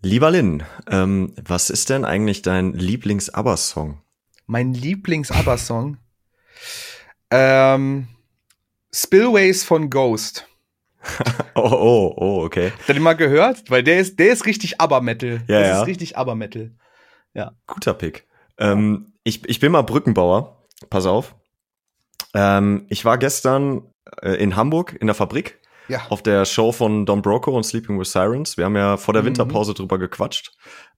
Lieber Lin, ähm, was ist denn eigentlich dein Lieblings-ABBA-Song? Mein Lieblings-ABBA-Song? Ähm, Spillways von Ghost. oh, oh, oh, okay. Habt ihr den mal gehört? Weil der ist, der ist richtig ABBA-Metal. Ja, das ja. ist richtig ABBA-Metal. Ja. Guter Pick. Ähm, ich, ich bin mal Brückenbauer. Pass auf. Ähm, ich war gestern äh, in Hamburg in der Fabrik Ja. auf der Show von Don Broco und Sleeping with Sirens. Wir haben ja vor der Mhm. Winterpause drüber gequatscht.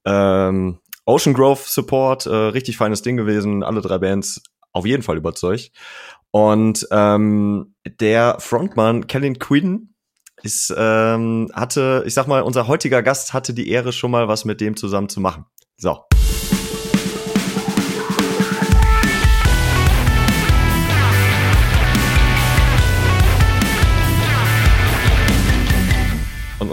Ähm, Ocean Grove Support, äh, richtig feines Ding gewesen. Alle drei Bands auf jeden Fall überzeugt. Und ähm, der Frontmann Kellen Quinn ist, ähm, hatte, ich sag mal, unser heutiger Gast hatte die Ehre, schon mal was mit dem zusammen zu machen. So.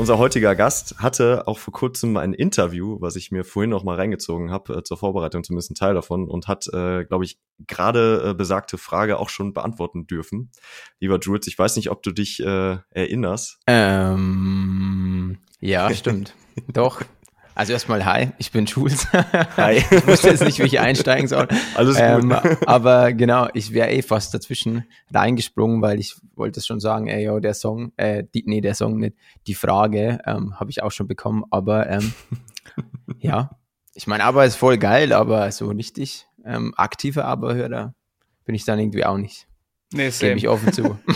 Unser heutiger Gast hatte auch vor kurzem ein Interview, was ich mir vorhin noch mal reingezogen habe, äh, zur Vorbereitung zumindest ein Teil davon, und hat, äh, glaube ich, gerade äh, besagte Frage auch schon beantworten dürfen. Lieber Jules, ich weiß nicht, ob du dich äh, erinnerst. Ähm, ja, stimmt. Doch. Also erstmal hi, ich bin Jules. Hi. ich wusste jetzt nicht, wie ich einsteigen soll. Alles gut. Ähm, aber genau, ich wäre eh fast dazwischen reingesprungen, weil ich wollte es schon sagen, ey, yo, der Song, äh, die, nee, der Song nicht, die Frage ähm, habe ich auch schon bekommen, aber ähm, ja, ich meine, aber ist voll geil, aber so richtig ähm, aktive Aberhörer bin ich dann irgendwie auch nicht. Nee, Gebe ich offen zu.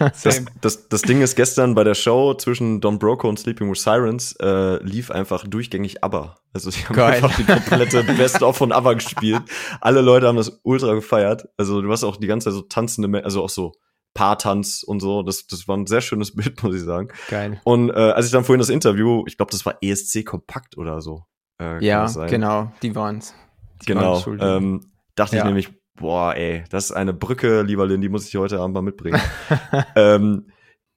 Das, Same. das, das Ding ist, gestern bei der Show zwischen Don Broco und Sleeping with Sirens äh, lief einfach durchgängig ABBA. Also sie haben Geil. einfach die komplette Best-of von ABBA gespielt. Alle Leute haben das ultra gefeiert. Also du hast auch die ganze Zeit so tanzende, also auch so Paartanz und so. Das, das war ein sehr schönes Bild, muss ich sagen. Geil. Und äh, als ich dann vorhin das Interview, ich glaube, das war ESC Kompakt oder so. Äh, kann Ja, genau, die waren's. Die Genau. schuld. Ähm, dachte ich Ja. nämlich, boah, ey, das ist eine Brücke, lieber Lynn, die muss ich heute Abend mal mitbringen. ähm,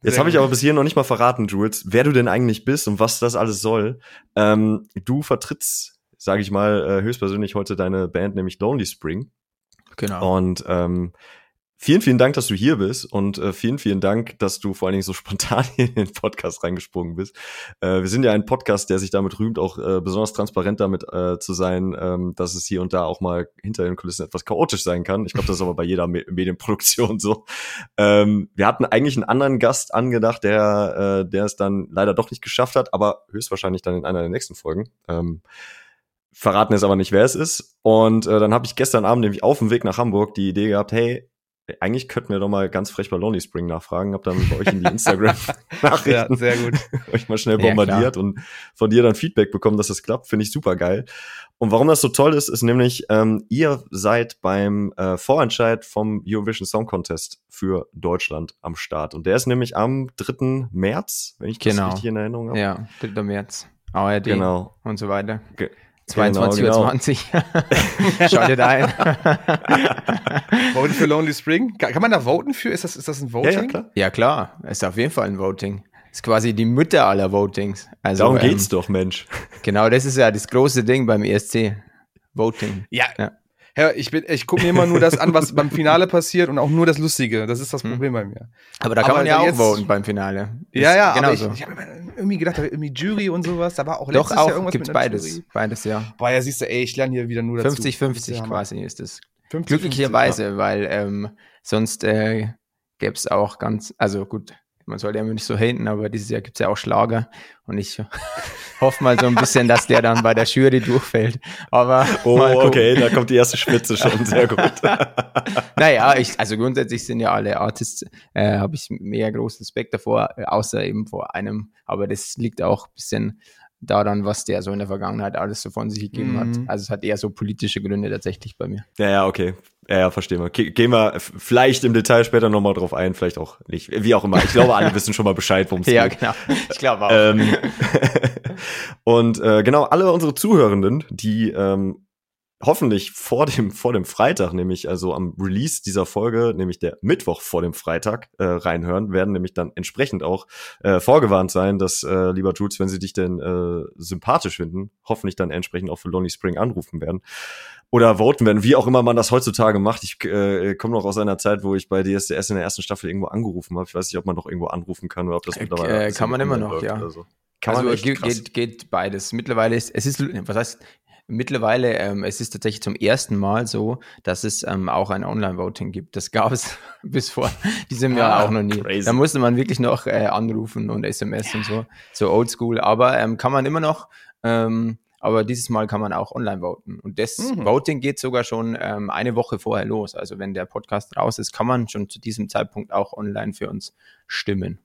jetzt habe ich aber bis hier noch nicht mal verraten, Jules, wer du denn eigentlich bist und was das alles soll. Ähm, du vertrittst, sage ich mal, äh, höchstpersönlich heute deine Band, nämlich Lonely Spring. genau. Und ähm, vielen, vielen Dank, dass du hier bist und äh, vielen, vielen Dank, dass du vor allen Dingen so spontan in den Podcast reingesprungen bist. Äh, wir sind ja ein Podcast, der sich damit rühmt, auch äh, besonders transparent damit äh, zu sein, ähm, dass es hier und da auch mal hinter den Kulissen etwas chaotisch sein kann. Ich glaube, das ist aber bei jeder Me Medienproduktion so. Ähm, wir hatten eigentlich einen anderen Gast angedacht, der, äh, der es dann leider doch nicht geschafft hat, aber höchstwahrscheinlich dann in einer der nächsten Folgen. Ähm, verraten jetzt aber nicht, wer es ist. Und äh, dann habe ich gestern Abend nämlich auf dem Weg nach Hamburg die Idee gehabt, hey, eigentlich könnten wir doch mal ganz frech bei Lonely Spring nachfragen. Hab dann bei euch in die Ja, Instagram-Nachrichten sehr gut. euch mal schnell Ja, bombardiert und von dir dann Feedback bekommen, dass das klappt. Finde ich super geil. Und warum das so toll ist, ist nämlich, ähm, ihr seid beim äh, Vorentscheid vom Eurovision Song Contest für Deutschland am Start. Und der ist nämlich am 3. März, wenn ich das Genau. richtig in Erinnerung habe. Ja, 3. März. ARD Genau. und so weiter. Ge 22 genau, Uhr 20. Schaltet ein. Voten für Lonely Spring? Kann, man da voten für? Ist das, ist das ein Ja, Voting? ja, klar. ja, klar. Ist auf jeden Fall ein Voting. Ist quasi die Mütter aller Votings. Also, Darum ähm, geht's doch, Mensch. Genau, das ist ja das große Ding beim ESC. Voting. Ja. Ja. Herr, ich, bin- ich gucke mir immer nur das an, was beim Finale passiert und auch nur das Lustige. Das ist das Hm. Problem bei mir. Aber da kann Aber man ja auch jetzt- voten beim Finale. Ja, Ist ja, aber ich, ich habe irgendwie gedacht, da irgendwie Jury und sowas. Da war auch Doch letztes Jahr auch, irgendwas gibt's mit beides. Jury. Beides, ja. Boah, ja, siehst du, ey, ich lerne hier wieder nur dazu. 50-50 Hammer. quasi ist es. 50, Glücklicherweise, weil ähm, sonst äh, gäbe es auch ganz, also gut, man sollte ja immer nicht so haten, aber dieses Jahr gibt es ja auch Schlager und ich hoffe mal so ein bisschen, dass der dann bei der Jury durchfällt. Aber Oh, okay, da kommt die erste Spitze schon. Sehr gut. Naja, ich, also grundsätzlich sind ja alle Artists, äh, habe ich mehr großen Respekt davor, äh, außer eben vor einem. Aber das liegt auch ein bisschen daran, was der so in der Vergangenheit alles so von sich gegeben Mhm. hat. Also es hat eher so politische Gründe tatsächlich bei mir. Ja, ja, okay. Ja, ja, verstehen wir. Ge- Gehen wir vielleicht im Detail später nochmal drauf ein, vielleicht auch nicht. Wie auch immer. Ich glaube, alle wissen schon mal Bescheid, worum es Ja, geht. genau. Ich glaube auch. Ähm, und äh, genau, alle unsere Zuhörenden, die ähm, hoffentlich vor dem, vor dem Freitag, nämlich also am Release dieser Folge, nämlich der Mittwoch vor dem Freitag, äh, reinhören, werden nämlich dann entsprechend auch äh, vorgewarnt sein, dass, äh, lieber Jules, wenn sie dich denn äh, sympathisch finden, hoffentlich dann entsprechend auch für Lonely Spring anrufen werden. Oder voten werden, wie auch immer man das heutzutage macht. Ich äh, komme noch aus einer Zeit, wo ich bei DSDS in der ersten Staffel irgendwo angerufen habe. Ich weiß nicht, ob man noch irgendwo anrufen kann oder ob das Äh, mittlerweile äh, kann man immer noch, ja. so. kann also man echt geht, geht, geht beides. Mittlerweile ist, es ist, was heißt, mittlerweile, ähm, es ist tatsächlich zum ersten Mal so, dass es ähm, auch ein Online-Voting gibt. Das gab es bis vor diesem Jahr Ah, auch noch nie. crazy. Da musste man wirklich noch äh, anrufen und SMS und so, so oldschool. Aber ähm, kann man immer noch, ähm, aber dieses Mal kann man auch online voten. Und das Mhm. Voting geht sogar schon ähm, eine Woche vorher los. Also wenn der Podcast raus ist, kann man schon zu diesem Zeitpunkt auch online für uns stimmen,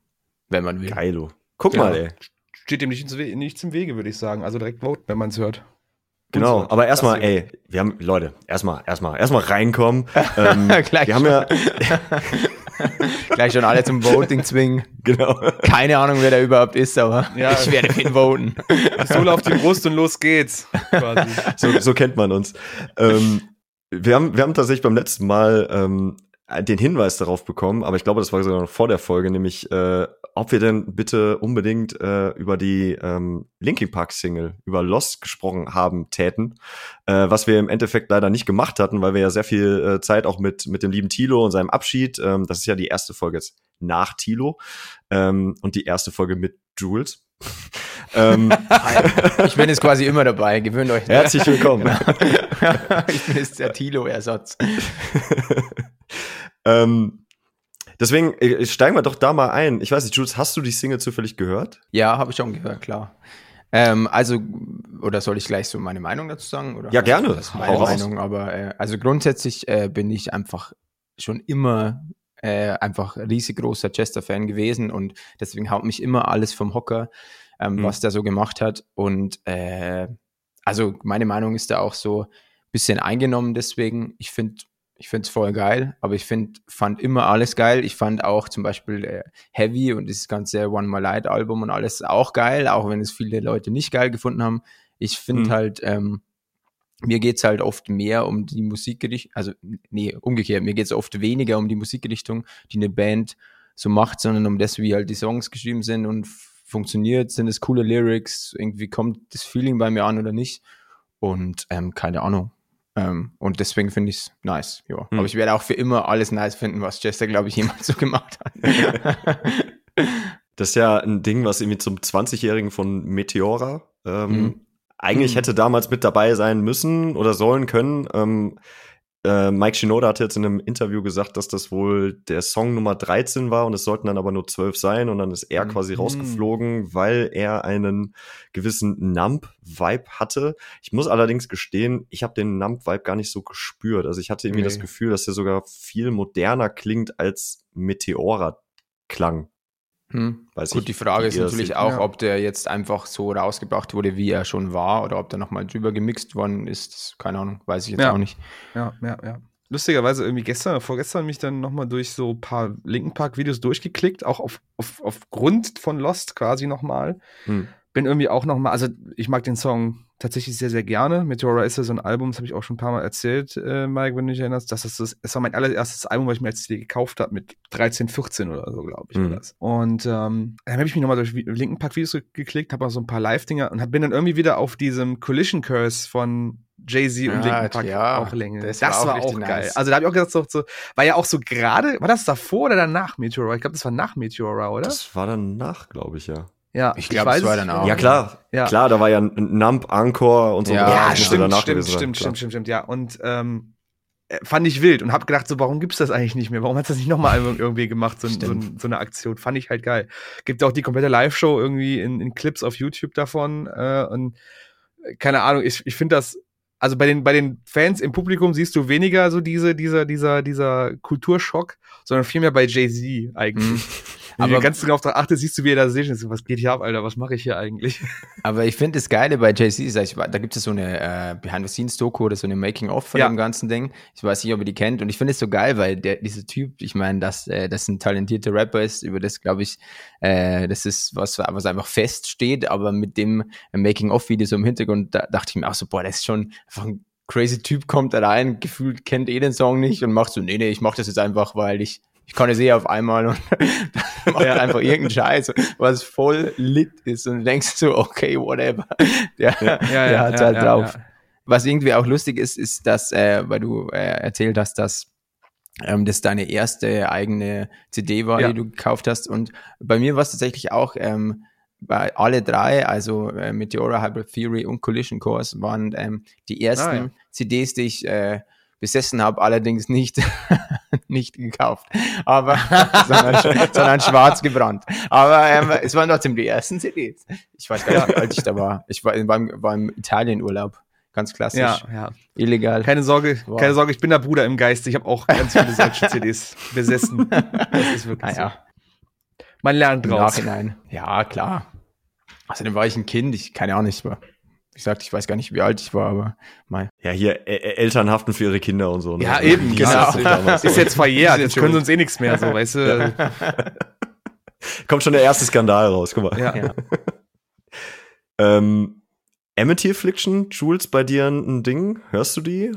wenn man will. Geilo. Guck Ja. mal, ey. Steht dem nichts, We nichts im Wege, würde ich sagen. Also direkt voten, wenn man es hört. Genau, Gut, aber erstmal, ey, wir haben, Leute, erstmal, erstmal, erstmal reinkommen. Ähm, Gleich wir haben ja, Gleich schon alle zum Voting zwingen. genau. Keine Ahnung, wer da überhaupt ist, aber Ja. ich werde für ihn voten. Pistole auf die Brust und los geht's. Quasi. So, so kennt man uns. Ähm, wir, haben, wir haben tatsächlich beim letzten Mal ähm, den Hinweis darauf bekommen, aber ich glaube, das war sogar noch vor der Folge, nämlich, äh, ob wir denn bitte unbedingt äh, über die ähm, Linkin Park Single, über Lost gesprochen haben täten, äh, was wir im Endeffekt leider nicht gemacht hatten, weil wir ja sehr viel äh, Zeit auch mit, mit dem lieben Tilo und seinem Abschied, ähm, das ist ja die erste Folge jetzt nach Tilo ähm, und die erste Folge mit Jules. ähm, Ich bin jetzt quasi immer dabei, gewöhnt euch. herzlich willkommen. ich bin jetzt der Tilo-Ersatz. Ähm, deswegen äh, steigen wir doch da mal ein. Ich weiß nicht, Jules, hast du die Single zufällig gehört? Ja, habe ich schon gehört, klar. Ähm, also, oder soll ich gleich so meine Meinung dazu sagen? Oder? Ja, gerne. Das ist meine. Meinung, aber äh, also grundsätzlich äh, bin ich einfach schon immer äh, einfach riesig großer Chester-Fan gewesen und deswegen haut mich immer alles vom Hocker, ähm, Mhm. was der so gemacht hat. Und äh, also meine Meinung ist da auch so ein bisschen eingenommen deswegen. Ich finde ich finde es voll geil, aber ich find, fand immer alles geil. Ich fand auch zum Beispiel äh, Heavy und dieses ganze One More Light Album und alles auch geil, auch wenn es viele Leute nicht geil gefunden haben. Ich finde Mhm. halt, ähm, mir geht's halt oft mehr um die Musikrichtung, also nee, umgekehrt, mir geht's oft weniger um die Musikrichtung, die eine Band so macht, sondern um das, wie halt die Songs geschrieben sind und funktioniert, sind es coole Lyrics, irgendwie kommt das Feeling bei mir an oder nicht. Und ähm, keine Ahnung. Ähm, und deswegen finde ich es nice. Ja. Hm. Aber ich werde auch für immer alles nice finden, was Chester, glaube ich, jemals so gemacht hat. Das ist ja ein Ding, was irgendwie zum 20-Jährigen von Meteora ähm, Mhm. eigentlich Mhm. hätte damals mit dabei sein müssen oder sollen können. Ähm, äh, Mike Shinoda hat jetzt in einem Interview gesagt, dass das wohl der Song Nummer 13 war und es sollten dann aber nur 12 sein und dann ist er Mhm. quasi rausgeflogen, weil er einen gewissen Nump-Vibe hatte. Ich muss allerdings gestehen, ich habe den Nump-Vibe gar nicht so gespürt. Also ich hatte irgendwie Nee. das Gefühl, dass der sogar viel moderner klingt als Meteora klang. Hm. Weiß Gut, ich, die Frage ist natürlich seht. auch, Ja. ob der jetzt einfach so rausgebracht wurde, wie er schon war, oder ob der nochmal drüber gemixt worden ist. Keine Ahnung, weiß ich jetzt Ja. auch nicht. Ja, ja, ja. Lustigerweise irgendwie gestern, vorgestern mich dann nochmal durch so ein paar Linken Park Videos durchgeklickt, auch auf, auf, aufgrund von Lost quasi nochmal. Hm. Bin irgendwie auch nochmal, also ich mag den Song tatsächlich sehr, sehr gerne. Meteora ist ja so ein Album, das habe ich auch schon ein paar Mal erzählt, äh, Mike, wenn du dich erinnerst. Das, ist das, das war mein allererstes Album, was ich mir als CD gekauft habe, mit 13, 14 oder so, glaube ich. Mhm. war das. Und ähm, dann habe ich mich nochmal durch Linken Park Videos ge- geklickt, habe auch so ein paar Live-Dinger und hab, bin dann irgendwie wieder auf diesem Collision Curse von Jay-Z und Ja, Linken Park ja, auch länger. das Das, war war auch auch, richtig geil. nice. Also da habe ich auch gedacht, so, so, war ja auch so gerade, war das davor oder danach Meteora? Ich glaube, das war nach Meteora, oder? Das war danach, glaube ich, ja. Ja, Ich glaub, weiß es war dann auch. Ja, klar. Ja. Klar, da war ja ein Nump, Encore und so. Ja, das Ja, stimmt, danach stimmt, stimmt, stimmt, stimmt, stimmt, ja. Und ähm, äh, fand ich wild und hab gedacht, so, warum gibt's das eigentlich nicht mehr? Warum hat das nicht nochmal irgendwie gemacht, so, so, so eine Aktion? Fand ich halt geil. Gibt auch die komplette Live-Show irgendwie in, in Clips auf YouTube davon. Äh, und äh, keine Ahnung, ich, ich finde das, also bei den, bei den Fans im Publikum siehst du weniger so diese, dieser, dieser, dieser Kulturschock, sondern vielmehr bei Jay-Z eigentlich. Wenn du Aber- ganz genau drauf achtest, siehst du, wie er da sitzt. und Was geht hier ab, Alter? Was mache ich hier eigentlich? Aber ich finde das Geile bei Jay-Z, ist, ich, da gibt es so eine äh, Behind-the-Scenes-Doku oder so eine Making-of von Ja. dem ganzen Ding. Ich weiß nicht, ob ihr die kennt. Und ich finde es so geil, weil der, dieser Typ, ich meine, dass äh, das ein talentierter Rapper ist, über das glaube ich, äh, das ist was, was einfach feststeht. Aber mit dem Making-of-Video so im Hintergrund, da dachte ich mir auch so, boah, das ist schon einfach ein crazy Typ, kommt da rein, gefühlt kennt eh den Song nicht und macht so, nee, nee, ich mach das jetzt einfach, weil ich ich kann es eh auf einmal und macht einfach irgendeinen Scheiß, was voll lit ist und du denkst so, okay, whatever. Der, der hat's halt drauf. Was irgendwie auch lustig ist, ist, dass, äh, weil du äh, erzählt hast, dass ähm, das deine erste eigene CD war, Ja. die du gekauft hast. Und bei mir war es tatsächlich auch ähm, bei alle drei, also äh, Meteora, Hybrid Theory und Collision Course, waren ähm, die ersten ah, ja. CDs, die ich äh, besessen habe, allerdings nicht, nicht gekauft, aber sondern, sondern schwarz gebrannt. Aber ähm, es waren trotzdem die ersten CDs. Ich weiß gar nicht, wie alt ich da war. Ich war, beim, war im Italienurlaub. Ganz klassisch. Ja, ja. Illegal. Keine Sorge, wow. keine Sorge, ich bin der Bruder im Geist. Ich habe auch ganz viele solche CDs besessen. Das ist wirklich naja. so. Man lernt draus. Nachhinein. Ja, klar. Außerdem war ich ein Kind, ich keine Ahnung, ich war ich sagte, ich weiß gar nicht, wie alt ich war, aber mein. Ja, hier Eltern haften für ihre Kinder und so. Ne? Ja, eben, genau. Ist, ist jetzt verjährt, jetzt können sie uns eh nichts mehr, so, weißt du. Kommt schon der erste Skandal raus, guck mal. Ja. ja. ähm, Amity Affliction, Jules, bei dir ein Ding? Hörst du die?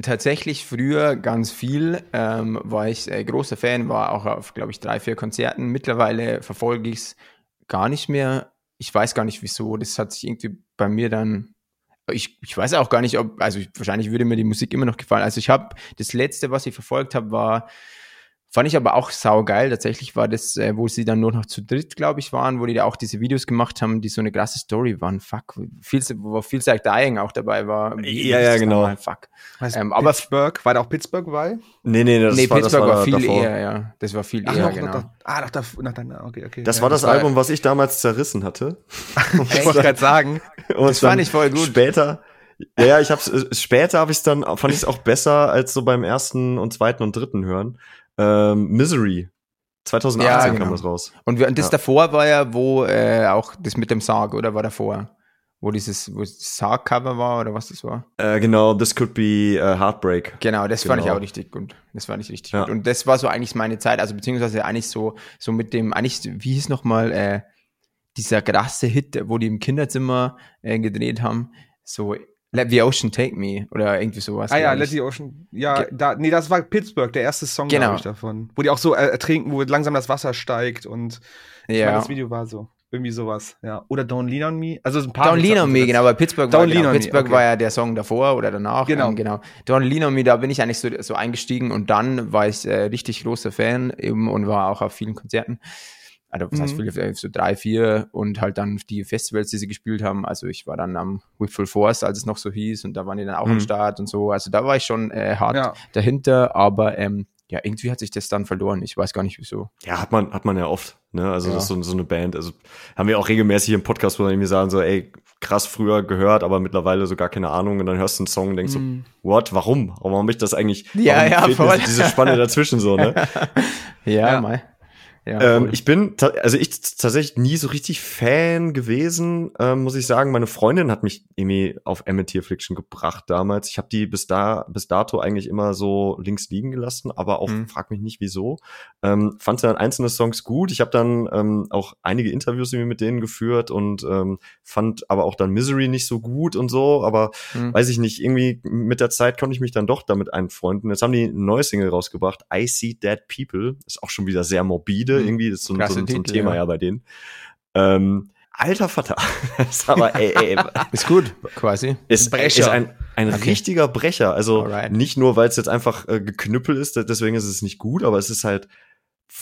Tatsächlich früher ganz viel, ähm, war ich äh, großer Fan, war auch auf, glaube ich, drei, vier Konzerten. Mittlerweile verfolge ich es gar nicht mehr ich weiß gar nicht wieso, das hat sich irgendwie bei mir dann, ich, ich weiß auch gar nicht, ob, also wahrscheinlich würde mir die Musik immer noch gefallen. Also ich habe, das letzte, was ich verfolgt habe, war Fand ich aber auch saugeil. Tatsächlich war das, äh, wo sie dann nur noch zu dritt, glaube ich, waren, wo die da auch diese Videos gemacht haben, die so eine krasse Story waren. Fuck, viel, wo viel Like Dying auch dabei war. Wie ja, ja, genau. Mal? Fuck. Ähm, aber Pittsburgh, war da auch Pittsburgh bei? Nee, nee, das nee, war, Pittsburgh das war, war viel davor. eher, ja. Das war viel Ach, eher, noch, genau. Nach, ah, nach, der, nach deiner, okay, okay. Das ja, war das, das Album, was ich damals zerrissen hatte. ich wollte gerade sagen. Und das war nicht voll gut. Später, ja, ja, ich hab's, äh, später habe ich dann, fand ich es auch besser als so beim ersten und zweiten und dritten hören ähm, Misery. 2018 ja, genau. kam das raus. Und, wir, und das ja. davor war ja, wo äh, auch das mit dem Sarg, oder war davor? Wo dieses, wo das Sarg-Cover war, oder was das war? Äh, genau, This Could Be uh, Heartbreak. Genau, das genau. fand ich genau. auch richtig gut. Das fand ich richtig ja. gut. Und das war so eigentlich meine Zeit, also beziehungsweise eigentlich so, so mit dem, eigentlich, wie hieß nochmal, äh, dieser krasse Hit, wo die im Kinderzimmer äh, gedreht haben, so Let the Ocean Take Me oder irgendwie sowas. Ah ja, Let the Ocean. Ja, da, nee, das war Pittsburgh, der erste Song, genau. ich, davon. Wo die auch so äh, ertrinken, wo langsam das Wasser steigt und ja. Meine, das Video war so. Irgendwie sowas, ja. Oder Don't Lean on Me. Also ein paar Don't Lean on Me, genau, aber Pittsburgh, Don't war, genau, Pittsburgh okay. war ja der Song davor oder danach. Genau. Ähm, genau. Don't Lean on Me, da bin ich eigentlich so, so eingestiegen und dann war ich äh, richtig großer Fan eben und war auch auf vielen Konzerten also was mhm. heißt viele, so drei, vier und halt dann die Festivals, die sie gespielt haben. Also ich war dann am With Full Force, als es noch so hieß und da waren die dann auch mhm. am Start und so. Also da war ich schon äh, hart ja. dahinter, aber ähm, ja, irgendwie hat sich das dann verloren. Ich weiß gar nicht wieso. Ja, hat man, hat man ja oft, ne? Also ja. das ist so, so eine Band. Also haben wir auch regelmäßig im Podcast, wo wir irgendwie sagen, so, ey, krass früher gehört, aber mittlerweile so gar keine Ahnung. Und dann hörst du einen Song und denkst mm. so, what, warum? Warum habe ich das eigentlich? Ja, ja, voll. Diese Spanne dazwischen so, ne? ja, ja. mal. Ja, ähm, ich bin, also ich tatsächlich nie so richtig Fan gewesen, ähm, muss ich sagen. Meine Freundin hat mich irgendwie auf Amity Affliction gebracht damals. Ich habe die bis da, bis dato eigentlich immer so links liegen gelassen, aber auch mhm. frag mich nicht wieso. Ähm, fand dann einzelne Songs gut. Ich habe dann ähm, auch einige Interviews mit denen geführt und ähm, fand aber auch dann Misery nicht so gut und so. Aber mhm. weiß ich nicht, irgendwie mit der Zeit konnte ich mich dann doch damit einfreunden. Jetzt haben die ein neues Single rausgebracht, I See Dead People. Ist auch schon wieder sehr morbide Liebe, mhm. irgendwie, das ist so, so, so ein Titel, Thema ja. ja bei denen. Ähm, alter Vater. ist aber, ey, ey, ist gut, quasi. Ist, Brecher. ist ein, ein okay. richtiger Brecher. Also Alright. nicht nur, weil es jetzt einfach äh, geknüppel ist, deswegen ist es nicht gut, aber es ist halt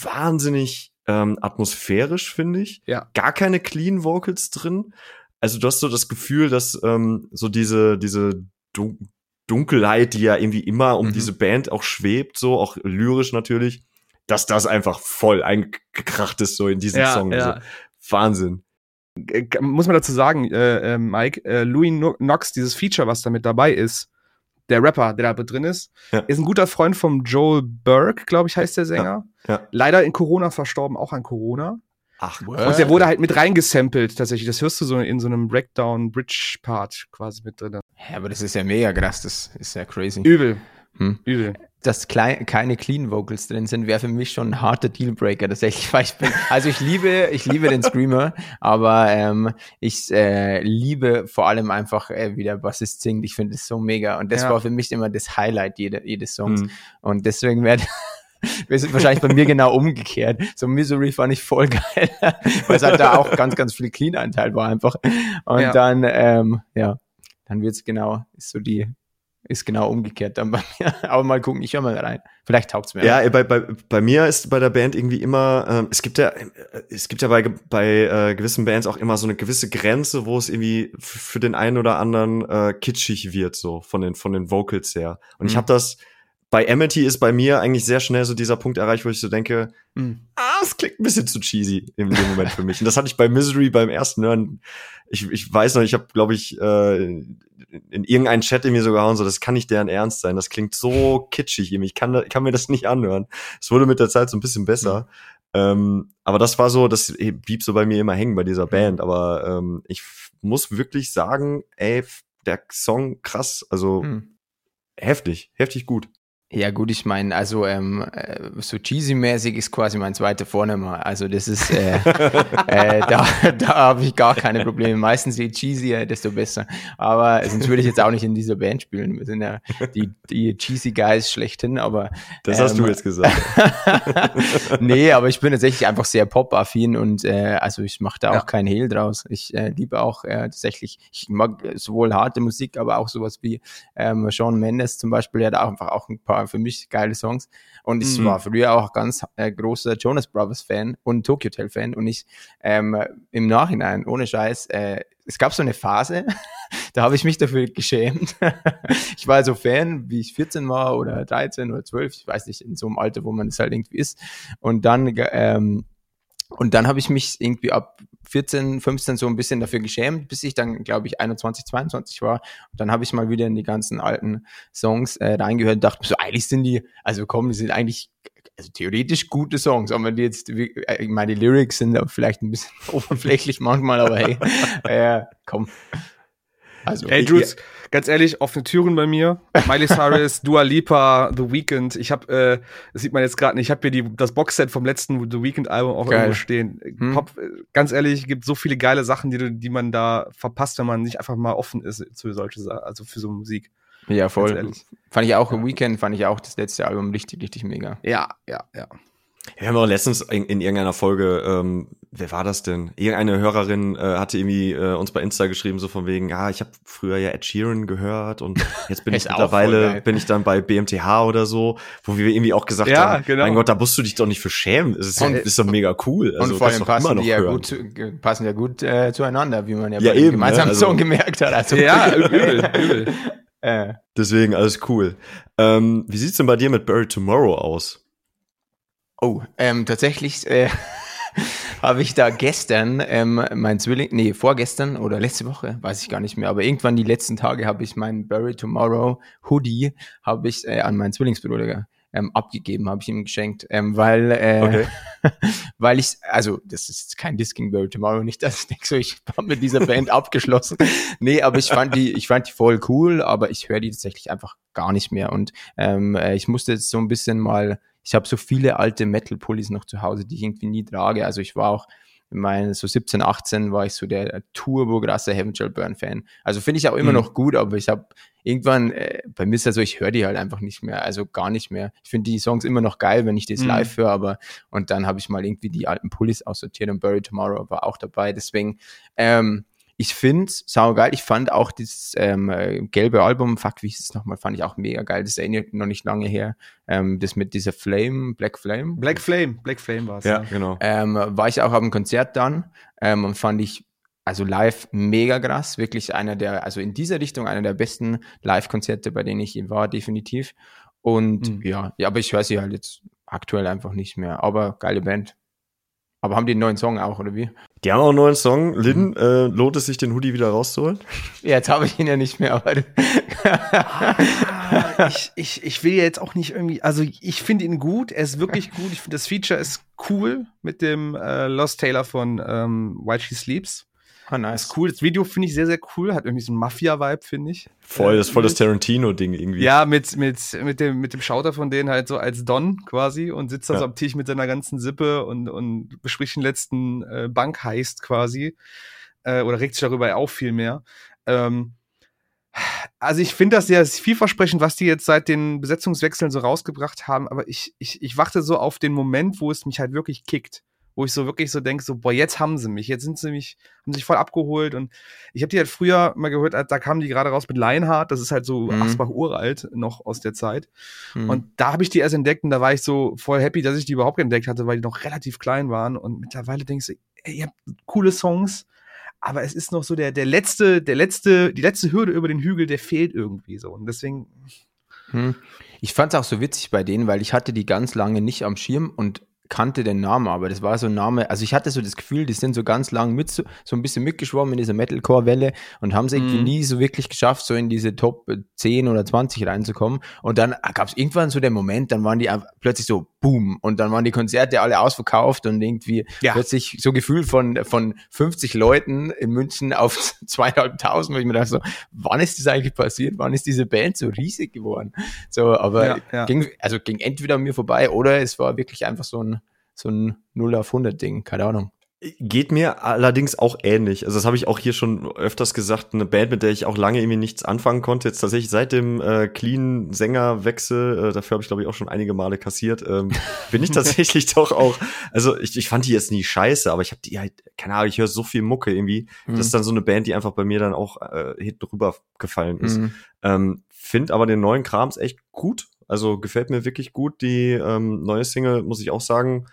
wahnsinnig ähm, atmosphärisch, finde ich. Ja. Gar keine Clean Vocals drin. Also du hast so das Gefühl, dass ähm, so diese, diese Dun Dunkelheit, die ja irgendwie immer um mhm. diese Band auch schwebt, so auch lyrisch natürlich, dass das einfach voll eingekracht ist, so in diesem ja, Song. Ja. Also, Wahnsinn. Muss man dazu sagen, äh, äh, Mike, äh, Louis Knox, dieses Feature, was da mit dabei ist, der Rapper, der da drin ist, ja. ist ein guter Freund vom Joel Burke, glaube ich, heißt der Sänger. Ja, Leider in Corona verstorben, auch an Corona. Ach, what? Und der wurde halt mit reingesampelt, tatsächlich. Das hörst du so in so einem Breakdown-Bridge-Part quasi mit drin. Ja, aber das ist ja mega krass, das ist ja crazy. Übel. Hm. Übel dass klein, keine Clean Vocals drin sind, wäre für mich schon ein harter Dealbreaker tatsächlich, weil ich bin, also ich liebe, ich liebe den Screamer, aber ähm, ich äh, liebe vor allem einfach, äh, wie der Bassist singt. Ich finde es so mega und das ja. war für mich immer das Highlight jede, jedes Songs mhm. und deswegen wäre wir sind wahrscheinlich bei mir genau umgekehrt. So Misery fand ich voll geil, weil es halt da auch ganz, ganz viel Clean-Anteil war einfach. Und ja. dann, ähm, ja, dann wird's genau, ist so die ist genau umgekehrt dann bei mir. Aber mal gucken, ich höre mal rein. Vielleicht taugt's mir. Ja, bei, bei, bei mir ist bei der Band irgendwie immer, ähm, es gibt ja, äh, es gibt ja bei, bei äh, gewissen Bands auch immer so eine gewisse Grenze, wo es irgendwie für den einen oder anderen äh, kitschig wird, so von den, von den Vocals her. Und mhm. ich habe das, bei Amity ist bei mir eigentlich sehr schnell so dieser Punkt erreicht, wo ich so denke, mhm. ah, es klingt ein bisschen zu cheesy in dem Moment für mich. Und das hatte ich bei Misery beim ersten Hören. Ich, ich weiß noch, ich habe, glaube ich, äh, in irgendeinen Chat in mir so gehauen, so, das kann nicht deren Ernst sein. Das klingt so kitschig Ich kann, ich kann mir das nicht anhören. Es wurde mit der Zeit so ein bisschen besser. Mhm. Ähm, aber das war so, das blieb so bei mir immer hängen bei dieser mhm. Band. Aber ähm, ich muss wirklich sagen, ey, der Song krass, also mhm. heftig, heftig gut. Ja, gut, ich meine, also ähm, äh, so cheesy-mäßig ist quasi mein zweiter Vorname. Also das ist, äh, äh, da, da habe ich gar keine Probleme. Meistens je cheesier, desto besser. Aber sonst würde ich jetzt auch nicht in dieser Band spielen. Wir sind ja die, die cheesy Guys schlechthin, aber. Das ähm, hast du ähm, jetzt gesagt. nee, aber ich bin tatsächlich einfach sehr pop-affin und äh, also ich mache da auch ja. keinen Hehl draus. Ich äh, liebe auch äh, tatsächlich, ich mag sowohl harte Musik, aber auch sowas wie ähm, Sean Mendes zum Beispiel, der hat auch einfach auch ein paar für mich geile Songs. Und ich mhm. war früher auch ganz äh, großer Jonas Brothers Fan und Tokyo Hotel Fan. Und ich ähm, im Nachhinein, ohne Scheiß, äh, es gab so eine Phase, da habe ich mich dafür geschämt. ich war so Fan, wie ich 14 war oder 13 oder 12, ich weiß nicht, in so einem Alter, wo man es halt irgendwie ist. Und dann ähm, und dann habe ich mich irgendwie ab 14, 15 so ein bisschen dafür geschämt, bis ich dann, glaube ich, 21, 22 war. Und dann habe ich mal wieder in die ganzen alten Songs äh, reingehört und dachte so, eigentlich sind die, also komm, die sind eigentlich also theoretisch gute Songs, aber die jetzt, äh, ich meine, die Lyrics sind vielleicht ein bisschen oberflächlich manchmal, aber hey, äh, komm. Also, Ey, Jules. Ganz ehrlich, offene Türen bei mir. Miley Cyrus, Dua Lipa, The Weeknd. Ich habe, äh, das sieht man jetzt gerade nicht, ich habe hier die, das Boxset vom letzten The Weeknd-Album auch Geil. irgendwo stehen. Hm. Pop, ganz ehrlich, gibt so viele geile Sachen, die, die man da verpasst, wenn man nicht einfach mal offen ist für solche Sachen, also für so Musik. Ja, voll. Fand ich auch, ja. Weekend fand ich auch das letzte Album richtig, richtig mega. Ja, ja, ja. Wir haben auch letztens in, in irgendeiner Folge, ähm, wer war das denn? Irgendeine Hörerin äh, hatte irgendwie äh, uns bei Insta geschrieben, so von wegen, ja, ich habe früher ja Ed Sheeran gehört und jetzt bin ich mittlerweile, bin ich dann bei BMTH oder so, wo wir irgendwie auch gesagt ja, haben, genau. mein Gott, da musst du dich doch nicht für schämen. Es ist, und, ist doch mega cool. Also, und vor allem passen die ja hören. gut, passen ja gut äh, zueinander, wie man ja, ja bei eben, gemeinsamen ne? also, Song gemerkt hat. Also, ja, übel, übel. Äh. Deswegen alles cool. Ähm, wie sieht's denn bei dir mit Buried Tomorrow aus? Oh, ähm, tatsächlich äh, habe ich da gestern ähm, mein Zwilling, nee, vorgestern oder letzte Woche, weiß ich gar nicht mehr, aber irgendwann die letzten Tage habe ich meinen Bury Tomorrow Hoodie habe ich äh, an meinen Zwillingsbruder ähm, abgegeben, habe ich ihm geschenkt, ähm, weil, äh, okay. weil ich, also das ist kein Disking Bury Tomorrow, nicht, dass ich denke so, ich habe mit dieser Band abgeschlossen. Nee, aber ich fand die, ich fand die voll cool, aber ich höre die tatsächlich einfach gar nicht mehr und ähm, äh, ich musste jetzt so ein bisschen mal ich habe so viele alte Metal-Pullis noch zu Hause, die ich irgendwie nie trage. Also ich war auch in meinen so 17, 18 war ich so der turbo krasse Heaven Shall Burn Fan. Also finde ich auch immer mhm. noch gut, aber ich habe irgendwann, äh, bei mir ist das so, ich höre die halt einfach nicht mehr, also gar nicht mehr. Ich finde die Songs immer noch geil, wenn ich das mhm. live höre, aber und dann habe ich mal irgendwie die alten Pullis aussortiert und Bury Tomorrow war auch dabei. Deswegen, ähm, ich finde saugeil. Ich fand auch dieses ähm, gelbe Album, fuck, wie hieß es nochmal, fand ich auch mega geil. Das erinnert noch nicht lange her. Ähm, das mit dieser Flame, Black Flame. Black Flame, Black Flame war es. Ja, ja, genau. Ähm, war ich auch auf dem Konzert dann ähm, und fand ich also live mega krass. Wirklich einer der, also in dieser Richtung einer der besten Live-Konzerte, bei denen ich war, definitiv. Und mhm. ja, ja, aber ich höre sie halt jetzt aktuell einfach nicht mehr. Aber geile Band. Aber haben die einen neuen Song auch, oder wie? Die haben auch einen neuen Song. Lynn, mhm. äh, lohnt es sich, den Hoodie wieder rauszuholen? Ja, jetzt habe ich ihn ja nicht mehr, aber. ah, ich, ich, ich will ja jetzt auch nicht irgendwie, also ich finde ihn gut, er ist wirklich gut. Ich finde das Feature ist cool mit dem äh, Lost Taylor von ähm, While She Sleeps. Ah, nice. Cool. Das Video finde ich sehr, sehr cool. Hat irgendwie so einen Mafia-Vibe, finde ich. Voll, das ist voll das Tarantino-Ding irgendwie. Ja, mit, mit, mit, dem, mit dem Schauter von denen halt so als Don quasi und sitzt da ja. so am Tisch mit seiner ganzen Sippe und, und bespricht den letzten äh, Bankheist quasi. Äh, oder regt sich darüber auf viel mehr. Ähm, also ich finde das sehr vielversprechend, was die jetzt seit den Besetzungswechseln so rausgebracht haben, aber ich, ich, ich warte so auf den Moment, wo es mich halt wirklich kickt wo ich so wirklich so denke, so, boah, jetzt haben sie mich, jetzt sind sie mich, haben sich voll abgeholt und ich habe die halt früher mal gehört, da kamen die gerade raus mit Lionheart, das ist halt so mhm. Asbach uralt noch aus der Zeit mhm. und da habe ich die erst entdeckt und da war ich so voll happy, dass ich die überhaupt entdeckt hatte, weil die noch relativ klein waren und mittlerweile denkst du, ey, ihr habt coole Songs, aber es ist noch so der, der letzte, der letzte, die letzte Hürde über den Hügel, der fehlt irgendwie so und deswegen hm. Ich fand es auch so witzig bei denen, weil ich hatte die ganz lange nicht am Schirm und kannte den Namen, aber das war so ein Name, also ich hatte so das Gefühl, die sind so ganz lang mit so, so ein bisschen mitgeschwommen in dieser Metalcore-Welle und haben es irgendwie mm. nie so wirklich geschafft, so in diese Top 10 oder 20 reinzukommen. Und dann gab es irgendwann so den Moment, dann waren die plötzlich so boom und dann waren die Konzerte alle ausverkauft und irgendwie ja. plötzlich so Gefühl von, von 50 Leuten in München auf zweieinhalbtausend, wo ich mir dachte so, wann ist das eigentlich passiert? Wann ist diese Band so riesig geworden? So, aber ja, ja. ging, also ging entweder an mir vorbei oder es war wirklich einfach so ein so ein 0 auf 100 Ding, keine Ahnung. Geht mir allerdings auch ähnlich. Also das habe ich auch hier schon öfters gesagt. Eine Band, mit der ich auch lange irgendwie nichts anfangen konnte. Jetzt tatsächlich seit dem äh, clean Sängerwechsel, äh, dafür habe ich glaube ich auch schon einige Male kassiert, ähm, bin ich tatsächlich doch auch. Also ich, ich fand die jetzt nie scheiße, aber ich habe die halt, keine Ahnung, ich höre so viel Mucke irgendwie. Mhm. Das ist dann so eine Band, die einfach bei mir dann auch äh, hinten rüber gefallen ist. Mhm. Ähm, Find aber den neuen Krams echt gut. Also gefällt mir wirklich gut. Die ähm, neue Single, muss ich auch sagen.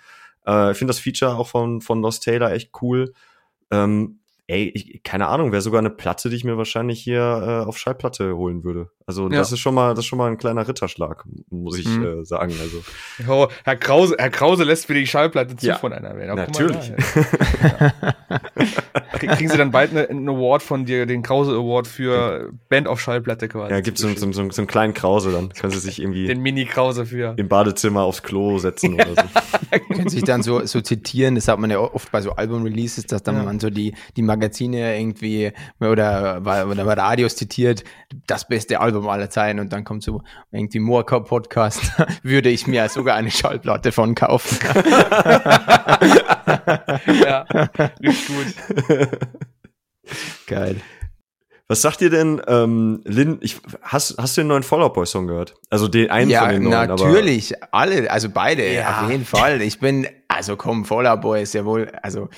Äh, ich finde das Feature auch von, von Lost Taylor echt cool. Ähm, ey, ich, keine Ahnung, wäre sogar eine Platte, die ich mir wahrscheinlich hier äh, auf Schallplatte holen würde. Also ja. das ist schon mal, das ist schon mal ein kleiner Ritterschlag, muss ich mhm. äh, sagen. Also oh, Herr Krause, Herr Krause lässt mir die Schallplatte zu ja. von einer Band. Natürlich. Kriegen Sie dann bald eine, einen Award von dir, den Krause Award für Band auf Schallplatte quasi? Ja, gibt's so, so, so, so einen kleinen Krause, dann können Sie sich irgendwie den Mini Krause für im Badezimmer aufs Klo setzen oder so. können sich dann so, so zitieren. Das hat man ja oft bei so Album-Releases, dass dann ja. man so die die Magazine irgendwie oder bei, oder bei Radios zitiert, das beste Album aller Zeiten und dann kommt so irgendwie Moorcore Podcast, würde ich mir sogar eine Schallplatte von kaufen. ja, richtig gut. Geil. Was sagt ihr denn, ähm, Lin, ich, hast, hast du den neuen Fallout Boy Song gehört? Also den einen ja, von den neuen, natürlich, alle, also beide, ja. auf jeden Fall. Ich bin, also komm, Fallout Boy ist ja wohl, also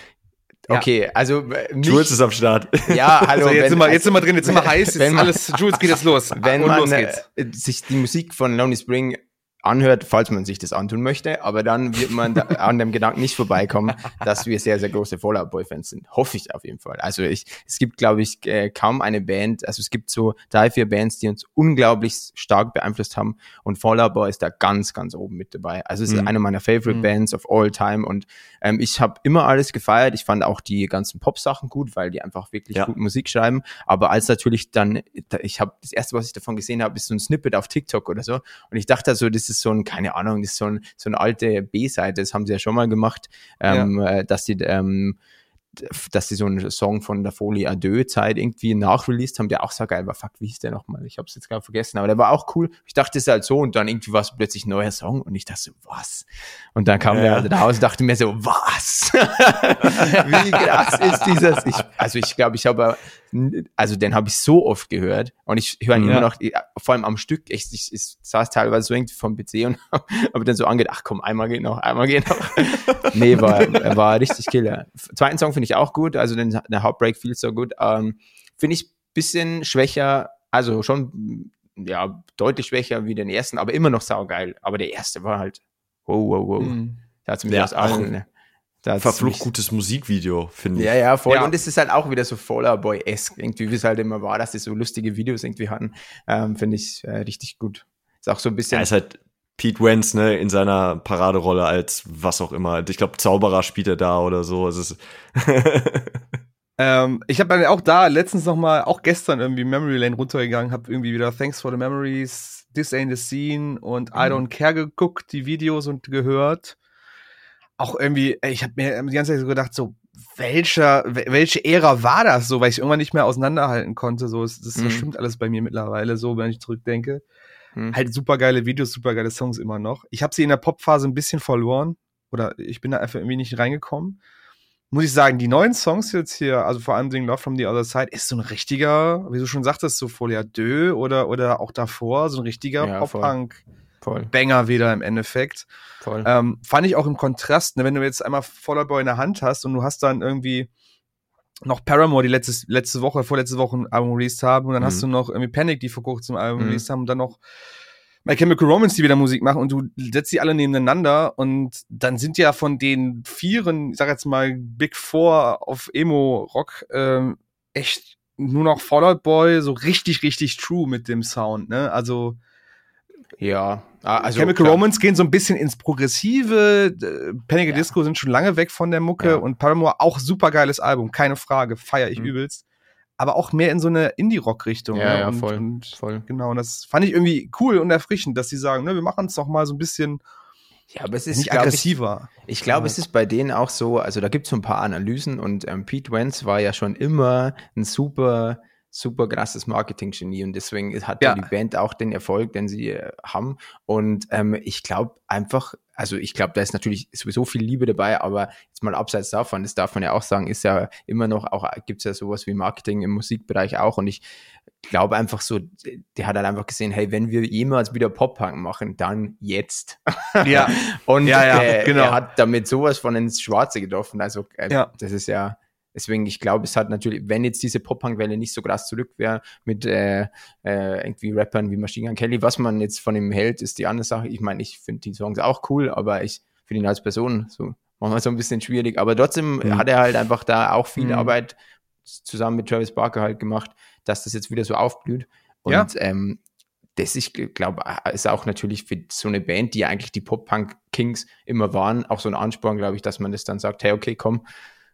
Okay, also äh, mich, Jules ist am Start. Ja, hallo. Also jetzt, wenn, sind wir, jetzt sind wir drin, jetzt sind wir heiß, jetzt man, alles, Jules geht jetzt los. Wenn man äh, sich die Musik von Lonely Spring anhört, falls man sich das antun möchte, aber dann wird man da an dem Gedanken nicht vorbeikommen, dass wir sehr, sehr große Fallout Boy-Fans sind. Hoffe ich auf jeden Fall. Also ich, es gibt, glaube ich, äh, kaum eine Band, also es gibt so drei, vier Bands, die uns unglaublich stark beeinflusst haben und Fallout Boy ist da ganz, ganz oben mit dabei. Also es ist mhm. eine meiner Favorite mhm. Bands of all time und ähm, ich habe immer alles gefeiert. Ich fand auch die ganzen Pop-Sachen gut, weil die einfach wirklich ja. gute Musik schreiben. Aber als natürlich dann, ich habe das erste, was ich davon gesehen habe, ist so ein Snippet auf TikTok oder so und ich dachte so, das ist so ein, keine Ahnung, das ist so, ein, so eine alte B-Seite, das haben sie ja schon mal gemacht, ähm, ja. Äh, dass die ähm, dass sie so einen Song von der Folie Adieu-Zeit irgendwie nachreleased haben, der auch so geil war. Fuck, wie hieß der nochmal? Ich hab's jetzt gerade vergessen, aber der war auch cool. Ich dachte, es ist halt so und dann irgendwie war es plötzlich ein neuer Song und ich dachte so, was? Und dann kam ja. der halt raus und dachte mir so, was? wie krass ist dieses? Ich, also ich glaube, ich habe also den habe ich so oft gehört und ich höre ihn ja. immer noch, vor allem am Stück, ich, ich, ich saß teilweise so irgendwie vom PC und habe dann so angedacht, ach komm, einmal geht noch, einmal geht noch. nee, war, war richtig killer. Zweiten Song finde ich auch gut, also den, der Heartbreak feels so gut. Ähm, finde ich bisschen schwächer, also schon ja deutlich schwächer wie den ersten, aber immer noch saugeil. Aber der erste war halt wow, wow, wow. Mhm. Da hat mir ja, aus allen das Verflucht gutes Musikvideo, finde ich. Ja, ja, voll. Ja. Und es ist halt auch wieder so Fallout Boy-esque, irgendwie, wie es halt immer war, dass die so lustige Videos irgendwie hatten. Ähm, finde ich äh, richtig gut. Ist auch so ein bisschen. Ja, ist halt Pete Wentz, ne, in seiner Paraderolle als was auch immer. Ich glaube, Zauberer spielt er da oder so. Es ist ähm, ich habe auch da letztens noch mal, auch gestern irgendwie Memory Lane runtergegangen, habe irgendwie wieder Thanks for the Memories, This Ain't the Scene und I mhm. Don't Care geguckt, die Videos und gehört auch irgendwie, ich habe mir die ganze Zeit so gedacht, so, welcher, welche Ära war das so, weil ich irgendwann nicht mehr auseinanderhalten konnte. So, das, das mhm. stimmt alles bei mir mittlerweile, so, wenn ich zurückdenke. Mhm. Halt super geile Videos, super geile Songs immer noch. Ich habe sie in der Popphase ein bisschen verloren. Oder ich bin da einfach irgendwie nicht reingekommen. Muss ich sagen, die neuen Songs jetzt hier, also vor allem Ding Love from the Other Side, ist so ein richtiger, wie du schon sagtest, so Folia Deux oder, oder auch davor, so ein richtiger ja, Pop-Punk. Voll. Banger wieder im Endeffekt. Voll. Ähm, fand ich auch im Kontrast, ne, wenn du jetzt einmal Fallout Boy in der Hand hast und du hast dann irgendwie noch Paramore, die letzte, letzte Woche, vorletzte Woche ein Album released haben und dann mhm. hast du noch irgendwie Panic, die vor kurzem ein Album mhm. released haben und dann noch My Chemical Romance, die wieder Musik machen und du setzt die alle nebeneinander und dann sind ja von den vieren, ich sag jetzt mal Big Four auf Emo-Rock ähm, echt nur noch Fallout Boy so richtig, richtig true mit dem Sound, ne? Also ja, ah, also Chemical klar. Romance gehen so ein bisschen ins Progressive. Panic ja. Disco sind schon lange weg von der Mucke ja. und Paramore auch super geiles Album, keine Frage, feiere ich mhm. übelst. Aber auch mehr in so eine Indie-Rock-Richtung. Ja, ne? ja, und, voll, und, voll. Genau, und das fand ich irgendwie cool und erfrischend, dass sie sagen, ne, wir machen es doch mal so ein bisschen ja, aber es ist nicht aggressiver. Ich, ich glaube, ja. es ist bei denen auch so, also da gibt es so ein paar Analysen und ähm, Pete Wentz war ja schon immer ein super super krasses Marketing-Genie und deswegen hat ja. die Band auch den Erfolg, den sie äh, haben. Und ähm, ich glaube einfach, also ich glaube, da ist natürlich sowieso viel Liebe dabei, aber jetzt mal abseits davon, das darf man ja auch sagen, ist ja immer noch, auch gibt es ja sowas wie Marketing im Musikbereich auch. Und ich glaube einfach so, der hat halt einfach gesehen, hey, wenn wir jemals wieder Pop-Punk machen, dann jetzt. Ja. und ja, ja, äh, genau. er hat damit sowas von ins Schwarze getroffen. Also äh, ja. das ist ja Deswegen, ich glaube, es hat natürlich, wenn jetzt diese Pop-Punk-Welle nicht so krass zurück wäre mit äh, äh, irgendwie Rappern wie Machine Gun Kelly, was man jetzt von ihm hält, ist die andere Sache. Ich meine, ich finde die Songs auch cool, aber ich finde ihn als Person so manchmal so ein bisschen schwierig. Aber trotzdem mhm. hat er halt einfach da auch viel mhm. Arbeit zusammen mit Travis Barker halt gemacht, dass das jetzt wieder so aufblüht. Und ja. ähm, das, ich glaube, ist auch natürlich für so eine Band, die eigentlich die Pop-Punk-Kings immer waren, auch so ein Ansporn, glaube ich, dass man das dann sagt, hey, okay, komm,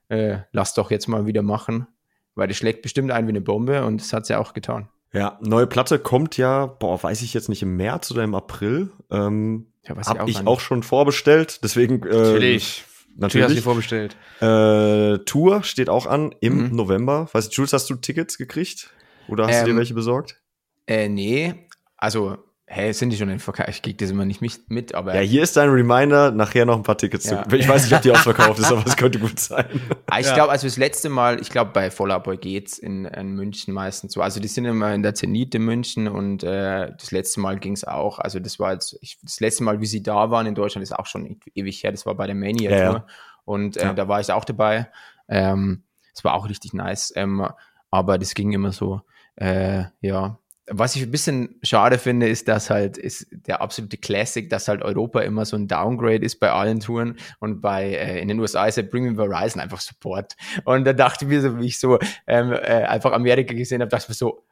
äh, lass doch jetzt mal wieder machen, weil das schlägt bestimmt ein wie eine Bombe und das hat sie auch getan. Ja, neue Platte kommt ja, boah, weiß ich jetzt nicht, im März oder im April. Ähm, ja, was hab ich, auch, ich auch, schon vorbestellt, deswegen äh, natürlich. Natürlich. hast du vorbestellt. Äh, Tour steht auch an im mhm. November. Weißt du, Jules, hast du Tickets gekriegt? Oder hast ähm, du dir ähm, welche besorgt? Äh, nee. Also Hä, sind die schon in Verkauf? Ich krieg das immer nicht mit, aber. Ja, hier ist dein Reminder, nachher noch ein paar Tickets ja. zu. Ich weiß nicht, ob die ausverkauft ist, aber es könnte gut sein. Ah, ich ja. glaube, also das letzte Mal, ich glaube, bei Boy geht's in, in München meistens so. Also die sind immer in der Zenit in München und äh, das letzte Mal ging's auch. Also das war jetzt, ich, das letzte Mal, wie sie da waren in Deutschland, ist auch schon ewig her. Das war bei der Mania Tour. Ja, und äh, da war ich auch dabei. Ähm, es war auch richtig nice. Ähm, aber das ging immer so, äh, ja, was ich ein bisschen schade finde, ist, dass halt ist der absolute Classic, dass halt Europa immer so ein Downgrade ist bei allen Touren und bei äh, in den USA ist ja Bring Me Horizon einfach Support. Und da dachte ich mir so, wie ich so ähm, äh, einfach Amerika gesehen habe, dachte ich mir so,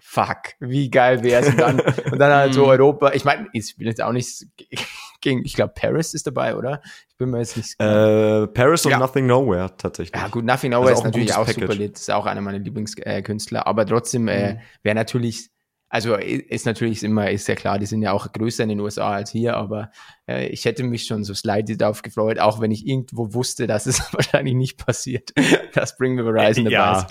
fuck, wie geil wäre es und dann, und dann halt so mhm. Europa. Ich meine, ich bin jetzt auch nicht gegen, ich glaube, Paris ist dabei, oder? Ich bin mir jetzt nicht äh, Paris und ja. Nothing Nowhere tatsächlich. Ja, gut, Nothing Nowhere also ist natürlich auch Package. super lit, ist auch einer meiner Lieblingskünstler, aber trotzdem äh, mhm. wäre natürlich also ist natürlich immer, ist ja klar, die sind ja auch größer in den USA als hier, aber äh, ich hätte mich schon so slightly darauf gefreut, auch wenn ich irgendwo wusste, dass es wahrscheinlich nicht passiert, dass Bring Me Horizon dabei ja. ist.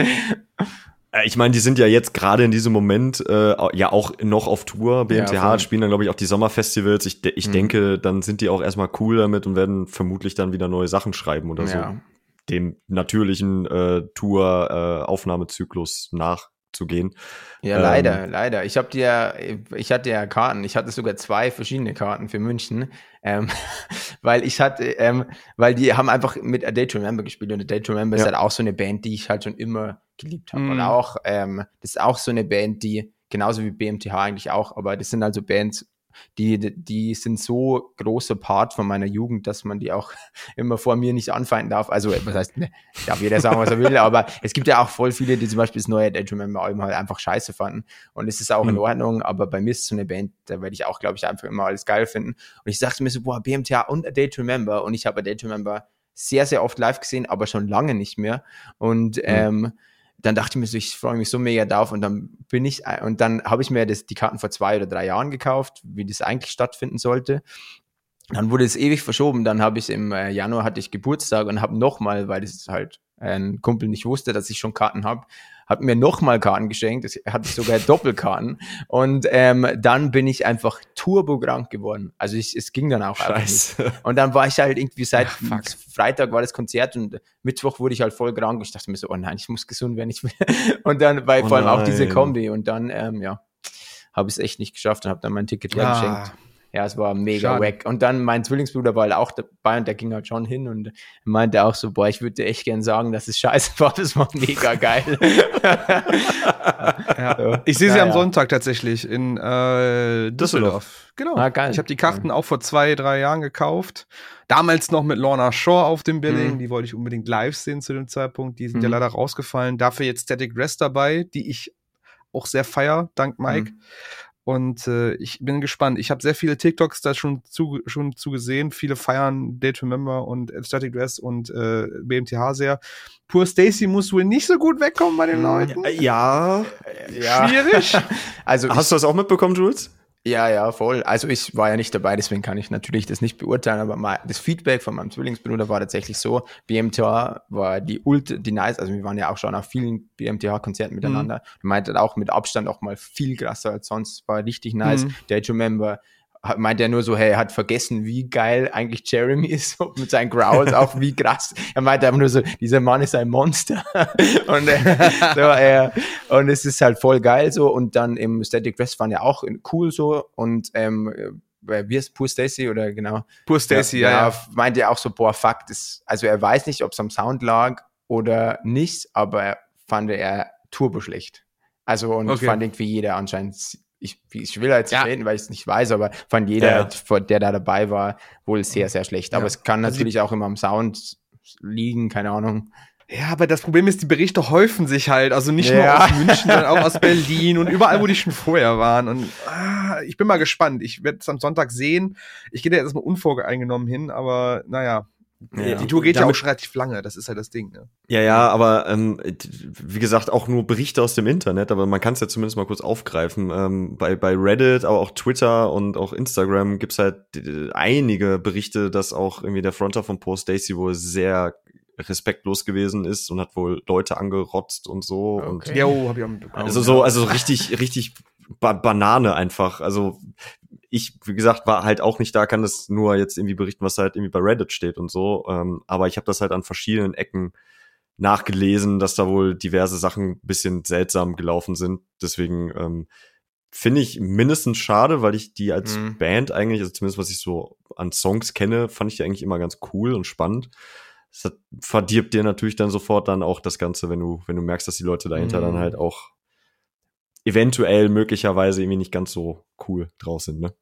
Äh, ich meine, die sind ja jetzt gerade in diesem Moment äh, ja auch noch auf Tour. BMTH ja, spielen dann, glaube ich, auch die Sommerfestivals. Ich, ich mhm. denke, dann sind die auch erstmal cool damit und werden vermutlich dann wieder neue Sachen schreiben oder ja. so. Dem natürlichen äh, Tour-Aufnahmezyklus äh, nach zu gehen. Ja, ähm, leider, leider. Ich habe dir, ich hatte ja Karten. Ich hatte sogar zwei verschiedene Karten für München, ähm, weil ich hatte, ähm, weil die haben einfach mit A Day to Remember gespielt und A Day to Remember ja. ist halt auch so eine Band, die ich halt schon immer geliebt habe. Mm. Und mhm. auch, ähm, das ist auch so eine Band, die genauso wie BMTH eigentlich auch, aber das sind also Bands, die, die sind so großer Part von meiner Jugend, dass man die auch immer vor mir nicht anfeinden darf. Also, was heißt, ne, darf jeder sagen, was er will, aber es gibt ja auch voll viele, die zum Beispiel das neue Dead Remember Album halt einfach scheiße fanden. Und es ist auch mhm. in Ordnung, aber bei mir ist so eine Band, da werde ich auch, glaube ich, einfach immer alles geil finden. Und ich sagte mir so, boah, BMTA und A Day to Remember. Und ich habe A Day to Remember sehr, sehr oft live gesehen, aber schon lange nicht mehr. Und mhm. ähm, dann dachte ich mir so, ich freue mich so mega drauf und dann bin ich, und dann habe ich mir das, die Karten vor zwei oder drei Jahren gekauft, wie das eigentlich stattfinden sollte. Dann wurde es ewig verschoben, dann habe ich im äh, Januar hatte ich Geburtstag und habe nochmal, weil das halt ein Kumpel nicht wusste, dass ich schon Karten habe, hat mir nochmal Karten geschenkt, er hatte sogar Doppelkarten und ähm, dann bin ich einfach turbokrank geworden. Also ich, es ging dann auch Scheiße. einfach nicht. Und dann war ich halt irgendwie seit Ach, Freitag war das Konzert und Mittwoch wurde ich halt voll krank. Ich dachte mir so, oh nein, ich muss gesund werden. Ich will. Und dann war oh vor allem auch diese Kombi und dann, ähm, ja, habe ich es echt nicht geschafft und habe dann mein Ticket ja. hergeschenkt. Ja, es war mega Schade. wack. Und dann mein Zwillingsbruder war halt auch dabei und der ging halt schon hin und meinte auch so, boah, ich würde echt gern sagen, dass es scheiße war, das war mega geil. ja. Ich sehe sie ja, am Sonntag tatsächlich in äh, Düsseldorf. Genau. Ah, geil. Ich habe die Karten auch vor zwei, drei Jahren gekauft. Damals noch mit Lorna Shaw auf dem Billing. Mhm. Die wollte ich unbedingt live sehen zu dem Zeitpunkt. Die sind mhm. ja leider rausgefallen. Dafür jetzt Static Rest dabei, die ich auch sehr feier, dank Mike. Mhm. Und äh, ich bin gespannt. Ich habe sehr viele TikToks da schon zu, schon zu gesehen. Viele feiern Day to Member und Static Dress und äh, BMTH sehr. Pur Stacy muss wohl nicht so gut wegkommen bei den hm, Leuten. Ja. ja. Schwierig. also Hast du das auch mitbekommen, Jules? Ja, ja, voll. Also ich war ja nicht dabei, deswegen kann ich natürlich das nicht beurteilen, aber mal, das Feedback von meinem Zwillingsbruder war tatsächlich so, BMTH war die Ult, die nice, also wir waren ja auch schon auf vielen BMTH-Konzerten miteinander. Mhm. meinte auch mit Abstand auch mal viel krasser als sonst, war richtig nice. Mhm. Der Member meint er nur so, hey, er hat vergessen, wie geil eigentlich Jeremy ist mit seinen Growls, auch wie krass. Er meinte einfach nur so, dieser Mann ist ein Monster. und, äh, so, äh, und es ist halt voll geil so. Und dann im Static Rest waren ja auch cool so. Und ähm, äh, wie ist Pur Stacy oder genau? Pur Stacy, ja, ja, ja. Meinte er auch so, boah, fuck, das, also er weiß nicht, ob es am Sound lag oder nicht, aber fand er turbo schlecht. Also und okay. fand irgendwie jeder anscheinend ich, ich will jetzt ja. reden, weil ich es nicht weiß, aber fand jeder, ja. der da dabei war, wohl sehr, sehr schlecht. Aber ja. es kann also natürlich also, auch immer am Sound liegen, keine Ahnung. Ja, aber das Problem ist, die Berichte häufen sich halt. Also nicht nur aus München, sondern auch aus Berlin und überall, wo die schon vorher waren. Und ah, ich bin mal gespannt. Ich werde es am Sonntag sehen. Ich gehe da jetzt erstmal unvoreingenommen hin, aber naja, ja, die Tour geht ja auch schon relativ lange, das ist halt das Ding. Ne? Ja, ja, aber ähm, wie gesagt, auch nur Berichte aus dem Internet, aber man kann es ja zumindest mal kurz aufgreifen. Ähm, bei, bei Reddit, aber auch Twitter und auch Instagram gibt's halt einige Berichte, dass auch irgendwie der Fronter von Poor Stacy wohl sehr respektlos gewesen ist und hat wohl Leute angerotzt und so. Okay. Und, ja, hab ich auch mitbekommen. Also so, also richtig, richtig ba Banane einfach. Also ich, wie gesagt, war halt auch nicht da, kann das nur jetzt irgendwie berichten, was halt irgendwie bei Reddit steht und so. Ähm, aber ich habe das halt an verschiedenen Ecken nachgelesen, dass da wohl diverse Sachen bisschen seltsam gelaufen sind. Deswegen ähm, finde ich mindestens schade, weil ich die als mhm. Band eigentlich, also zumindest was ich so an Songs kenne, fand ich die eigentlich immer ganz cool und spannend. Hat, verdirbt dir natürlich dann sofort dann auch das Ganze, wenn du, wenn du merkst, dass die Leute dahinter mhm. dann halt auch eventuell möglicherweise irgendwie nicht ganz so cool draus sind, ne?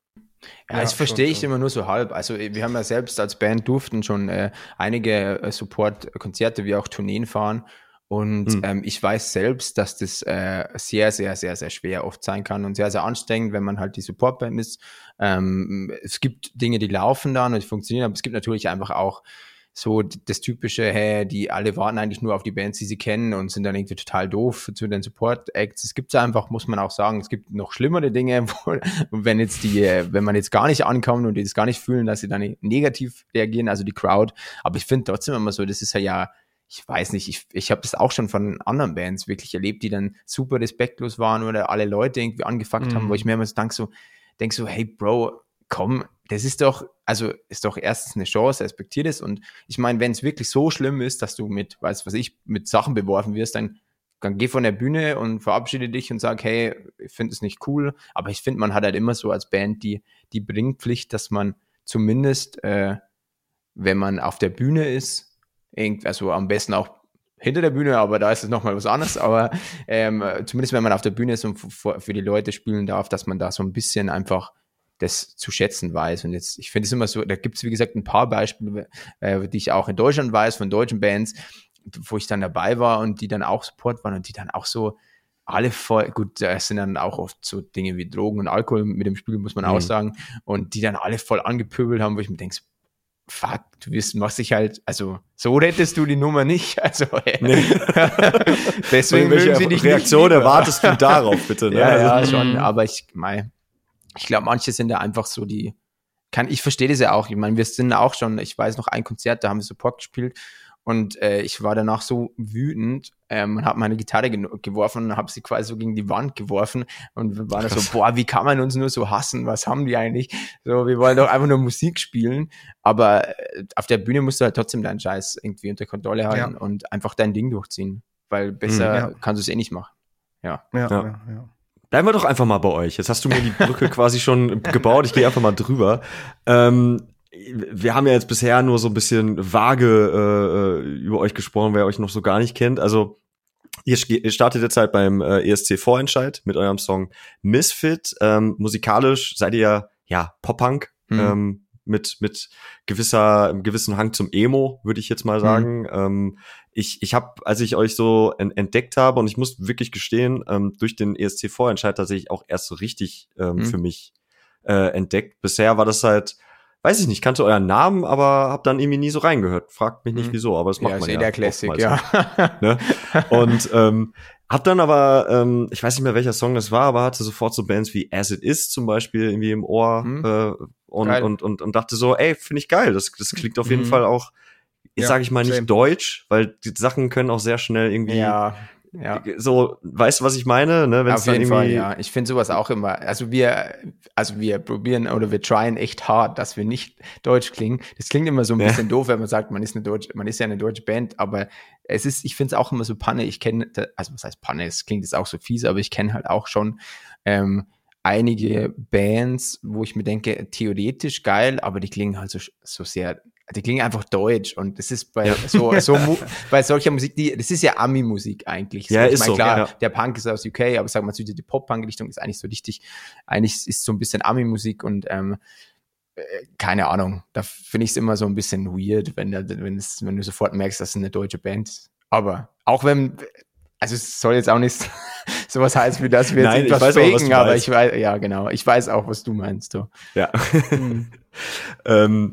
Ja, das verstehe ich immer nur so halb. Also wir haben ja selbst als Band durften schon äh, einige äh, Support-Konzerte wie auch Tourneen fahren. Und hm. ähm, ich weiß selbst, dass das äh, sehr, sehr, sehr, sehr schwer oft sein kann und sehr, sehr anstrengend, wenn man halt die Support-Band ist. Ähm, es gibt Dinge, die laufen dann und funktionieren, aber es gibt natürlich einfach auch so das typische, hey, die alle warten eigentlich nur auf die Bands, die sie kennen und sind dann irgendwie total doof zu den Support-Acts. Es gibt einfach, muss man auch sagen, es gibt noch schlimmere Dinge, wo, wenn jetzt die, wenn man jetzt gar nicht ankommt und die das gar nicht fühlen, dass sie dann negativ reagieren, also die Crowd. Aber ich finde trotzdem immer so, das ist ja ja, ich weiß nicht, ich, ich habe das auch schon von anderen Bands wirklich erlebt, die dann super respektlos waren oder alle Leute irgendwie angefuckt mhm. haben, wo ich mir immer so denk so, denk so, hey Bro, komm, das ist doch, also ist doch erstens eine Chance, respektiert es. Und ich meine, wenn es wirklich so schlimm ist, dass du mit, weiß was ich, mit Sachen beworfen wirst, dann, dann geh von der Bühne und verabschiede dich und sag, hey, ich finde es nicht cool. Aber ich finde, man hat halt immer so als Band die, die Bringpflicht, dass man zumindest, äh, wenn man auf der Bühne ist, also am besten auch hinter der Bühne, aber da ist es nochmal was anderes. Aber ähm, zumindest wenn man auf der Bühne ist und für die Leute spielen darf, dass man da so ein bisschen einfach das zu schätzen weiß. Und jetzt, ich finde es immer so, da gibt es, wie gesagt, ein paar Beispiele, äh, die ich auch in Deutschland weiß, von deutschen Bands, wo ich dann dabei war und die dann auch Support waren und die dann auch so alle voll, gut, da sind dann auch oft so Dinge wie Drogen und Alkohol mit dem Spiel, muss man mhm. auch sagen, und die dann alle voll angepöbelt haben, wo ich mir denke, fuck, du wirst, machst dich halt, also so rettest du die Nummer nicht. Also nee. deswegen welche sie dich Reaktion erwartest du darauf, bitte? Ne? Ja, ja, also, schon, aber ich, mei, ich glaube, manche sind ja einfach so die, kann, ich verstehe das ja auch. Ich meine, wir sind auch schon, ich weiß noch ein Konzert, da haben wir Support gespielt und äh, ich war danach so wütend ähm, und habe meine Gitarre ge geworfen und habe sie quasi so gegen die Wand geworfen und wir waren so, boah, wie kann man uns nur so hassen? Was haben die eigentlich? So, wir wollen doch einfach nur Musik spielen, aber äh, auf der Bühne musst du halt trotzdem deinen Scheiß irgendwie unter Kontrolle halten ja. und einfach dein Ding durchziehen, weil besser mhm, ja. kannst du es eh nicht machen. Ja. Ja, ja. Bleiben wir doch einfach mal bei euch. Jetzt hast du mir die Brücke quasi schon gebaut. Ich gehe einfach mal drüber. Ähm, wir haben ja jetzt bisher nur so ein bisschen vage äh, über euch gesprochen, wer euch noch so gar nicht kennt. Also ihr, ihr startet jetzt halt beim äh, ESC Vorentscheid mit eurem Song Misfit. Ähm, musikalisch seid ihr ja, ja Pop-Punk. Mhm. Ähm, mit mit gewisser gewissen Hang zum Emo würde ich jetzt mal sagen mhm. ähm, ich ich habe als ich euch so entdeckt habe und ich muss wirklich gestehen ähm, durch den ESC Vorentscheid tatsächlich auch erst so richtig ähm, mhm. für mich äh, entdeckt bisher war das halt weiß ich nicht, kannte euren Namen, aber hab dann irgendwie nie so reingehört. Fragt mich nicht hm. wieso, aber es macht ja, man ist ja. der Classic, ja. ne? Und ähm, hab dann aber, ähm, ich weiß nicht mehr welcher Song das war, aber hatte sofort so Bands wie As It Is zum Beispiel irgendwie im Ohr hm. äh, und, und, und, und dachte so, ey, finde ich geil. Das, das klingt auf jeden mhm. Fall auch, ich ja, sage ich mal nicht same. deutsch, weil die Sachen können auch sehr schnell irgendwie ja ja. So, weißt du, was ich meine? Ne? Wenn's Auf jeden Fall, ja. Ich finde sowas auch immer. Also wir, also wir probieren oder wir tryen echt hart, dass wir nicht deutsch klingen. Das klingt immer so ein bisschen ja. doof, wenn man sagt, man ist eine deutsche, man ist ja eine deutsche Band, aber es ist, ich finde es auch immer so Panne. Ich kenne, also was heißt Panne? Es klingt jetzt auch so fies, aber ich kenne halt auch schon ähm, einige Bands, wo ich mir denke, theoretisch geil, aber die klingen halt so, so sehr die klingen einfach deutsch und das ist bei ja. so, so bei solcher Musik, die, das ist ja Ami-Musik eigentlich. Ja, ich ist meine, so, klar, ja. der Punk ist aus UK, aber sag mal, die Pop-Punk-Richtung ist eigentlich so richtig, eigentlich ist so ein bisschen Ami-Musik und ähm, äh, keine Ahnung, da finde ich es immer so ein bisschen weird, wenn, wenn, es, wenn du sofort merkst, dass es eine deutsche Band ist. Aber auch wenn, also es soll jetzt auch nicht sowas heißen wie das wir Nein, jetzt etwas faken, aber ich weiß, ja genau, ich weiß auch, was du meinst. Du. Ja. Hm. ähm,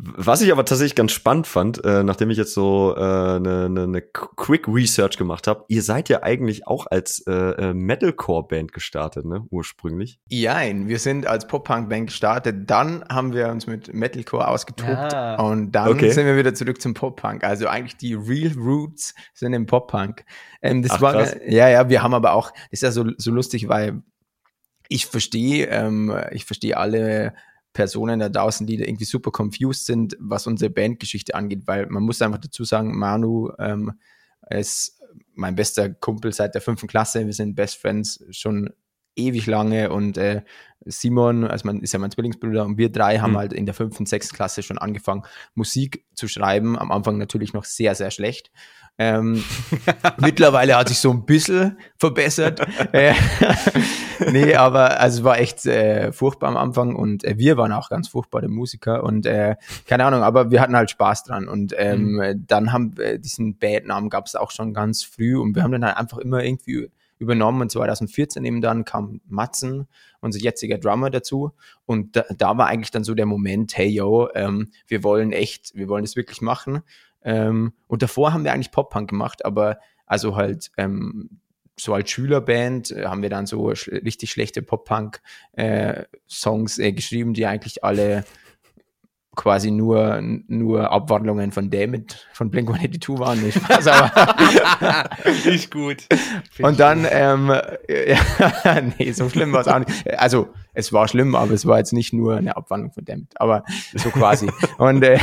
was ich aber tatsächlich ganz spannend fand, äh, nachdem ich jetzt so eine äh, ne, ne, ne Quick Research gemacht habe, ihr seid ja eigentlich auch als äh, äh, Metalcore-Band gestartet, ne, ursprünglich? Nein, wir sind als Pop-Punk-Band gestartet, dann haben wir uns mit Metalcore ausgetobt ah. und dann okay. sind wir wieder zurück zum Pop-Punk. Also eigentlich die Real Roots sind im Pop-Punk. Ähm, das Ach, war, krass. ja, ja, wir haben aber auch, ist ja so, so lustig, weil ich verstehe, ähm, ich verstehe alle Personen da draußen, die da irgendwie super confused sind, was unsere Bandgeschichte angeht, weil man muss einfach dazu sagen, Manu ähm, ist mein bester Kumpel seit der fünften Klasse, wir sind Best Friends schon ewig lange und äh, Simon, also man ist ja mein Zwillingsbruder und wir drei haben mhm. halt in der fünften, sechsten Klasse schon angefangen, Musik zu schreiben. Am Anfang natürlich noch sehr, sehr schlecht. Ähm, mittlerweile hat sich so ein bisschen verbessert. Äh, nee, aber also es war echt äh, furchtbar am Anfang und äh, wir waren auch ganz furchtbare Musiker und äh, keine Ahnung, aber wir hatten halt Spaß dran und ähm, mhm. dann haben wir diesen Bandnamen gab es auch schon ganz früh und wir haben dann halt einfach immer irgendwie übernommen und 2014 eben dann kam Matzen, unser jetziger Drummer dazu und da, da war eigentlich dann so der Moment, hey yo, ähm, wir wollen echt, wir wollen das wirklich machen ähm, und davor haben wir eigentlich Pop-Punk gemacht, aber also halt ähm, so als Schülerband äh, haben wir dann so sch richtig schlechte Pop-Punk-Songs äh, äh, geschrieben, die eigentlich alle quasi nur, nur Abwandlungen von Damit von Blink 182 waren. Nicht Spaß, aber. nicht gut. Und dann, ähm, ja, nee, so schlimm war es auch nicht. Also, es war schlimm, aber es war jetzt nicht nur eine Abwandlung von Damit, aber so quasi. und, äh,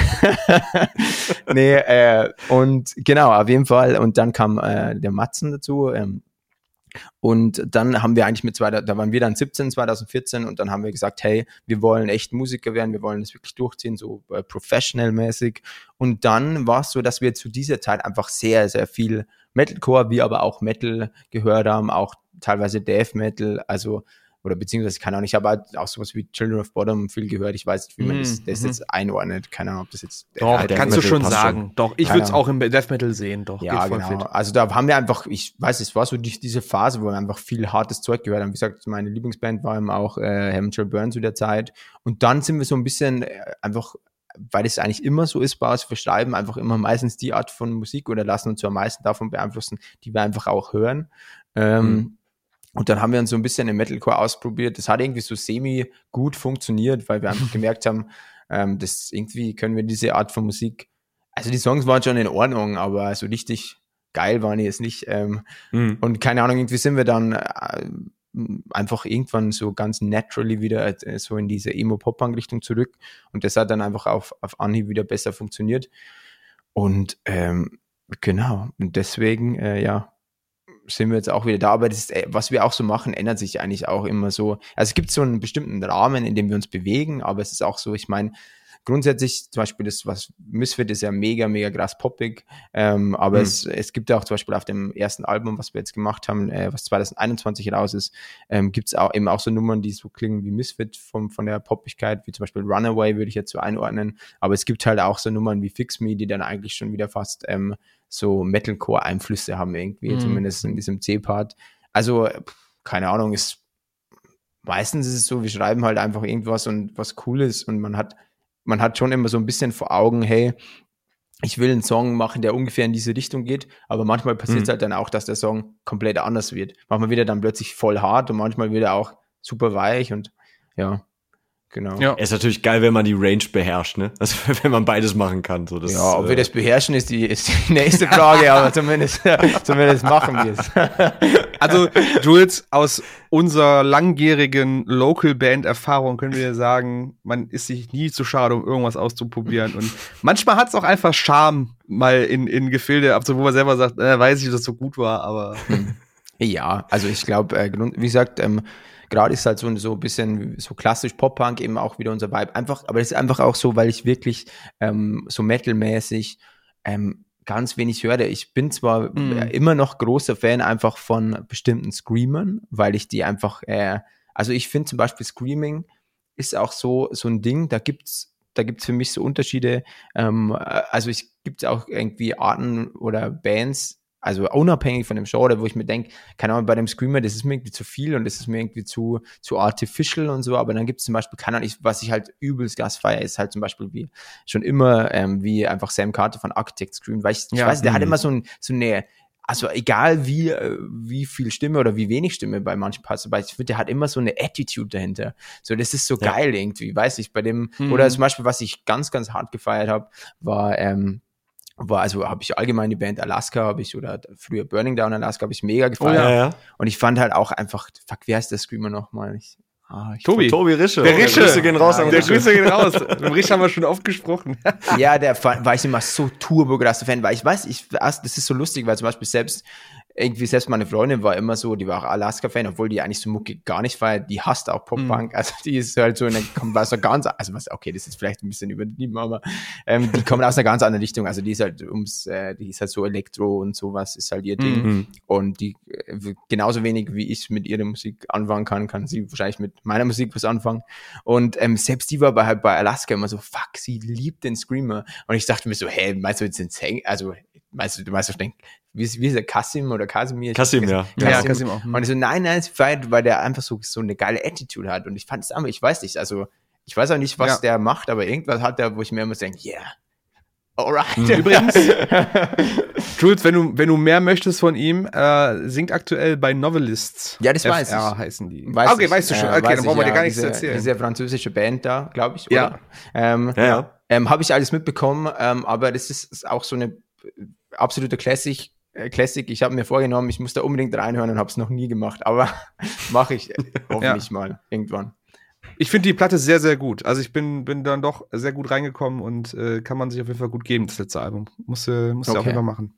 nee, äh, und genau, auf jeden Fall. Und dann kam äh, der Matzen dazu, ähm, und dann haben wir eigentlich mit zwei, da waren wir dann 17, 2014 und dann haben wir gesagt, hey, wir wollen echt Musiker werden, wir wollen das wirklich durchziehen, so äh, professional-mäßig. Und dann war es so, dass wir zu dieser Zeit einfach sehr, sehr viel Metalcore, wie aber auch Metal gehört haben, auch teilweise Death Metal, also oder beziehungsweise, keine Ahnung, ich habe halt auch sowas wie Children of Bottom viel gehört. Ich weiß nicht, wie man das, das mhm. jetzt einordnet. Keine Ahnung, ob das jetzt. Doch, halt kannst du schon sagen. Schon. Doch, ich würde es auch im Death Metal sehen. Doch, ja, genau. Fit. Also da haben wir einfach, ich weiß, es war so die, diese Phase, wo wir einfach viel hartes Zeug gehört haben. Wie gesagt, meine Lieblingsband war eben auch äh, Hammond Burn zu der Zeit. Und dann sind wir so ein bisschen äh, einfach weil es eigentlich immer so ist bei uns, wir schreiben einfach immer meistens die Art von Musik oder lassen uns am meisten davon beeinflussen, die wir einfach auch hören. Ähm, mhm. Und dann haben wir uns so ein bisschen im Metalcore ausprobiert. Das hat irgendwie so semi gut funktioniert, weil wir einfach gemerkt haben, ähm, dass irgendwie können wir diese Art von Musik, also die Songs waren schon in Ordnung, aber so richtig geil waren die jetzt nicht. Ähm, mhm. Und keine Ahnung, irgendwie sind wir dann äh, einfach irgendwann so ganz naturally wieder äh, so in diese Emo-Pop-Punk-Richtung zurück. Und das hat dann einfach auf, auf Anhieb wieder besser funktioniert. Und ähm, genau, und deswegen, äh, ja, sind wir jetzt auch wieder da. Aber das, äh, was wir auch so machen, ändert sich eigentlich auch immer so. Also es gibt so einen bestimmten Rahmen, in dem wir uns bewegen, aber es ist auch so, ich meine, grundsätzlich zum Beispiel das, was Misfit ist ja mega, mega krass poppig, ähm, aber mhm. es, es gibt ja auch zum Beispiel auf dem ersten Album, was wir jetzt gemacht haben, äh, was 2021 raus ist, ähm, gibt es auch eben auch so Nummern, die so klingen wie Misfit vom, von der Poppigkeit, wie zum Beispiel Runaway würde ich jetzt so einordnen, aber es gibt halt auch so Nummern wie Fix Me, die dann eigentlich schon wieder fast ähm, so Metalcore-Einflüsse haben irgendwie, mhm. zumindest in diesem C-Part. Also, keine Ahnung, ist meistens ist es so, wir schreiben halt einfach irgendwas und was cool ist und man hat man hat schon immer so ein bisschen vor Augen, hey, ich will einen Song machen, der ungefähr in diese Richtung geht, aber manchmal passiert es mhm. halt dann auch, dass der Song komplett anders wird. Manchmal wird er dann plötzlich voll hart und manchmal wird er auch super weich und ja. Genau. Ja. Ist natürlich geil, wenn man die Range beherrscht, ne? Also wenn man beides machen kann. So, das, ja, ob äh, wir das beherrschen, ist die, ist die nächste Frage, aber zumindest, zumindest machen wir es. Also, Jules, aus unserer langjährigen Local Band Erfahrung können wir sagen, man ist sich nie zu schade, um irgendwas auszuprobieren. Und manchmal hat es auch einfach Charme, mal in, in Gefilde, also wo man selber sagt, äh, weiß ich, dass es so gut war, aber. Ja, also ich glaube, äh, wie gesagt, ähm, gerade ist halt so, so ein bisschen so klassisch Pop-Punk eben auch wieder unser Vibe. Einfach, aber es ist einfach auch so, weil ich wirklich ähm, so metalmäßig ähm, ganz wenig höre. Ich bin zwar mm. immer noch großer Fan einfach von bestimmten Screamern, weil ich die einfach, äh, also ich finde zum Beispiel Screaming ist auch so, so ein Ding, da gibt's da gibt's für mich so Unterschiede. Ähm, also es gibt auch irgendwie Arten oder Bands, also unabhängig von dem Genre, wo ich mir denke, keine Ahnung, bei dem Screamer, das ist mir irgendwie zu viel und das ist mir irgendwie zu, zu artificial und so, aber dann gibt es zum Beispiel, keine Ahnung, was ich halt übelst Gas feier, ist halt zum Beispiel wie schon immer, ähm, wie einfach Sam Carter von Architect Scream, weil ich, ich ja, weiß, der hat mhm. immer so, ein, so eine, also egal wie, äh, wie viel Stimme oder wie wenig Stimme bei manchen Parts, aber ich finde, der hat immer so eine Attitude dahinter. So, das ist so ja. geil irgendwie, weiß ich, bei dem, mhm. oder zum Beispiel, was ich ganz, ganz hart gefeiert habe, war, ähm, war, also habe ich allgemein die Band Alaska, habe ich, oder früher Burning Down Alaska, habe ich mega gefallen. Oh, ja, ja. Und ich fand halt auch einfach, fuck, wie heißt der Screamer nochmal? Ich, ah, ich Tobi. Tobi Rische. Der Rische. Der Grüße gehen raus. Ja, der Grüße gehen raus. Mit dem Rische haben wir schon oft gesprochen. ja, der war ich immer so turbo-grasser Fan, weil ich weiß, ich, das ist so lustig, weil zum Beispiel selbst irgendwie selbst meine Freundin war immer so, die war auch Alaska-Fan, obwohl die eigentlich so Mucke gar nicht feiert, die hasst auch Pop-Punk, mhm. also die ist halt so, eine, kommt aus einer ganz, also was, okay, das ist vielleicht ein bisschen übertrieben, aber ähm, die kommen aus einer ganz anderen Richtung, also die ist halt ums, äh, die ist halt so Elektro und sowas, ist halt ihr Ding. Mhm. und die äh, genauso wenig wie ich mit ihrer Musik anfangen kann, kann sie wahrscheinlich mit meiner Musik was anfangen. Und ähm, selbst die war bei, halt bei Alaska immer so, fuck, sie liebt den Screamer. Und ich dachte mir so, hey, meinst du jetzt den Sing, also weißt du, du weißt wahrscheinlich, wie ist, wie ist der Kassim oder Kasimir? Kassim, ja. Kassim. Ja, Kassim auch. Und ich so, nein, nein, es feiert, weil der einfach so, so eine geile Attitude hat. Und ich fand es einfach, ich weiß nicht, also, ich weiß auch nicht, was ja. der macht, aber irgendwas hat der, wo ich mir immer denke, yeah. Alright. Mhm. Übrigens, Jules, wenn du, wenn du mehr möchtest von ihm, äh, singt aktuell bei Novelists. Ja, das FR weiß ich. heißen die. Weiß okay, ich. weißt du schon. Äh, okay, äh, dann brauchen wir ja, dir gar nichts diese, zu erzählen. Diese französische Band da, glaube ich. Oder? Ja. Ähm, ja, ja. Ähm, Habe ich alles mitbekommen, ähm, aber das ist, ist auch so eine absoluter Classic. Äh, Classic. Ich habe mir vorgenommen, ich muss da unbedingt reinhören und habe es noch nie gemacht, aber mache ich hoffentlich ja. mal irgendwann. Ich finde die Platte sehr, sehr gut. Also ich bin, bin dann doch sehr gut reingekommen und äh, kann man sich auf jeden Fall gut geben, das letzte Album. Muss, äh, muss okay. auf jeden Fall machen.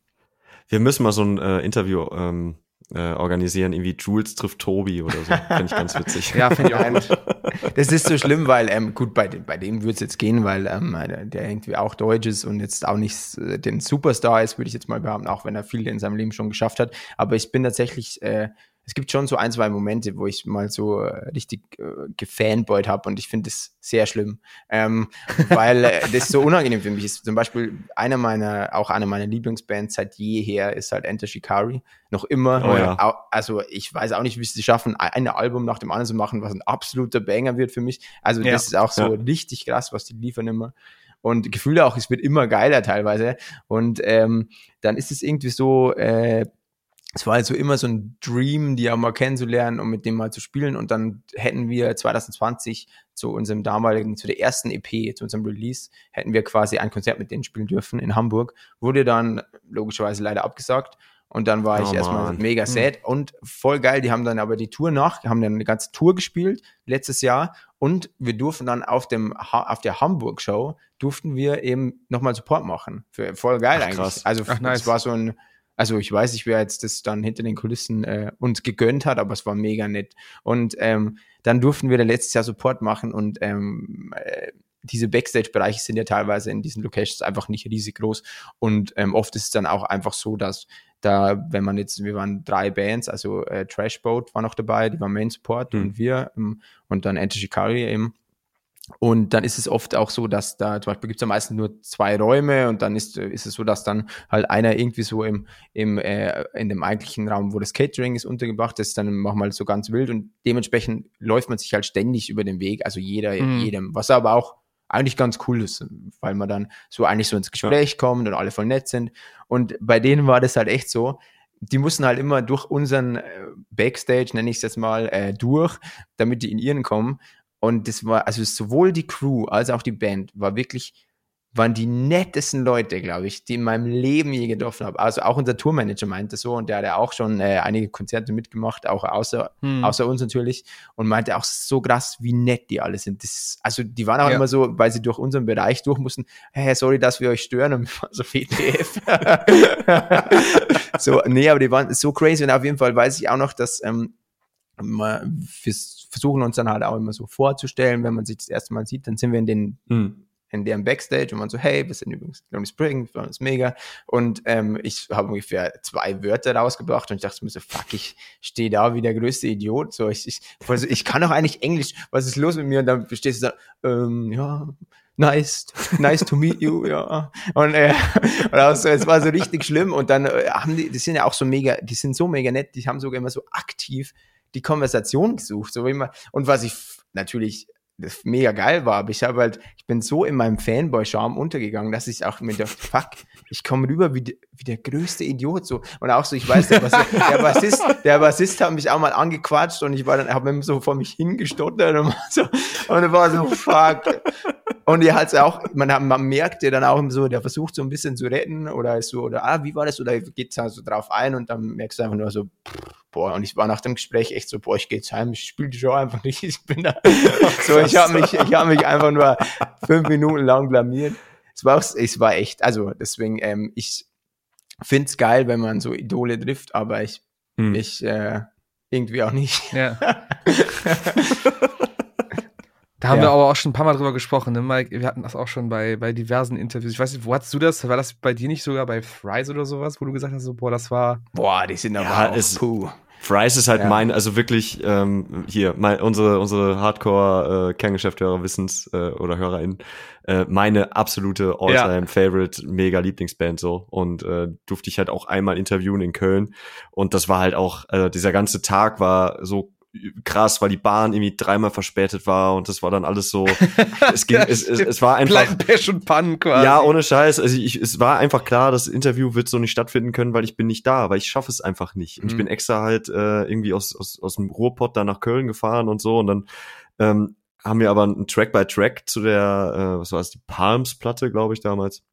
Wir müssen mal so ein äh, Interview ähm, äh, organisieren, irgendwie Jules trifft Tobi oder so. Finde ich ganz witzig. ja, finde ich auch gut. Das ist so schlimm, weil, ähm, gut, bei, bei dem würde es jetzt gehen, weil ähm, der irgendwie auch Deutsch ist und jetzt auch nicht äh, den Superstar ist, würde ich jetzt mal behaupten, auch wenn er viel in seinem Leben schon geschafft hat. Aber ich bin tatsächlich äh, es gibt schon so ein, zwei Momente, wo ich mal so äh, richtig äh, gefanboyt habe und ich finde das sehr schlimm, ähm, weil äh, das so unangenehm für mich ist. Zum Beispiel einer meiner, auch einer meiner Lieblingsbands seit jeher ist halt Enter Shikari. Noch immer. Oh, ja. Also ich weiß auch nicht, wie sie schaffen, ein Album nach dem anderen zu machen, was ein absoluter Banger wird für mich. Also ja. das ist auch so ja. richtig krass, was die liefern immer und Gefühle auch, es wird immer geiler teilweise. Und ähm, dann ist es irgendwie so, äh, es war also immer so ein Dream, die auch mal kennenzulernen und mit dem mal zu spielen. Und dann hätten wir 2020 zu unserem damaligen, zu der ersten EP, zu unserem Release, hätten wir quasi ein Konzert mit denen spielen dürfen in Hamburg. Wurde dann logischerweise leider abgesagt. Und dann war oh, ich erstmal Mann. mega hm. sad und voll geil. Die haben dann aber die Tour nach, haben dann eine ganze Tour gespielt letztes Jahr und wir durften dann auf dem auf der Hamburg Show durften wir eben nochmal Support machen. Für, voll geil Ach, eigentlich. Krass. Also Ach, nice. es war so ein Also ich weiß nicht, wer jetzt das dann hinter den Kulissen äh, uns gegönnt hat, aber es war mega nett. Und ähm, dann durften wir dann letztes Jahr Support machen und ähm, äh, diese Backstage-Bereiche sind ja teilweise in diesen Locations einfach nicht riesig groß. Und ähm, oft ist es dann auch einfach so, dass da, wenn man jetzt, wir waren drei Bands, also äh, Trashboat war noch dabei, die war Main Support mhm. und wir ähm, und dann Enter Shikari eben. Und dann ist es oft auch so, dass da zum Beispiel gibt es am meisten nur zwei Räume und dann ist, ist es so, dass dann halt einer irgendwie so im, im äh, in dem eigentlichen Raum, wo das Catering ist, untergebracht ist, dann manchmal so ganz wild und dementsprechend läuft man sich halt ständig über den Weg, also jeder, mhm. jedem, was aber auch eigentlich ganz cool ist, weil man dann so eigentlich so ins Gespräch ja. kommt und alle voll nett sind. Und bei denen war das halt echt so, die mussten halt immer durch unseren äh, Backstage, nenne ich es jetzt mal, äh, durch, damit die in ihren kommen. Und das war, also sowohl die Crew als auch die Band war wirklich waren die nettesten Leute, glaube ich, die in meinem Leben je getroffen habe. Also auch unser Tourmanager meinte so und der hat ja auch schon äh, einige Konzerte mitgemacht, auch außer, hm. außer uns natürlich und meinte auch so krass, wie nett die alle sind. Das, also die waren auch ja. immer so, weil sie durch unseren Bereich durch mussten, hey, sorry, dass wir euch stören und so WTF. so, nee, aber die waren so crazy und auf jeden Fall weiß ich auch noch, dass ähm, wir versuchen uns dann halt auch immer so vorzustellen, wenn man sich das erste Mal sieht, dann sind wir in den hm in deren Backstage und man so, hey, wir sind übrigens Lonely Spring, wir es mega. Und ähm, ich habe ungefähr zwei Wörter rausgebracht und ich dachte mir so, fuck, ich stehe da wie der größte Idiot. So, ich, ich, also ich kann doch eigentlich Englisch, was ist los mit mir? Und dann stehst du da, ähm, ja, nice, nice to meet you, ja. Und, äh, und also, es war so richtig schlimm. Und dann äh, haben die, die sind ja auch so mega, die sind so mega nett, die haben sogar immer so aktiv die Konversation gesucht. So wie immer, und was ich natürlich das mega geil war, aber ich habe halt, ich bin so in meinem Fanboy-Charme untergegangen, dass ich auch mir dachte, fuck, ich komme rüber wie, wie der größte Idiot, so. Und auch so, ich weiß, der, Bassist, der Bassist, der Bassist hat mich auch mal angequatscht und ich war dann, habe mir so vor mich hingestottert und so, und er war so, fuck. Und er hat auch, man, man merkt ja dann auch so, der versucht so ein bisschen zu retten oder ist so, oder, ah, wie war das, oder geht halt so drauf ein und dann merkst du einfach nur so, pff, boah, und ich war nach dem Gespräch echt so, boah, ich gehe jetzt heim, ich spiele die Show einfach nicht, ich bin da. so, ich habe mich, ich habe mich einfach nur fünf Minuten lang blamiert. Es war, es war echt, also deswegen, ähm, ich finde es geil, wenn man so Idole trifft, aber ich, hm. ich äh, irgendwie auch nicht. Ja. Da haben ja. wir aber auch schon ein paar Mal drüber gesprochen, ne, Mike? Wir hatten das auch schon bei, bei diversen Interviews. Ich weiß nicht, wo hattest du das? War das bei dir nicht sogar bei Fries oder sowas, wo du gesagt hast, so, boah, das war. Boah, die sind aber ja, auch, puh. Fries ist halt ja. mein, also wirklich ähm, hier, mein, unsere unsere Hardcore äh, wissens äh, oder HörerInnen, äh, meine absolute Alltime ja. Favorite, mega Lieblingsband so und äh, durfte ich halt auch einmal interviewen in Köln und das war halt auch äh, dieser ganze Tag war so krass, weil die Bahn irgendwie dreimal verspätet war und das war dann alles so. Es ging, es, es, es war einfach. Pech und Pannen quasi. Ja, ohne Scheiß. Also ich, es war einfach klar, das Interview wird so nicht stattfinden können, weil ich bin nicht da, weil ich schaffe es einfach nicht. Und mhm. ich bin extra halt äh, irgendwie aus, aus, aus dem Ruhrpott da nach Köln gefahren und so und dann ähm, haben wir aber ein Track by Track zu der, äh, was war es, die Palms-Platte, glaube ich, damals.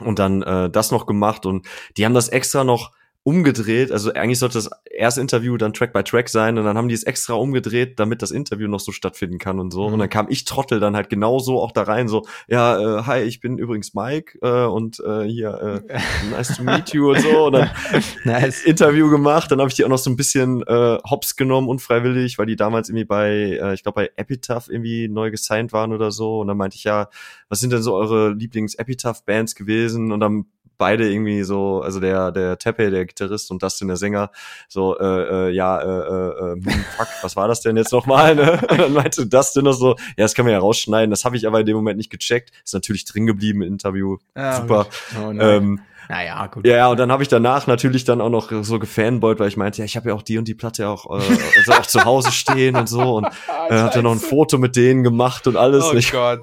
Und dann äh, das noch gemacht und die haben das extra noch umgedreht. Also eigentlich sollte das erste Interview dann Track by Track sein und dann haben die es extra umgedreht, damit das Interview noch so stattfinden kann und so. Mhm. Und dann kam ich Trottel dann halt genauso auch da rein, so, ja, äh, hi, ich bin übrigens Mike äh, und äh, hier, äh, nice to meet you und so. Und dann nice. Interview gemacht. Dann habe ich die auch noch so ein bisschen äh, hops genommen, unfreiwillig, weil die damals irgendwie bei, äh, ich glaube, bei Epitaph irgendwie neu gesigned waren oder so. Und dann meinte ich, ja, was sind denn so eure Lieblings-Epitaph-Bands gewesen? Und dann beide irgendwie so, also der der Tepe, der Gitarrist und Dustin der Sänger, so äh, äh, ja, äh, äh, äh hm, fuck, was war das denn jetzt nochmal? Ne? Und dann meinte Dustin noch so, ja, das kann man ja rausschneiden. Das habe ich aber in dem Moment nicht gecheckt. Ist natürlich drin geblieben im Interview. Ja, Super. Oh, ähm, naja, gut. Ja, und dann habe ich danach natürlich dann auch noch so gefanboyt, weil ich meinte, ja, ich habe ja auch die und die Platte auch, äh, also auch zu Hause stehen und so und äh, hatte noch ein Foto mit denen gemacht und alles. Oh Gott.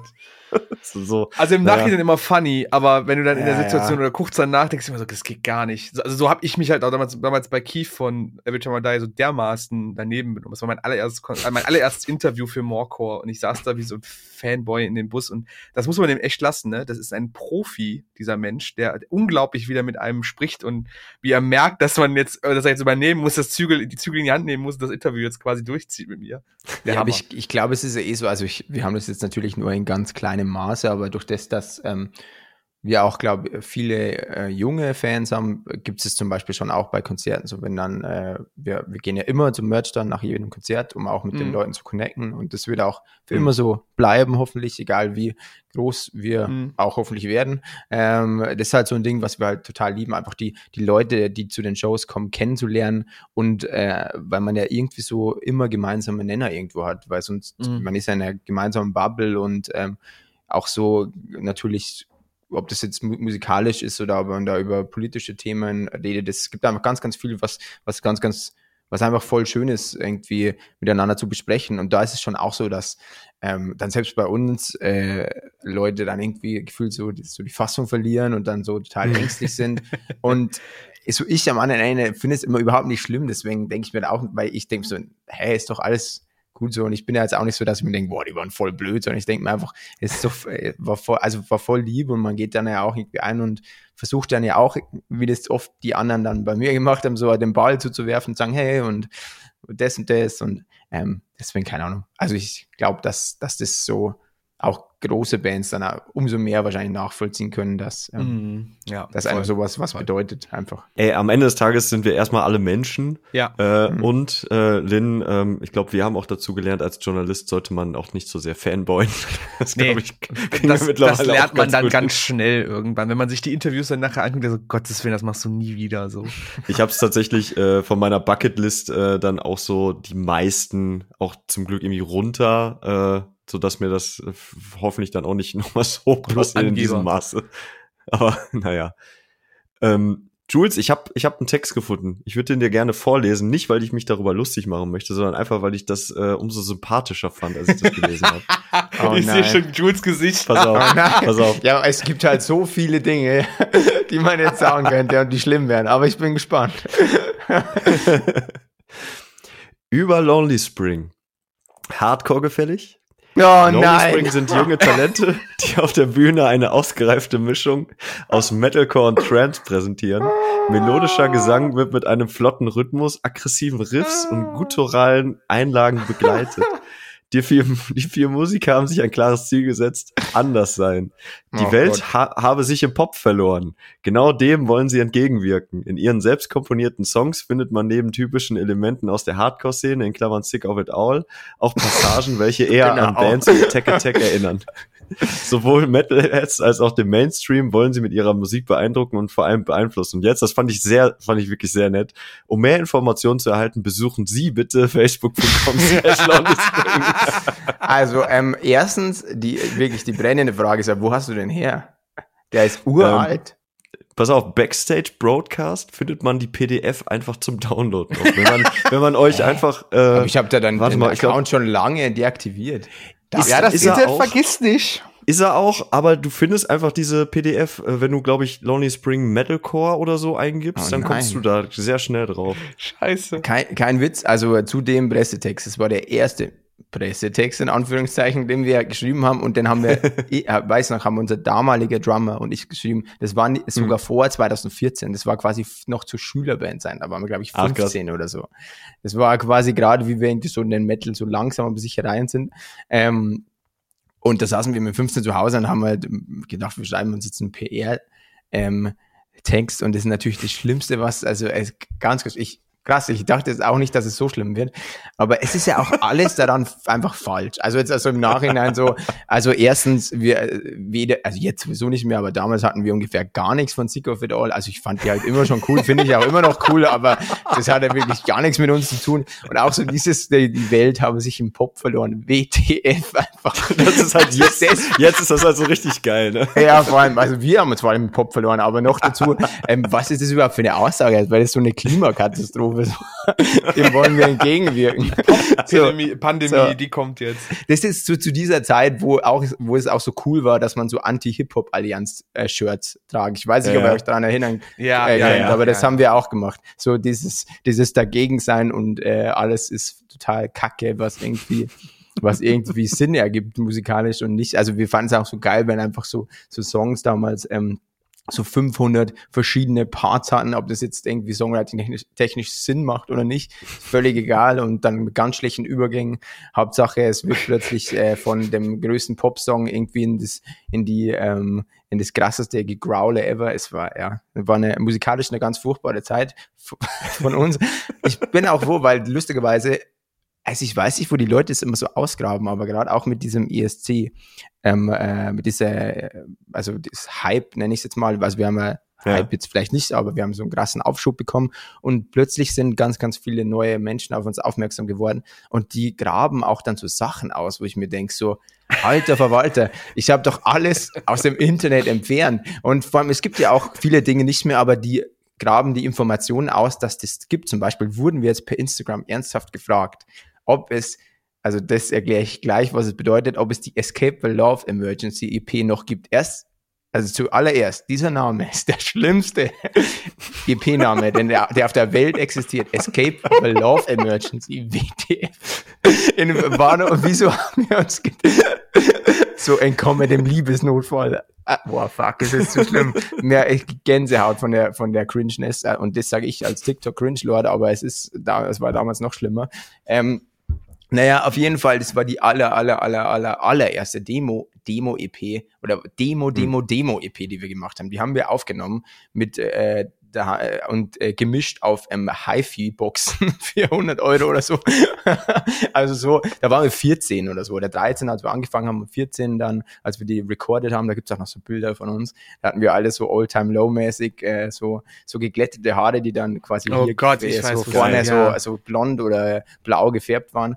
so, also im Nachhinein ja. immer funny, aber wenn du dann in der Situation oder kurz danach denkst, immer so, das geht gar nicht. Also so habe ich mich halt auch damals, damals bei Keith von Every Time I Die so dermaßen daneben benommen. Das war mein allererstes, mein allererstes Interview für Morecore und ich saß da wie so ein Fanboy in dem Bus und das muss man dem echt lassen, ne? Das ist ein Profi, dieser Mensch, der unglaublich wieder mit einem spricht und wie er merkt, dass man jetzt, äh, dass er jetzt übernehmen muss, das Zügel, die Zügel in die Hand nehmen muss und das Interview jetzt quasi durchzieht mit mir. Der ja, aber ich, ich glaube, es ist ja eh so, also ich, wir haben das jetzt natürlich nur in ganz kleinem Maße, aber durch das, dass ähm, wir auch, glaube viele äh, junge Fans haben, gibt es zum Beispiel schon auch bei Konzerten. So wenn dann, äh, wir, wir gehen ja immer zum Merch dann nach jedem Konzert, um auch mit mhm. den Leuten zu connecten. Und das wird auch für mhm. immer so bleiben, hoffentlich, egal wie groß wir mhm. auch hoffentlich werden. Ähm, das ist halt so ein Ding, was wir halt total lieben, einfach die, die Leute, die zu den Shows kommen, kennenzulernen und äh, weil man ja irgendwie so immer gemeinsame Nenner irgendwo hat, weil sonst, mhm. man ist ja in einer gemeinsamen Bubble und ähm, auch so natürlich ob das jetzt musikalisch ist oder ob man da über politische Themen redet. Es gibt einfach ganz, ganz viel, was, was ganz, ganz, was einfach voll schön ist, irgendwie miteinander zu besprechen. Und da ist es schon auch so, dass ähm, dann selbst bei uns äh, Leute dann irgendwie gefühlt so, so die Fassung verlieren und dann so total ängstlich sind. Und so ich am anderen Ende finde es immer überhaupt nicht schlimm. Deswegen denke ich mir da auch, weil ich denke so, hey, ist doch alles gut so. Und ich bin ja jetzt auch nicht so, dass ich mir denke, boah, die waren voll blöd, sondern ich denke mir einfach, es so, äh, war voll, also war voll lieb und man geht dann ja auch irgendwie ein und versucht dann ja auch, wie das oft die anderen dann bei mir gemacht haben, so den Ball zuzuwerfen und sagen, hey, und das und das und ähm, deswegen keine Ahnung. Also ich glaube, dass, dass das so auch große Bands dann umso mehr wahrscheinlich nachvollziehen können, dass ähm, mm, ja, das einfach sowas was voll. bedeutet einfach. Ey, am Ende des Tages sind wir erstmal alle Menschen. Ja. Äh, mhm. Und äh, Lynn, ähm, ich glaube, wir haben auch dazu gelernt, als Journalist sollte man auch nicht so sehr fanboyen. Das, nee, ich, das, das lernt man dann gut. ganz schnell irgendwann, wenn man sich die Interviews dann nachher anguckt, so Gottes Willen, das machst du nie wieder so. Ich habe es tatsächlich äh, von meiner Bucketlist äh, dann auch so die meisten auch zum Glück irgendwie runter äh, so dass mir das äh, hoffentlich dann auch nicht nochmal so passiert in diesem Maße. Aber naja. Ähm, Jules, ich habe ich hab einen Text gefunden. Ich würde den dir gerne vorlesen, nicht weil ich mich darüber lustig machen möchte, sondern einfach weil ich das äh, umso sympathischer fand, als ich das gelesen habe. oh, ich sehe schon Jules Gesicht. Pass auf, oh pass auf. Ja, es gibt halt so viele Dinge, die man jetzt sagen könnte und die schlimm wären, aber ich bin gespannt. Über Lonely Spring. Hardcore gefällig? Oh nein. Spring sind junge Talente, die auf der Bühne eine ausgereifte Mischung aus Metalcore und Trance präsentieren. Melodischer Gesang wird mit einem flotten Rhythmus, aggressiven Riffs und gutturalen Einlagen begleitet. Die vier, die vier Musiker haben sich ein klares Ziel gesetzt, anders sein. Die oh Welt ha habe sich im Pop verloren. Genau dem wollen sie entgegenwirken. In ihren selbst komponierten Songs findet man neben typischen Elementen aus der Hardcore-Szene, in Klammern Sick of It All, auch Passagen, welche eher genau. an Bands wie Attack Attack erinnern. Sowohl Metalheads als auch den Mainstream wollen sie mit ihrer Musik beeindrucken und vor allem beeinflussen. Und jetzt, das fand ich sehr, fand ich wirklich sehr nett. Um mehr Informationen zu erhalten, besuchen Sie bitte facebook.com Also, ähm, erstens, die, wirklich die brennende Frage ist ja, wo hast du denn her? Der ist uralt. Ähm, Pass auf, Backstage Broadcast findet man die PDF einfach zum Download noch. Wenn man, wenn man euch einfach. Äh, Aber ich habe da dann warte den mal, Account glaub, schon lange deaktiviert. Das, ja, das ist Internet auch, vergisst nicht. Ist er auch, aber du findest einfach diese PDF, äh, wenn du, glaube ich, Lonely Spring Metalcore oder so eingibst, oh, dann nein. kommst du da sehr schnell drauf. Scheiße. Kein, kein Witz, also zu dem Pressetext, das war der erste Pressetext in Anführungszeichen, den wir geschrieben haben und den haben wir, ich weiß noch, haben unser damaliger Drummer und ich geschrieben, das war sogar mhm. vor 2014, das war quasi noch zur Schülerband sein, da waren wir glaube ich 15 Ach, oder so. Das war quasi gerade, wie wir irgendwie so in den Metal so langsam aber sicher rein sind. Ähm, und da saßen wir mit 15 zu Hause und haben halt gedacht, wir schreiben uns jetzt einen PR ähm, Text und das ist natürlich das Schlimmste, was, also ganz kurz, ich krass. Ich dachte jetzt auch nicht, dass es so schlimm wird. Aber es ist ja auch alles daran einfach falsch. Also jetzt also im Nachhinein so, also erstens, wir weder, also jetzt sowieso nicht mehr, aber damals hatten wir ungefähr gar nichts von Sick of It All. Also ich fand die halt immer schon cool, finde ich auch immer noch cool, aber das hat ja wirklich gar nichts mit uns zu tun. Und auch so dieses, die Welt habe sich im Pop verloren. WTF einfach. Das ist halt jetzt, jetzt ist das halt so richtig geil, ne? Ja, vor allem, also wir haben uns vor allem im Pop verloren, aber noch dazu, ähm, was ist das überhaupt für eine Aussage? Weil das so eine Klimakatastrophe dem wollen wir entgegenwirken. Pandemie, so, Pandemie so. die kommt jetzt. Das ist zu, zu dieser Zeit, wo auch, wo es auch so cool war, dass man so Anti-Hip-Hop-Allianz-Shirts tragt. Ich weiß nicht, ja, ob ihr euch daran erinnern ja, äh, ja, könnt, aber das haben wir auch gemacht. So dieses, dieses dagegen sein und äh, alles ist total kacke, was irgendwie was irgendwie Sinn ergibt musikalisch und nicht, also wir fanden es auch so geil, wenn einfach so, so Songs damals ähm, so 500 verschiedene Parts hatten, ob das jetzt irgendwie Songwriting technisch, Sinn macht oder nicht, völlig egal und dann mit ganz schlechten Übergängen. Hauptsache, es wird plötzlich äh, von dem größten Popsong irgendwie in das, in die, ähm, in das krasseste Gegrowle ever. Es war, ja, war eine musikalisch eine ganz furchtbare Zeit von uns. Ich bin auch froh, weil lustigerweise also ich weiß nicht, wo die Leute es immer so ausgraben, aber gerade auch mit diesem ESC, ähm, äh, mit dieser, also das Hype, nenne ich es jetzt mal, also wir haben ja Hype jetzt vielleicht nicht, aber wir haben so einen krassen Aufschub bekommen und plötzlich sind ganz, ganz viele neue Menschen auf uns aufmerksam geworden und die graben auch dann so Sachen aus, wo ich mir denke, so, alter Verwalter, ich habe doch alles aus dem Internet entfernt und vor allem, es gibt ja auch viele Dinge nicht mehr, aber die graben die Informationen aus, dass das gibt. Zum Beispiel wurden wir jetzt per Instagram ernsthaft gefragt, ob es, also das erkläre ich gleich, was es bedeutet, ob es die Escape the Love Emergency EP noch gibt. Erst, also zuallererst, dieser Name ist der schlimmste EP-Name, denn der, der auf der Welt existiert. Escape the Love Emergency, WTF. In Warnung, wieso haben wir uns so entkommen dem Liebesnotfall? Ah, boah, fuck, ist zu schlimm. Mehr Gänsehaut von der, von der Cringeness. Und das sage ich als TikTok-Cringe-Lord, aber es ist, es war damals noch schlimmer. Ähm, naja, auf jeden Fall, das war die aller, aller, aller, aller, allererste Demo, Demo-EP oder Demo, Demo, Demo-EP, die wir gemacht haben. Die haben wir aufgenommen mit äh, da, äh, und äh, gemischt auf ähm, HiFi-Boxen 400 Euro oder so. also so, da waren wir 14 oder so, oder 13, als wir angefangen haben, 14 dann, als wir die recorded haben, da gibt's auch noch so Bilder von uns, da hatten wir alle so Old-Time-Low-mäßig, äh, so, so geglättete Haare, die dann quasi oh hier Gott, ich so vorne sein, ja. so, so blond oder blau gefärbt waren.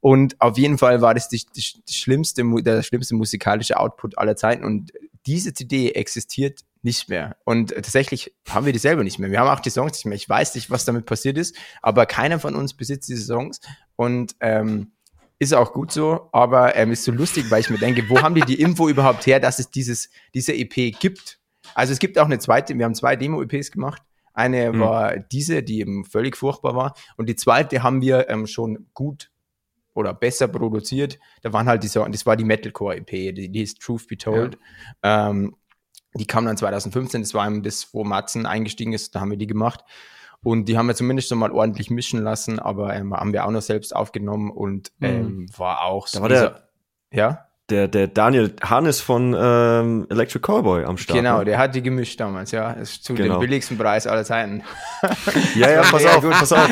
Und auf jeden Fall war das die, die, die schlimmste, der schlimmste musikalische Output aller Zeiten. Und diese CD existiert nicht mehr. Und tatsächlich haben wir die selber nicht mehr. Wir haben auch die Songs nicht mehr. Ich weiß nicht, was damit passiert ist, aber keiner von uns besitzt diese Songs. Und ähm, ist auch gut so, aber ähm, ist so lustig, weil ich mir denke, wo haben die die Info überhaupt her, dass es dieses, diese EP gibt? Also es gibt auch eine zweite, wir haben zwei Demo-EPs gemacht. Eine Mhm. war diese, die eben völlig furchtbar war. Und die zweite haben wir ähm, schon gut oder besser produziert. Da waren halt diese, das war die Metalcore-EP, die, die hieß Truth Be Told. Ähm, die kam dann 2015, das war eben das, wo Matzen eingestiegen ist, da haben wir die gemacht. Und die haben wir zumindest schon mal ordentlich mischen lassen, aber ähm, haben wir auch noch selbst aufgenommen und ähm, war auch so. Da war der- ja, Der, der Daniel Hannes von ähm, Electric Cowboy am Start. genau, ne? der hat die gemischt damals, ja. Ist zu Genau. dem billigsten Preis aller Zeiten. Ja, ja, pass auf, pass auf.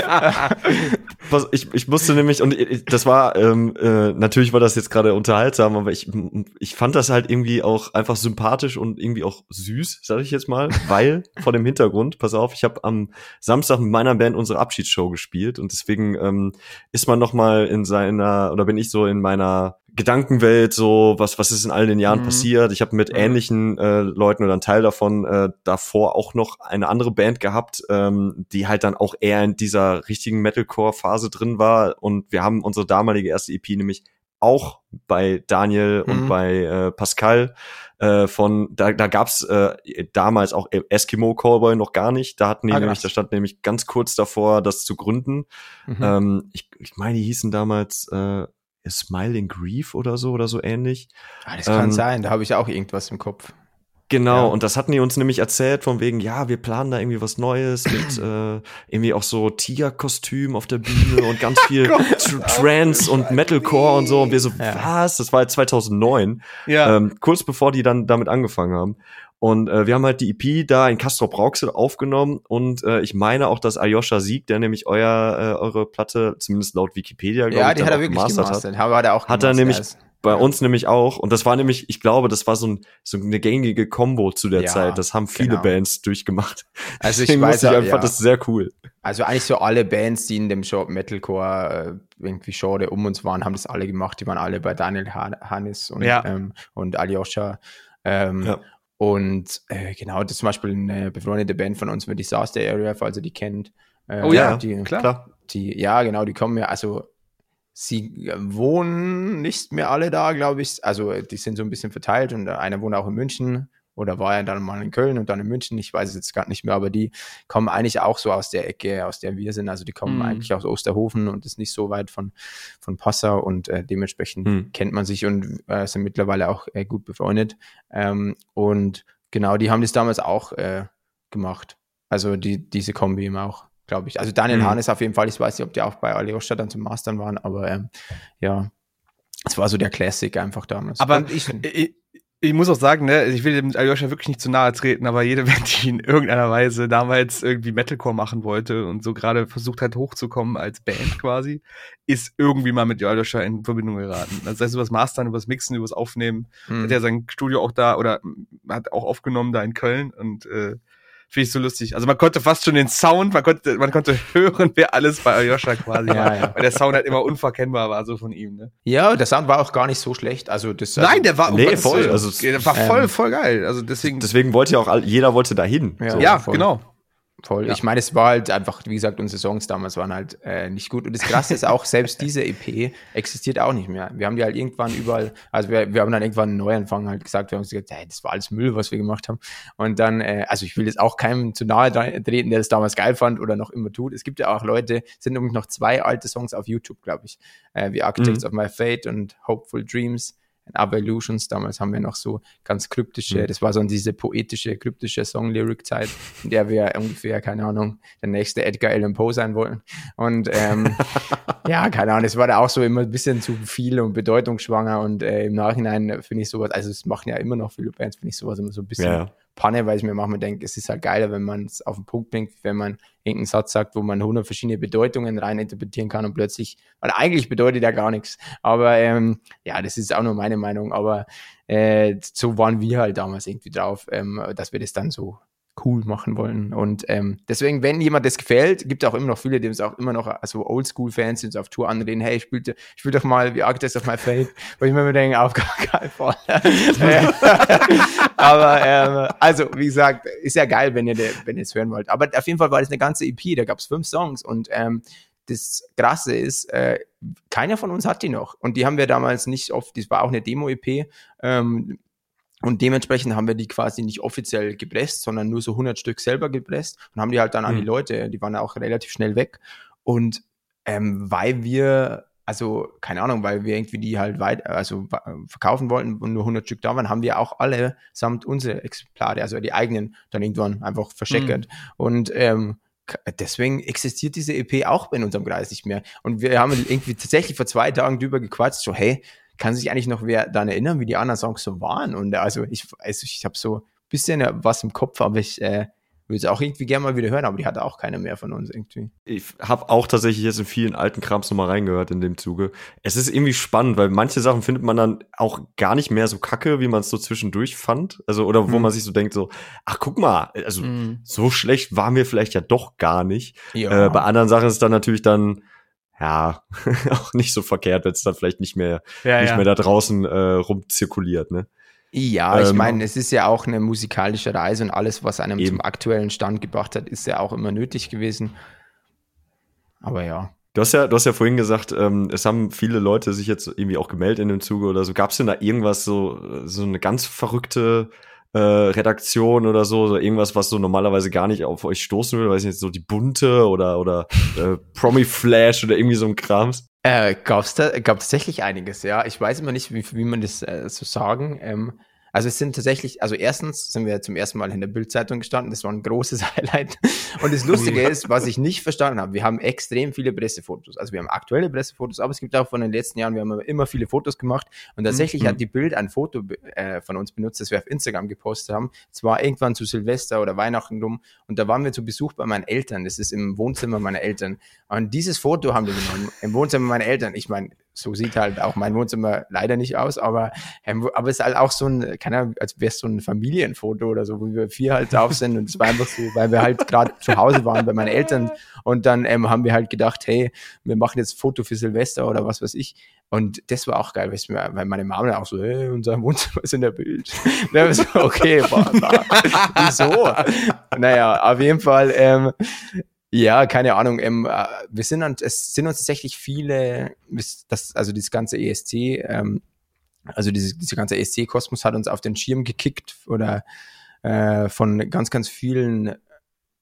pass, ich, ich musste nämlich, und ich- das war, ähm, äh, natürlich war das jetzt gerade unterhaltsam, aber ich, ich fand das halt irgendwie auch einfach sympathisch und irgendwie auch süß, sag ich jetzt mal, weil vor dem Hintergrund, pass auf, ich habe am Samstag mit meiner Band unsere Abschiedsshow gespielt und deswegen ähm, ist man noch mal in seiner, oder bin ich so in meiner Gedankenwelt so, was, was ist in all den Jahren Mhm. passiert? Ich habe mit Mhm. ähnlichen äh, Leuten oder einen Teil davon äh, davor auch noch eine andere Band gehabt, ähm, die halt dann auch eher in dieser richtigen Metalcore-Phase drin war. Und wir haben unsere damalige erste EP nämlich auch bei Daniel und Mhm. bei äh, Pascal äh, von, da, da gab's äh, damals auch Eskimo Callboy noch gar nicht. Da hatten die Ah, nämlich, da stand nämlich ganz kurz davor, das zu gründen. Mhm. Ähm, ich, ich meine, die hießen damals äh, Smiling Grief oder so oder so ähnlich. ah, das kann ähm, sein, da habe ich auch irgendwas im Kopf. Genau, Ja. und das hatten die uns nämlich erzählt, von wegen, ja, wir planen da irgendwie was Neues mit äh, irgendwie auch so Tigerkostüm auf der Bühne und ganz viel Tr Trance und Metalcore und so. Und wir so, Ja. was? Das war jetzt 2009, Ja. ähm, kurz bevor die dann damit angefangen haben. Und äh, wir haben halt die EP da in Castrop Rauxel aufgenommen und äh, ich meine auch, dass Ayosha Sieg, der nämlich euer äh, eure Platte, zumindest laut Wikipedia, glaub Ja, ich, die hat er wirklich gemastert gemastert. Hat. Hat er auch Hat er nämlich ja, bei uns nämlich auch. Und das war nämlich, ich glaube, das war so, ein, so eine gängige Combo zu der Ja, Zeit. Das haben viele genau. Bands durchgemacht. Also ich Deswegen weiß ich einfach, ja. das ist sehr cool. Also eigentlich so alle Bands, die in dem Show Metalcore äh, irgendwie Genre um uns waren, haben das alle gemacht. Die waren alle bei Daniel Han Hannes und, Ja. ähm, und Alyosha. Ähm, Ja. Und äh, genau, das ist zum Beispiel eine befreundete Band von uns mit Disaster Area, falls ihr die kennt. Äh, Oh ja, die, klar. Klar. Die, ja, genau, die kommen ja, also sie äh, wohnen nicht mehr alle da, glaube ich. Also die sind so ein bisschen verteilt und einer wohnt auch in München oder war ja dann mal in Köln und dann in München. Ich weiß es jetzt gar nicht mehr, aber die kommen eigentlich auch so aus der Ecke, aus der wir sind. Also die kommen Mhm. eigentlich aus Osterhofen und ist nicht so weit von, von Passau und äh, dementsprechend Hm. kennt man sich und äh, sind mittlerweile auch äh, gut befreundet. Ähm, und Genau, die haben das damals auch äh, gemacht. Also die, diese Kombi eben auch, glaube ich. Also Daniel mhm. Hahn ist auf jeden Fall, ich weiß nicht, ob die auch bei Aljoscha dann zum Mastern waren, aber ähm, ja, es war so der Classic einfach damals. Aber ich, ich, ich muss auch sagen, ne, ich will dem Aljoscha wirklich nicht zu nahe treten, aber jede Band, die in irgendeiner Weise damals irgendwie Metalcore machen wollte und so gerade versucht hat, hochzukommen als Band quasi, ist irgendwie mal mit Aljoscha in Verbindung geraten. Das heißt, übers Mastern, übers Mixen, übers Aufnehmen. Hm. Hat er sein Studio auch da oder hat auch aufgenommen da in Köln und äh, Finde ich so lustig. Also man konnte fast schon den Sound, man konnte, man konnte hören, wer alles bei Aljoscha quasi ja, war. Ja. Weil der Sound halt immer unverkennbar war, so von ihm. Ne? Ja, der Sound war auch gar nicht so schlecht. Also das, also Nein, der war, nee, voll. Also, der war voll, ähm, voll geil. Also deswegen. Deswegen wollte ja auch, jeder wollte dahin. Ja, so. ja genau. Voll. Ja. Ich meine, es war halt einfach, wie gesagt, unsere Songs damals waren halt äh, nicht gut. Und das Krasse ist auch, selbst diese EP existiert auch nicht mehr. Wir haben die halt irgendwann überall, also wir, wir haben dann irgendwann einen Neuanfang halt gesagt, wir haben gesagt, hey, das war alles Müll, was wir gemacht haben. Und dann, äh, also ich will jetzt auch keinem zu nahe treten, der das damals geil fand oder noch immer tut. Es gibt ja auch Leute, sind übrigens noch zwei alte Songs auf YouTube, glaube ich, äh, wie Architects mhm. of My Fate und Hopeful Dreams Illusions, damals haben wir noch so ganz kryptische, mhm. das war so diese poetische, kryptische Song-Lyric-Zeit, in der wir ungefähr, keine Ahnung, der nächste Edgar Allan Poe sein wollen. Und ähm, ja, keine Ahnung, es war da auch so immer ein bisschen zu viel und bedeutungsschwanger und äh, im Nachhinein finde ich sowas, also es machen ja immer noch viele Bands, finde ich sowas immer so ein bisschen ja. Panne, weil ich mir manchmal denke, es ist halt geiler, wenn man es auf den Punkt bringt, wenn man irgendeinen Satz sagt, wo man 100 verschiedene Bedeutungen rein interpretieren kann und plötzlich, weil eigentlich bedeutet er gar nichts. Aber ähm, ja, das ist auch nur meine Meinung, aber äh, so waren wir halt damals irgendwie drauf, ähm, dass wir das dann so cool machen wollen. Und ähm, deswegen, wenn jemand das gefällt, gibt es auch immer noch viele, die es auch immer noch, also Oldschool-Fans, uns auf Tour anreden, hey, ich ich spiel doch mal wie Architects of My Fate, wo ich mir immer denke, auf gar keinen Fall. Aber ähm, also, wie gesagt, ist ja geil, wenn ihr, wenn es hören wollt. Aber auf jeden Fall war das eine ganze EP, da gab es fünf Songs und ähm, das Krasse ist, äh, keiner von uns hat die noch. Und die haben wir damals nicht oft, das war auch eine Demo-EP. Ähm, und dementsprechend haben wir die quasi nicht offiziell gepresst, sondern nur so 100 Stück selber gepresst und haben die halt dann an die mhm. Leute, die waren auch relativ schnell weg. Und ähm, weil wir, also keine Ahnung, weil wir irgendwie die halt weit, also verkaufen wollten und nur 100 Stück da waren, haben wir auch alle samt unsere Exemplare, also die eigenen, dann irgendwann einfach verscheckert. Mhm. Und ähm, deswegen existiert diese EP auch in unserem Kreis nicht mehr. Und wir haben irgendwie tatsächlich vor zwei Tagen drüber gequatscht, so hey, kann sich eigentlich noch wer daran erinnern, wie die anderen Songs so waren? Und also ich, also ich habe so ein bisschen was im Kopf, aber ich äh, würde es auch irgendwie gerne mal wieder hören, aber die hatte auch keiner mehr von uns irgendwie. Ich habe auch tatsächlich jetzt in vielen alten Krams nochmal reingehört in dem Zuge. Es ist irgendwie spannend, weil manche Sachen findet man dann auch gar nicht mehr so kacke, wie man es so zwischendurch fand. Also, oder wo hm. man sich so denkt, so, ach guck mal, also hm. so schlecht war mir vielleicht ja doch gar nicht. Ja. Äh, bei anderen Sachen ist es dann natürlich dann ja, auch nicht so verkehrt, wenn es dann vielleicht nicht mehr, ja, nicht ja. mehr da draußen äh, rumzirkuliert, ne? Ja, ähm, ich meine, es ist ja auch eine musikalische Reise und alles, was einem eben. zum aktuellen Stand gebracht hat, ist ja auch immer nötig gewesen. Aber ja. Du hast ja, du hast ja vorhin gesagt, ähm, es haben viele Leute sich jetzt irgendwie auch gemeldet in dem Zuge oder so. Gab es denn da irgendwas so, so eine ganz verrückte äh, Redaktion oder so, so irgendwas, was so normalerweise gar nicht auf euch stoßen würde, weiß ich nicht, so die bunte oder oder äh, Promi Flash oder irgendwie so ein Krams. Äh, gab's da gab tatsächlich einiges, ja. Ich weiß immer nicht, wie, wie man das äh, so sagen. Ähm, also es sind tatsächlich, also erstens sind wir zum ersten Mal in der Bildzeitung gestanden, das war ein großes Highlight. Und das Lustige ist, was ich nicht verstanden habe, wir haben extrem viele Pressefotos. Also wir haben aktuelle Pressefotos, aber es gibt auch von den letzten Jahren, wir haben immer viele Fotos gemacht. Und tatsächlich mhm. hat die Bild ein Foto äh, von uns benutzt, das wir auf Instagram gepostet haben. Es war irgendwann zu Silvester oder Weihnachten rum. Und da waren wir zu Besuch bei meinen Eltern. Das ist im Wohnzimmer meiner Eltern. Und dieses Foto haben wir genommen im Wohnzimmer meiner Eltern. Ich meine, so sieht halt auch mein Wohnzimmer leider nicht aus, aber, ähm, aber es ist halt auch so ein, keine Ahnung, als wäre es so ein Familienfoto oder so, wo wir vier halt drauf sind und es war einfach so, weil wir halt gerade zu Hause waren bei meinen Eltern und dann ähm, haben wir halt gedacht, hey, wir machen jetzt ein Foto für Silvester oder was weiß ich und das war auch geil, weil meine Mama auch so, hey, unser Wohnzimmer ist in der Bild. Und so, okay, war, war, wieso? Naja, auf jeden Fall, ähm, ja, keine Ahnung. Ähm, äh, wir sind und es sind uns tatsächlich viele, das, also dieses ganze ESC, ähm, also diese, diese ganze ESC-Kosmos hat uns auf den Schirm gekickt oder äh, von ganz, ganz vielen,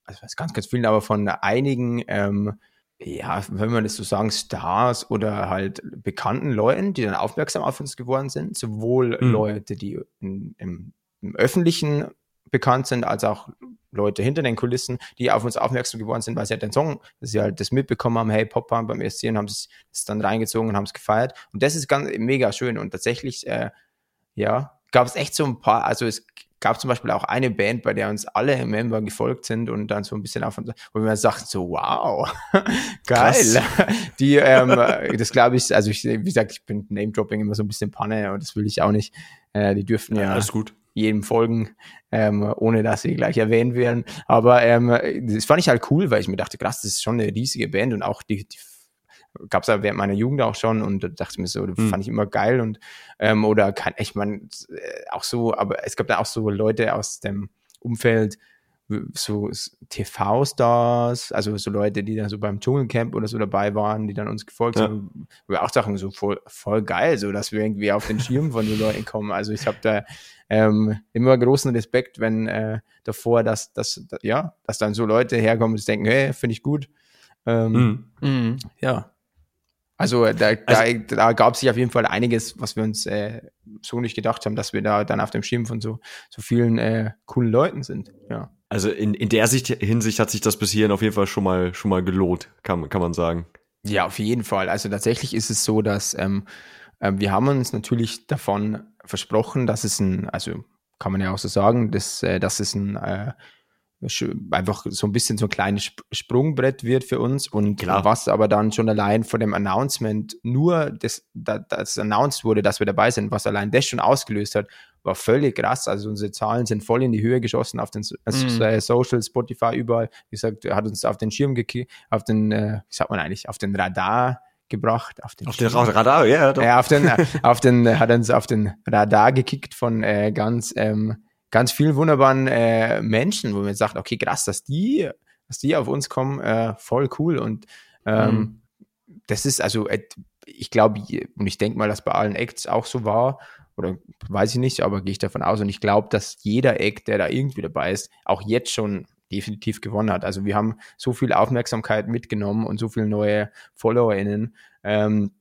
also ganz, ganz vielen, aber von einigen, ähm, ja, wenn man das so sagen, Stars oder halt bekannten Leuten, die dann aufmerksam auf uns geworden sind, sowohl mhm. Leute, die in, im, im öffentlichen bekannt sind, als auch Leute hinter den Kulissen, die auf uns aufmerksam geworden sind, weil sie halt den Song, dass sie halt das mitbekommen haben, hey, Pop Pump beim ESC und haben es dann reingezogen und haben es gefeiert. Und das ist ganz mega schön. Und tatsächlich, äh, ja, gab es echt so ein paar, also es gab zum Beispiel auch eine Band, bei der uns alle Member gefolgt sind und dann so ein bisschen auf uns, wo wir sagten so, wow, geil. Die, ähm, das glaube ich, also ich, wie gesagt, ich bin Name-Dropping immer so ein bisschen Panne und das will ich auch nicht. Äh, die dürften ja, ja alles gut jedem folgen, ähm, ohne dass sie gleich erwähnt werden. Aber ähm, das fand ich halt cool, weil ich mir dachte, krass, das ist schon eine riesige Band und auch die, die gab es ja während meiner Jugend auch schon und da dachte mir so, hm. fand ich immer geil und ähm, oder kann ich meine auch so, aber es gab da auch so Leute aus dem Umfeld, so TV-Stars, also so Leute, die dann so beim Dschungelcamp oder so dabei waren, die dann uns gefolgt ja. haben, wo wir auch Sachen so voll, voll geil, so dass wir irgendwie auf den Schirm von den Leuten kommen. Also ich habe da ähm, immer großen Respekt, wenn äh, davor, dass, dass, ja, dass dann so Leute herkommen und denken, hey, finde ich gut. Ähm, mhm. Ja. Also da, also, da, da gab es sich auf jeden Fall einiges, was wir uns äh, so nicht gedacht haben, dass wir da dann auf dem Schirm von so, so vielen äh, coolen Leuten sind. Ja. Also in, in der Sicht, Hinsicht hat sich das bis hierhin auf jeden Fall schon mal schon mal gelohnt, kann, kann man sagen. Ja, auf jeden Fall. Also tatsächlich ist es so, dass ähm, äh, wir haben uns natürlich davon versprochen, dass es ein, also kann man ja auch so sagen, dass, äh, dass es ein äh, einfach so ein bisschen so ein kleines Sprungbrett wird für uns und Klar. was aber dann schon allein von dem Announcement nur das, das, das announced wurde, dass wir dabei sind, was allein das schon ausgelöst hat, war völlig krass. Also unsere Zahlen sind voll in die Höhe geschossen auf den mhm. Social, Spotify, überall. Wie gesagt, hat uns auf den Schirm gekickt, auf den, äh, wie sagt man eigentlich, auf den Radar gebracht. Auf den, auf den Radar, ja. Doch. Ja, auf den, auf den, hat uns auf den Radar gekickt von äh, ganz ähm, ganz vielen wunderbaren äh, Menschen, wo man sagt, okay, krass, dass die, dass die auf uns kommen, äh, voll cool. Und ähm, mhm. das ist also, äh, ich glaube, und ich denke mal, dass bei allen Acts auch so war, oder weiß ich nicht, aber gehe ich davon aus. Und ich glaube, dass jeder Act, der da irgendwie dabei ist, auch jetzt schon definitiv gewonnen hat. Also wir haben so viel Aufmerksamkeit mitgenommen und so viele neue FollowerInnen. Ähm,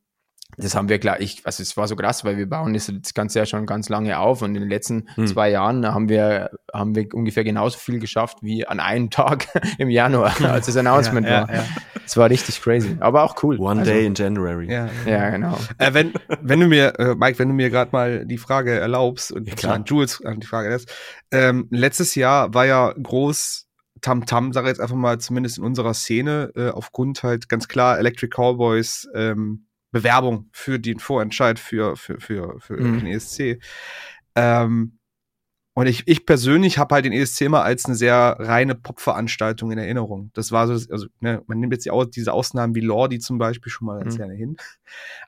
das haben wir klar, ich, also es war so krass, weil wir bauen das, Ganze ja schon ganz lange auf und in den letzten hm. zwei Jahren haben wir, haben wir ungefähr genauso viel geschafft wie an einem Tag im Januar, als das Announcement ja, war. Ja, ja. Es war richtig crazy, aber auch cool. One also, day in January. Ja, ja genau. Äh, wenn, wenn du mir, äh, Mike, wenn du mir gerade mal die Frage erlaubst und ja, klar. Jules an die Frage lässt, ähm, letztes Jahr war ja groß Tamtam, -Tam, sage ich jetzt einfach mal, zumindest in unserer Szene, äh, aufgrund halt ganz klar Electric Callboys ähm, Bewerbung für den Vorentscheid für, für, für, für mhm. den ESC. Ähm, und ich, ich persönlich habe halt den ESC immer als eine sehr reine Pop-Veranstaltung in Erinnerung. Das war so, also ne, man nimmt jetzt die, diese Ausnahmen wie Lordi zum Beispiel schon mal ganz mhm. gerne hin.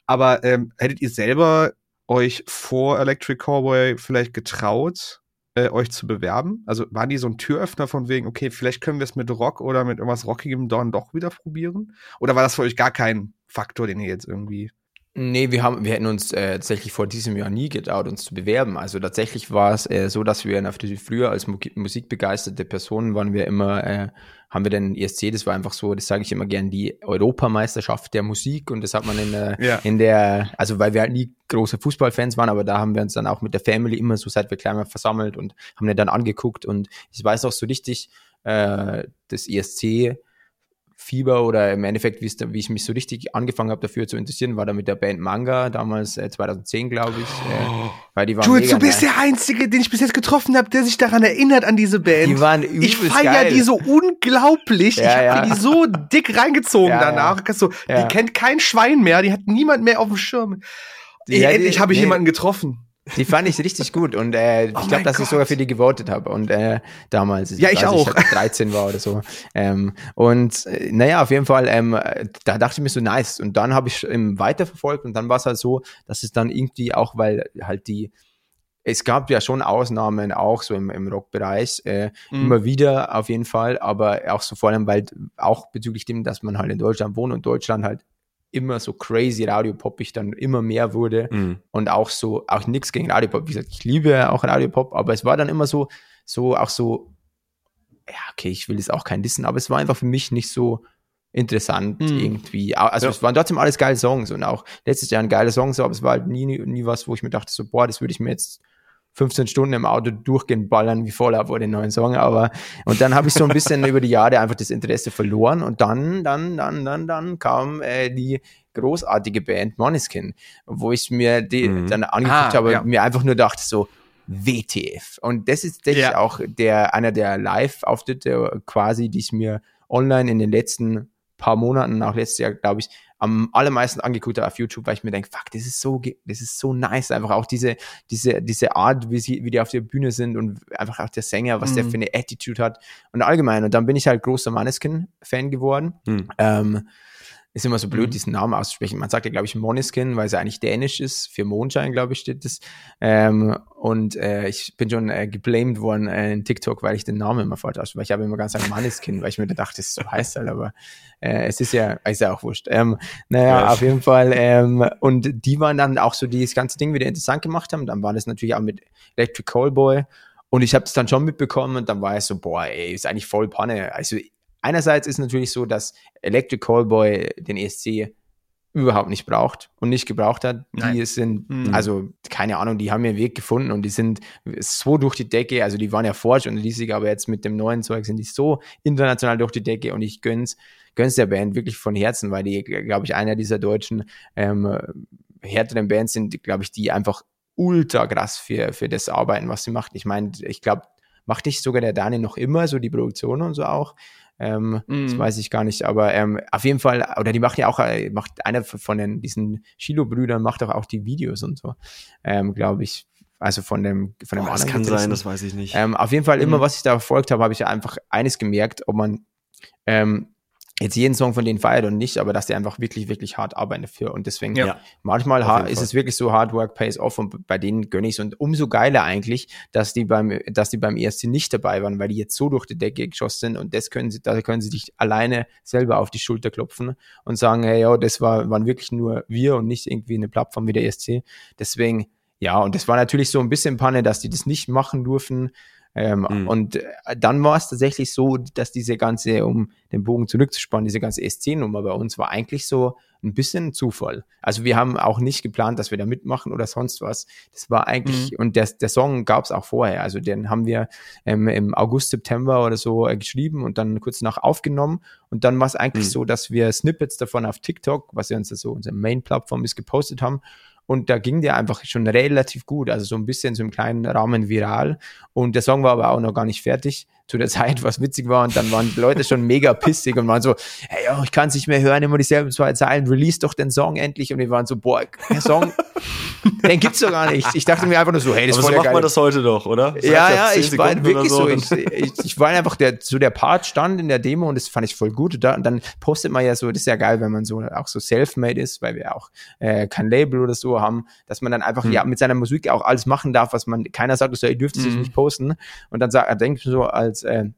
Aber ähm, hättet ihr selber euch vor Electric Cowboy vielleicht getraut, äh, euch zu bewerben? Also waren die so ein Türöffner von wegen, okay, vielleicht können wir es mit Rock oder mit irgendwas Rockigem dann doch wieder probieren? Oder war das für euch gar kein Faktor, den ihr jetzt irgendwie. Nee, wir haben, wir hätten uns äh, tatsächlich vor diesem Jahr nie getraut, uns zu bewerben. Also tatsächlich war es äh, so, dass wir natürlich früher als musikbegeisterte Personen waren wir immer, äh, haben wir den ESC, das war einfach so, das sage ich immer gern, die Europameisterschaft der Musik und das hat man in der, ja. in der, also weil wir halt nie große Fußballfans waren, aber da haben wir uns dann auch mit der Family immer so seit wir klein waren versammelt und haben den dann angeguckt und ich weiß auch so richtig, äh, das ESC Fieber oder im Endeffekt, wie ich mich so richtig angefangen habe dafür zu interessieren, war da mit der Band Manga, damals äh, 2010, glaube ich. Äh, weil die waren Jules, du bist der Einzige, den ich bis jetzt getroffen habe, der sich daran erinnert an diese Band. Die waren Ich feiere die so unglaublich. Ja, ich habe ja. die so dick reingezogen ja, danach. Ja. So, die kennt kein Schwein mehr, die hat niemand mehr auf dem Schirm. Die, endlich habe ich nee. jemanden getroffen. Die fand ich richtig gut und äh, ich oh glaube, dass Gott. ich sogar für die gewotet habe und äh, damals, ja ich auch, ich 13 war oder so. Ähm, und äh, naja, auf jeden Fall, ähm, da dachte ich mir so nice und dann habe ich ähm, weiterverfolgt und dann war es halt so, dass es dann irgendwie auch, weil halt die es gab ja schon Ausnahmen auch so im, im Rockbereich, äh, mhm. immer wieder auf jeden Fall, aber auch so vor allem, weil auch bezüglich dem, dass man halt in Deutschland wohnt und Deutschland halt immer so crazy radiopoppig dann immer mehr wurde mhm. und auch so, auch nichts gegen Radiopop. Wie gesagt, ich liebe auch Radiopop, aber es war dann immer so, so, auch so, ja, okay, ich will jetzt auch kein Dissen, aber es war einfach für mich nicht so interessant mhm. irgendwie. Also ja. es waren trotzdem alles geile Songs und auch letztes Jahr ein geiler Song, so, aber es war halt nie, nie was, wo ich mir dachte, so, boah, das würde ich mir jetzt 15 Stunden im Auto durchgehend ballern wie voll vor den neuen Song, aber und dann habe ich so ein bisschen über die Jahre einfach das Interesse verloren und dann, dann, dann, dann, dann kam äh, die großartige Band Moneskin, wo ich mir die mhm. dann angeguckt ah, habe ja. mir einfach nur dachte so, WTF. Und das ist tatsächlich ja. auch der, einer der Live-Auftritte quasi, die ich mir online in den letzten paar Monaten, nach letztes Jahr, glaube ich, am allermeisten angeguckt habe auf YouTube, weil ich mir denke, fuck, das ist so, das ist so nice. Einfach auch diese, diese, diese Art, wie sie, wie die auf der Bühne sind und einfach auch der Sänger, was mhm. der für eine Attitude hat und allgemein. Und dann bin ich halt großer Maneskin-Fan geworden. Mhm. Ähm, ist immer so blöd, mhm. diesen Namen auszusprechen. Man sagt ja, glaube ich, Moniskin, weil es eigentlich dänisch ist. Für Mondschein, glaube ich, steht das. Ähm, und äh, ich bin schon äh, geblamed worden äh, in TikTok, weil ich den Namen immer falsch ausspreche. Weil ich habe immer ganz sagen Moniskin, weil ich mir dachte, das ist so heiß halt, aber äh, es ist ja, ist ja auch wurscht. Ähm, naja, ja. auf jeden Fall. Ähm, und die waren dann auch so, die das ganze Ding wieder interessant gemacht haben. Dann war das natürlich auch mit Electric Callboy. Und ich habe es dann schon mitbekommen und dann war ich so, boah, ey, ist eigentlich voll Panne. Also Einerseits ist natürlich so, dass Electric Callboy den ESC überhaupt nicht braucht und nicht gebraucht hat. Nein. Die sind, mhm. also keine Ahnung, die haben ihren Weg gefunden und die sind so durch die Decke, also die waren ja vorher schon riesig, aber jetzt mit dem neuen Zeug sind die so international durch die Decke und ich gönn's, gönn's der Band wirklich von Herzen, weil die, glaube ich, einer dieser deutschen ähm, härteren Bands sind, glaube ich, die einfach ultra krass für, für das arbeiten, was sie macht. Ich meine, ich glaube, macht nicht sogar der Dani noch immer so die Produktion und so auch. Ähm, mm. Das mhm. weiß ich gar nicht, aber ähm, auf jeden Fall, oder die macht ja auch, äh, macht einer von den, diesen Shilo-Brüdern macht doch auch die Videos und so, ähm, glaube ich. Also von dem, von dem oh, Das kann sein, das weiß ich nicht. Ähm, auf jeden Fall, mm. immer was ich da verfolgt habe, habe ich ja einfach eines gemerkt, ob man ähm, jetzt jeden Song von denen feiert und nicht, aber dass die einfach wirklich, wirklich hart arbeiten dafür. Und deswegen, ja. manchmal ist es wirklich so, Hard Work pays off und bei denen gönne ich es. Und umso geiler eigentlich, dass die beim, dass die beim ESC nicht dabei waren, weil die jetzt so durch die Decke geschossen sind und das können sie, da können sie dich alleine selber auf die Schulter klopfen und sagen, hey, ja, das war, waren wirklich nur wir und nicht irgendwie eine Plattform wie der ESC. Deswegen, ja, und das war natürlich so ein bisschen Panne, dass die das nicht machen durften. Ähm, mhm. Und äh, dann war es tatsächlich so, dass diese ganze, um den Bogen zurückzuspannen, diese ganze SC-Nummer bei uns war eigentlich so ein bisschen Zufall. Also wir haben auch nicht geplant, dass wir da mitmachen oder sonst was. Das war eigentlich, mhm. und der, der Song gab es auch vorher. Also den haben wir ähm, im August, September oder so äh, geschrieben und dann kurz nach aufgenommen. Und dann war es eigentlich mhm. so, dass wir Snippets davon auf TikTok, was ja uns so unsere Main-Plattform ist, gepostet haben und da ging der einfach schon relativ gut, also so ein bisschen so im kleinen Rahmen viral. Und der Song war aber auch noch gar nicht fertig zu der Zeit, was witzig war. Und dann waren die Leute schon mega pissig und waren so, hey, oh, ich kann es nicht mehr hören, immer dieselben zwei Zeilen, release doch den Song endlich. Und wir waren so, boah, der Song, den gibt's doch gar nicht. Ich dachte mir einfach nur so, hey, das Aber so macht man das heute doch, oder? Das ja, ja, ich war wirklich so. Ich, ich, ich, war einfach, der, so der Part stand in der Demo und das fand ich voll gut. Und, da, und dann postet man ja so, das ist ja geil, wenn man so auch so self-made ist, weil wir auch äh, kein Label oder so haben, dass man dann einfach hm. ja mit seiner Musik auch alles machen darf, was man, keiner sagt, so, ihr dürft es hm. nicht posten. Und dann sagt, denkt so als äh,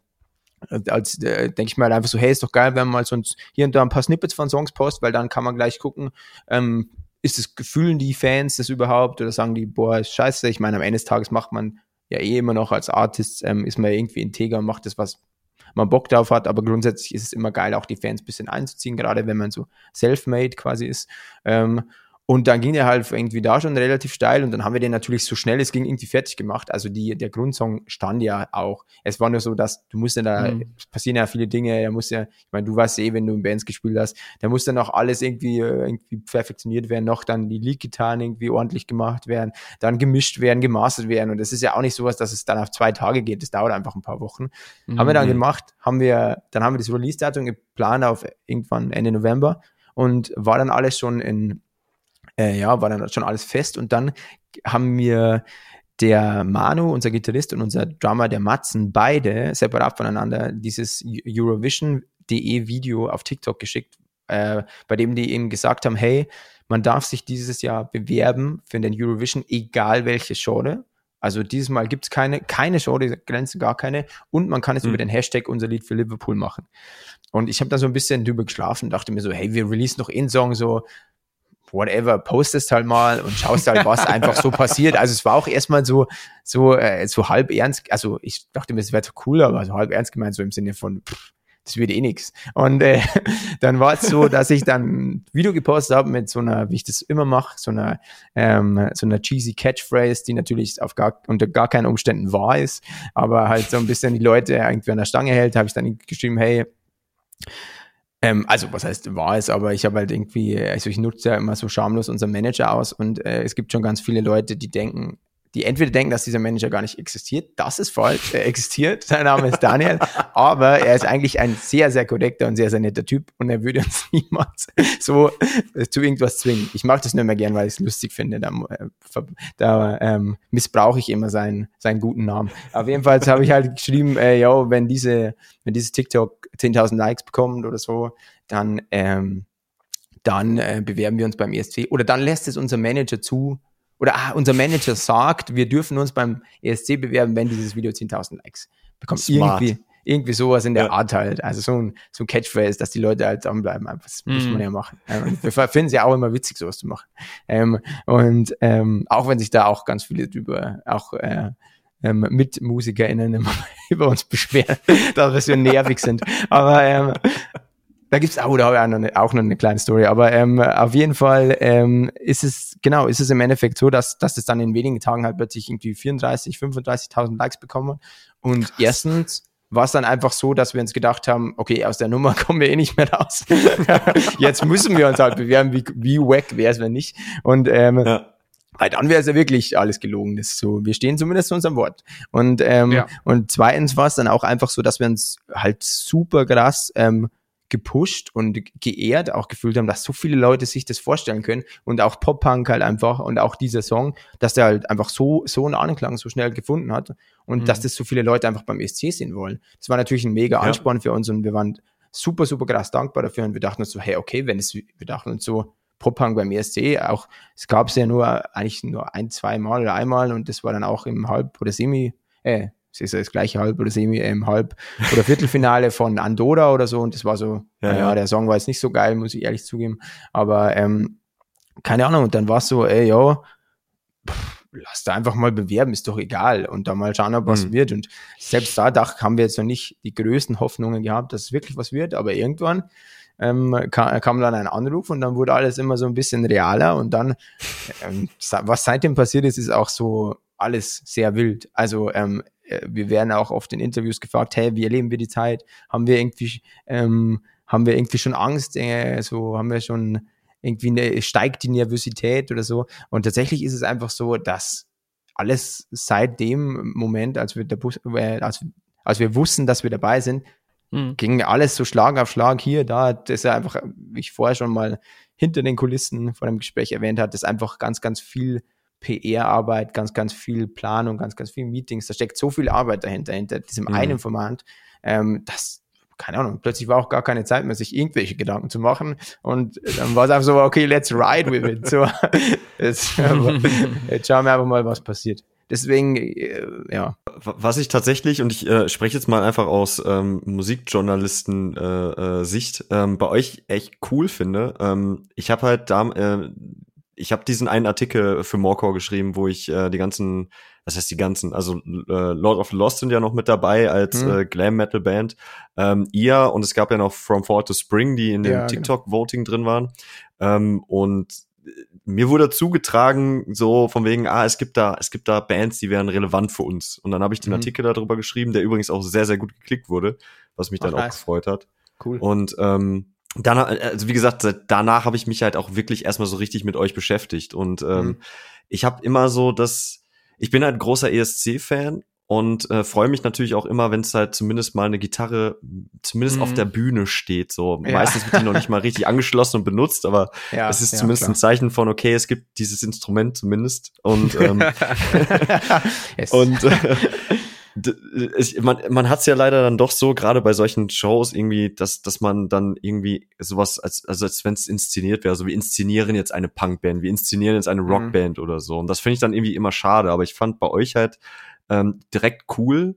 als äh, denke ich mal einfach so, hey, ist doch geil, wenn man mal so hier und da ein paar Snippets von Songs postet, weil dann kann man gleich gucken, ähm, ist es, fühlen die Fans das überhaupt oder sagen die, boah, ist scheiße. Ich meine, am Ende des Tages macht man ja eh immer noch als Artist, ähm, ist man ja irgendwie integer und macht das, was man Bock drauf hat, aber grundsätzlich ist es immer geil, auch die Fans ein bisschen einzuziehen, gerade wenn man so self-made quasi ist. Ähm, und dann ging der halt irgendwie da schon relativ steil und dann haben wir den natürlich so schnell es ging irgendwie fertig gemacht. Also die, der Grundsong stand ja auch. Es war nur so, dass du musst ja da, mhm. es passieren ja viele Dinge, er muss ja, ich meine, du weißt eh, wenn du in Bands gespielt hast, da muss dann auch alles irgendwie, äh, irgendwie perfektioniert werden, noch dann die Lead-Gitarren irgendwie ordentlich gemacht werden, dann gemischt werden, gemastert werden. Und das ist ja auch nicht sowas, dass es dann auf zwei Tage geht. Das dauert einfach ein paar Wochen. Mhm. Haben wir dann gemacht, haben wir, dann haben wir das Release-Datum geplant auf irgendwann Ende November und war dann alles schon in äh, ja, war dann schon alles fest und dann haben mir der Manu, unser Gitarrist und unser Drummer, der Matzen, beide separat voneinander dieses Eurovision.de Video auf TikTok geschickt, äh, bei dem die eben gesagt haben, hey, man darf sich dieses Jahr bewerben für den Eurovision, egal welche Genre. Also dieses Mal gibt es keine, keine Genre, Grenzen gar keine. Und man kann es mhm. über den Hashtag unser Lied für Liverpool machen. Und ich habe da so ein bisschen drüber geschlafen, dachte mir so, hey, wir releasen noch einen Song so whatever, postest halt mal und schaust halt, was einfach so passiert. Also es war auch erstmal so, so, äh, so halb ernst, also ich dachte mir, es wäre cool, aber so halb ernst gemeint, so im Sinne von, pff, das wird eh nix. Und äh, dann war es so, dass ich dann ein Video gepostet habe mit so einer, wie ich das immer mache, so einer, ähm, so einer cheesy Catchphrase, die natürlich auf gar, unter gar keinen Umständen wahr ist, aber halt so ein bisschen die Leute irgendwie an der Stange hält, habe ich dann geschrieben, hey, ähm, also was heißt wahr ist, aber ich habe halt irgendwie, also ich nutze ja immer so schamlos unseren Manager aus und äh, es gibt schon ganz viele Leute, die denken, die entweder denken, dass dieser Manager gar nicht existiert. Das ist falsch. Er existiert. Sein Name ist Daniel. aber er ist eigentlich ein sehr, sehr korrekter und sehr, sehr netter Typ und er würde uns niemals so äh, zu irgendwas zwingen. Ich mache das nur immer gern, weil ich es lustig finde. Da, äh, da ähm, missbrauche ich immer seinen, seinen guten Namen. Auf jeden Fall habe ich halt geschrieben, äh, ja, wenn diese, wenn dieses TikTok 10.000 Likes bekommt oder so, dann, ähm, dann äh, bewerben wir uns beim ESC oder dann lässt es unser Manager zu, oder ah, unser Manager sagt, wir dürfen uns beim ESC bewerben, wenn dieses Video 10.000 Likes bekommt. Smart. Irgendwie, irgendwie sowas in der ja. Art halt. Also so ein, so ein Catchphrase, dass die Leute halt dranbleiben. Das muss man mhm. ja machen. Ähm, wir finden es ja auch immer witzig, sowas zu machen. Ähm, und ähm, auch wenn sich da auch ganz viele drüber auch äh, ähm, mit MusikerInnen immer über uns beschweren, dass wir so nervig sind. Aber ähm, da gibt's auch, da habe ich auch noch, eine, auch noch eine kleine Story. Aber ähm, auf jeden Fall ähm, ist es, genau, ist es im Endeffekt so, dass, dass es dann in wenigen Tagen halt plötzlich irgendwie 34, 35.000 Likes bekommen. Und Krass. erstens war es dann einfach so, dass wir uns gedacht haben, okay, aus der Nummer kommen wir eh nicht mehr raus. Jetzt müssen wir uns halt bewerben, wie, wie wack wäre es, wenn nicht. Und ähm, ja. Weil dann wäre es ja wirklich alles gelogen. Das ist so, wir stehen zumindest zu unserem Wort. Und, ähm, ja. und zweitens war es dann auch einfach so, dass wir uns halt super krass ähm, gepusht und geehrt auch gefühlt haben, dass so viele Leute sich das vorstellen können und auch Pop-Punk halt einfach und auch dieser Song, dass der halt einfach so, so einen Anklang so schnell gefunden hat und mhm. dass das so viele Leute einfach beim ESC sehen wollen. Das war natürlich ein mega Ansporn ja. für uns und wir waren super, super krass dankbar dafür und wir dachten uns so, hey, okay, wenn es, wir dachten uns so, Pop-Punk beim ESC, auch, es gab es ja nur, eigentlich nur ein, zwei Mal oder einmal und das war dann auch im Halb- oder Semi, äh, es ist ja das gleiche Halb- oder Semi, ähm, Halb- oder Viertelfinale von Andorra oder so. Und das war so, ja, naja, ja. der Song war jetzt nicht so geil, muss ich ehrlich zugeben. Aber ähm, keine Ahnung, und dann war es so, ey, ja, pff, lass da einfach mal bewerben, ist doch egal. Und dann mal schauen, ob was mhm. wird. Und selbst da dachte, haben wir jetzt noch nicht die größten Hoffnungen gehabt, dass es wirklich was wird. Aber irgendwann ähm, kam, kam, dann ein Anruf und dann wurde alles immer so ein bisschen realer. Und dann, ähm, was seitdem passiert ist, ist auch so alles sehr wild. Also ähm, äh, wir werden auch oft in Interviews gefragt, hey, wie erleben wir die Zeit? Haben wir irgendwie, ähm, haben wir irgendwie schon Angst? Äh, so haben wir schon irgendwie eine, steigt die Nervosität oder so? Und tatsächlich ist es einfach so, dass alles seit dem Moment, als wir der Bus, äh, als, als wir wussten, dass wir dabei sind, mhm. ging alles so Schlag auf Schlag hier, da. Das ist ja einfach, wie ich vorher schon mal hinter den Kulissen vor dem Gespräch erwähnt hat, ist einfach ganz, ganz viel PR-Arbeit, ganz, ganz viel Planung, ganz, ganz viel Meetings. Da steckt so viel Arbeit dahinter, hinter diesem mhm. einen Format, ähm, dass keine Ahnung, plötzlich war auch gar keine Zeit mehr, sich irgendwelche Gedanken zu machen. Und dann war es einfach so, okay, let's ride with it. So, jetzt, jetzt schauen wir einfach mal, was passiert. Deswegen, äh, ja. Was ich tatsächlich, und ich äh, spreche jetzt mal einfach aus ähm, Musikjournalisten-Sicht, äh, äh, ähm, bei euch echt cool finde. Ähm, ich habe halt da, äh, ich habe diesen einen Artikel für Morecore geschrieben, wo ich äh, die ganzen, was heißt die ganzen, also äh, Lord of the Lost sind ja noch mit dabei als mhm. äh, Glam Metal Band. Ähm, ihr und es gab ja noch From Fall to Spring, die in dem ja, genau. TikTok Voting drin waren. Ähm, und mir wurde zugetragen, so von wegen, ah, es gibt da, es gibt da Bands, die wären relevant für uns. Und dann habe ich den mhm. Artikel darüber geschrieben, der übrigens auch sehr, sehr gut geklickt wurde, was mich Ach, dann nice. auch gefreut hat. Cool. Und ähm, danach, also wie gesagt, danach habe ich mich halt auch wirklich erstmal so richtig mit euch beschäftigt. Und ähm, mhm. ich habe immer so das, ich bin halt großer ESC-Fan und äh, freue mich natürlich auch immer, wenn es halt zumindest mal eine Gitarre zumindest mhm. auf der Bühne steht. So ja. meistens wird die noch nicht mal richtig angeschlossen und benutzt, aber ja, es ist ja, zumindest klar. ein Zeichen von okay, es gibt dieses Instrument zumindest und ähm, yes. und äh, ich, man, man hat es ja leider dann doch so, gerade bei solchen Shows irgendwie, dass, dass man dann irgendwie sowas, als, also als wenn es inszeniert wäre, so wir inszenieren jetzt eine Punkband, wir inszenieren jetzt eine mhm. Rockband mhm. oder so. Und das finde ich dann irgendwie immer schade. Aber ich fand bei euch halt ähm, direkt cool,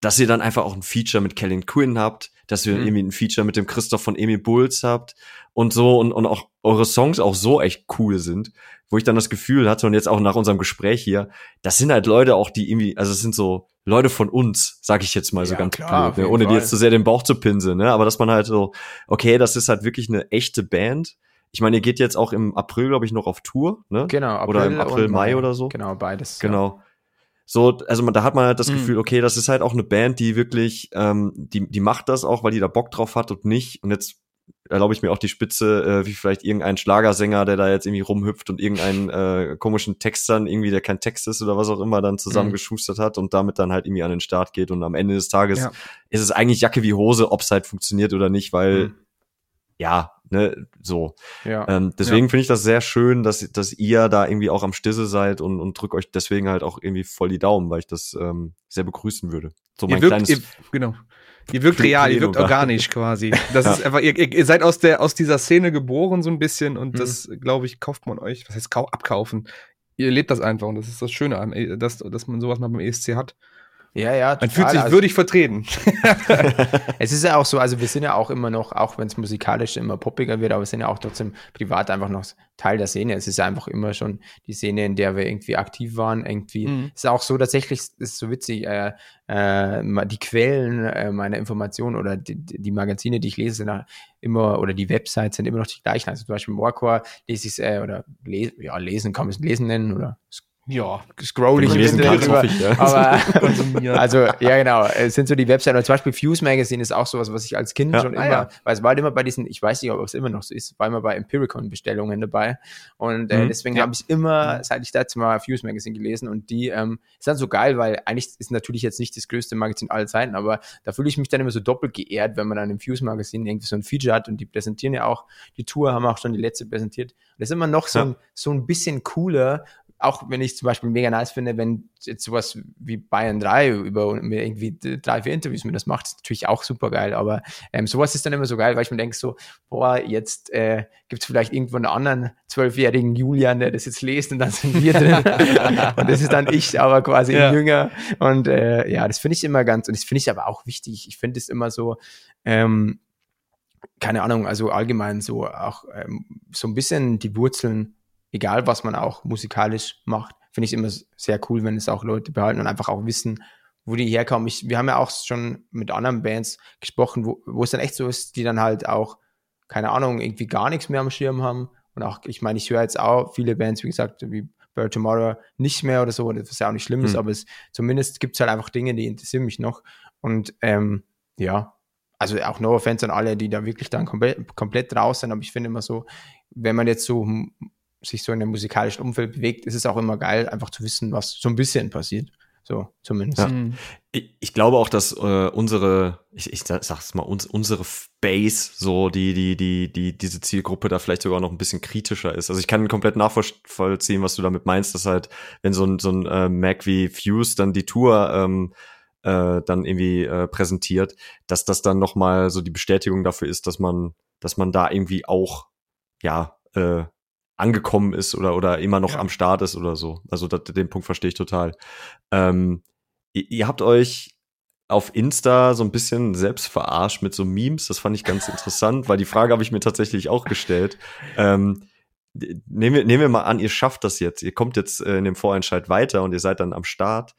dass ihr dann einfach auch ein Feature mit Kellen Quinn habt, dass ihr mhm. irgendwie ein Feature mit dem Christoph von Emil Bulls habt und so und, und auch eure Songs auch so echt cool sind, wo ich dann das Gefühl hatte und jetzt auch nach unserem Gespräch hier, das sind halt Leute auch, die irgendwie, also es sind so Leute von uns, sag ich jetzt mal so Ja, ganz klar, blöd, ne? ohne die jetzt zu sehr den Bauch zu pinseln, ne? aber dass man halt so, okay, das ist halt wirklich eine echte Band. Ich meine, ihr geht jetzt auch im April, glaube ich, noch auf Tour, ne? Genau, Oder im April, Mai oder so. Genau, beides. ja. Genau. So, also man, da hat man halt das Mhm. Gefühl, okay, das ist halt auch eine Band, die wirklich, ähm, die, die macht das auch, weil die da Bock drauf hat und nicht. Und jetzt erlaube ich mir auch die Spitze, äh, wie vielleicht irgendein Schlagersänger, der da jetzt irgendwie rumhüpft und irgendeinen äh, komischen Text dann irgendwie, der kein Text ist oder was auch immer, dann zusammengeschustert hat und damit dann halt irgendwie an den Start geht. Und am Ende des Tages Ja. ist es eigentlich Jacke wie Hose, ob es halt funktioniert oder nicht, weil, Mhm. ja, ne, so. Ja. Ähm, deswegen finde ich das sehr schön, dass, dass ihr da irgendwie auch am Stisse seid und, und drück euch deswegen halt auch irgendwie voll die Daumen, weil ich das ähm, sehr begrüßen würde. So mein wirkt, kleines. ihr, genau. Ihr wirkt real, ihr wirkt organisch quasi. Das Ja. ist einfach, ihr, ihr seid aus der, aus dieser Szene geboren so ein bisschen und Mhm. das, glaube ich, kauft man euch, was heißt kau abkaufen? Ihr lebt das einfach und das ist das Schöne, dass, dass man sowas mal beim ESC hat. Ja, ja, Man fühlt total. sich Also- würdig vertreten. Es ist ja auch so, also wir sind ja auch immer noch, auch wenn es musikalisch immer poppiger wird, aber wir sind ja auch trotzdem privat einfach noch Teil der Szene. Es ist ja einfach immer schon die Szene, in der wir irgendwie aktiv waren. Irgendwie Mhm. ist auch so tatsächlich, es ist so witzig, äh, äh, die Quellen äh, meiner Informationen oder die, die Magazine, die ich lese, sind immer, oder die Websites sind immer noch die gleichen. Also zum Beispiel Morecore lese ich äh, oder les, ja, lesen kann man es lesen nennen oder Ja, scroll ich lesen kannst, drüber. ich, ja. Aber also, ja, genau. Es sind so die Webseiten. Zum Beispiel Fuse Magazine ist auch sowas, was ich als Kind Ja. schon Ah, immer, ja. weil es war halt immer bei diesen, ich weiß nicht, ob es immer noch so ist, war immer bei Empiricon-Bestellungen dabei. Und äh, Mhm. deswegen habe ich immer, seit ich da jetzt mal Fuse Magazine gelesen und die ähm, ist dann so geil, weil eigentlich ist natürlich jetzt nicht das größte Magazin aller Zeiten, aber da fühle ich mich dann immer so doppelt geehrt, wenn man dann im Fuse Magazine irgendwie so ein Feature hat und die präsentieren ja auch die Tour, haben auch schon die letzte präsentiert. Und das ist immer noch so, ein, so ein bisschen cooler, auch wenn ich zum Beispiel mega nice finde, wenn jetzt sowas wie Bayern 3 über mir irgendwie drei, vier Interviews mir das macht, ist natürlich auch super geil. Aber ähm, sowas ist dann immer so geil, weil ich mir denke so, boah, jetzt äh, gibt es vielleicht irgendwo einen anderen zwölfjährigen Julian, der das jetzt liest und dann sind wir drin. und das ist dann ich, aber quasi Ja. jünger. Und äh, ja, das finde ich immer ganz, und das finde ich aber auch wichtig. Ich finde es immer so, ähm, keine Ahnung, also allgemein so auch ähm, so ein bisschen die Wurzeln, egal was man auch musikalisch macht, finde ich immer sehr cool, wenn es auch Leute behalten und einfach auch wissen, wo die herkommen. Ich, wir haben ja auch schon mit anderen Bands gesprochen, wo, wo es dann echt so ist, die dann halt auch, keine Ahnung, irgendwie gar nichts mehr am Schirm haben. Und auch, ich meine, ich höre jetzt auch viele Bands, wie gesagt, wie Bird Tomorrow nicht mehr oder so, was ja auch nicht schlimm ist, Hm. aber es, zumindest gibt es halt einfach Dinge, die interessieren mich noch. Und ähm, ja, also auch no offense an alle, die da wirklich dann komplett, komplett raus sind, aber ich finde immer so, wenn man jetzt so sich so in einem musikalischen Umfeld bewegt, ist es auch immer geil, einfach zu wissen, was so ein bisschen passiert. So, zumindest. Ja. Mhm. Ich, ich glaube auch, dass äh, unsere, ich, ich sag- sag's mal, uns, unsere Base, so die, die, die, die, diese Zielgruppe da vielleicht sogar noch ein bisschen kritischer ist. Also ich kann komplett nachvollziehen, was du damit meinst, dass halt, wenn so ein, so ein äh, Mac wie Fuse dann die Tour ähm, äh, dann irgendwie äh, präsentiert, dass das dann nochmal so die Bestätigung dafür ist, dass man, dass man da irgendwie auch, ja, äh, angekommen ist oder, oder immer noch Ja. am Start ist oder so. Also das, den Punkt verstehe ich total. Ähm, ihr, ihr habt euch auf Insta so ein bisschen selbst verarscht mit so Memes. Das fand ich ganz interessant, weil die Frage habe ich mir tatsächlich auch gestellt. Ähm, nehmen, wir, nehmen wir mal an, ihr schafft das jetzt. Ihr kommt jetzt äh, in dem Vorentscheid weiter und ihr seid dann am Start.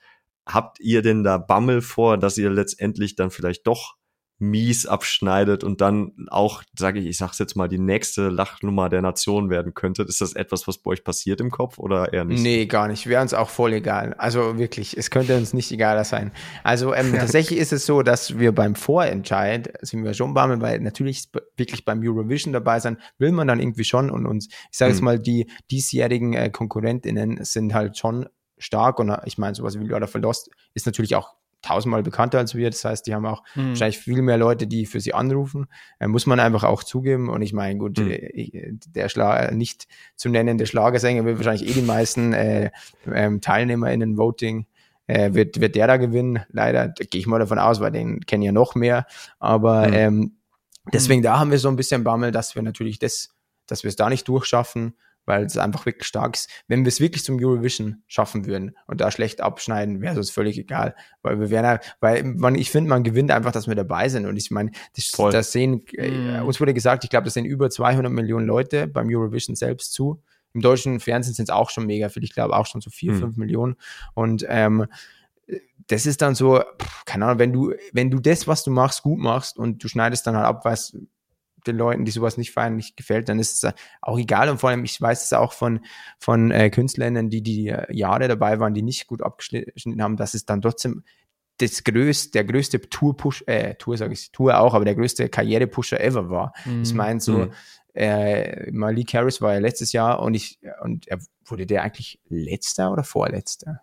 Habt ihr denn da Bammel vor, dass ihr letztendlich dann vielleicht doch mies abschneidet und dann auch, sage ich, ich sag's jetzt mal, die nächste Lachnummer der Nation werden könntet? Ist das etwas, was bei euch passiert im Kopf oder eher nicht? Nee, gar nicht. Wäre uns auch voll egal. Also wirklich, es könnte uns nicht egaler sein. Also ähm, tatsächlich ist es so, dass wir beim Vorentscheid sind wir schon bammeln, weil natürlich wirklich beim Eurovision dabei sein will man dann irgendwie schon und uns, ich sage jetzt Mhm. mal, die diesjährigen äh, KonkurrentInnen sind halt schon stark und äh, ich meine, sowas wie the Lost ist natürlich auch tausendmal bekannter als wir. Das heißt, die haben auch Mhm. wahrscheinlich viel mehr Leute, die für sie anrufen. Äh, muss man einfach auch zugeben. Und ich meine, gut, Mhm. äh, der Schla nicht zu nennende Schlagersänger wird wahrscheinlich eh die meisten äh, ähm, TeilnehmerInnen Voting. Äh, wird, wird der da gewinnen? Leider gehe ich mal davon aus, weil den kennen ja noch mehr. Aber Mhm. ähm, deswegen da haben wir so ein bisschen Bammel, dass wir natürlich das, dass wir es da nicht durchschaffen, weil es einfach wirklich stark ist. Wenn wir es wirklich zum Eurovision schaffen würden und da schlecht abschneiden, wäre es uns völlig egal. Weil wir wären, ja- weil man, ich finde, man gewinnt einfach, dass wir dabei sind. Und ich meine, das, das sehen, äh, Mm. uns wurde gesagt, ich glaube, das sehen über 200 Millionen Leute beim Eurovision selbst zu. Im deutschen Fernsehen sind es auch schon mega viel. Ich glaube auch schon so vier, Mhm. fünf Millionen. Und ähm, das ist dann so, keine Ahnung, wenn du, wenn du das, was du machst, gut machst und du schneidest dann halt ab, was den Leuten, die sowas nicht feiern, nicht gefällt, dann ist es auch egal. Und vor allem, ich weiß es auch von, von äh, Künstlern, die die Jahre dabei waren, die nicht gut abgeschnitten haben, dass es dann trotzdem das größte, der größte Tour-Push, äh, Tour sage ich, Tour auch, aber der größte Karriere-Pusher ever war. Mhm. Ich meine, so, mhm. äh, Malik Harris war ja letztes Jahr und ich, und er wurde der eigentlich letzter oder vorletzter?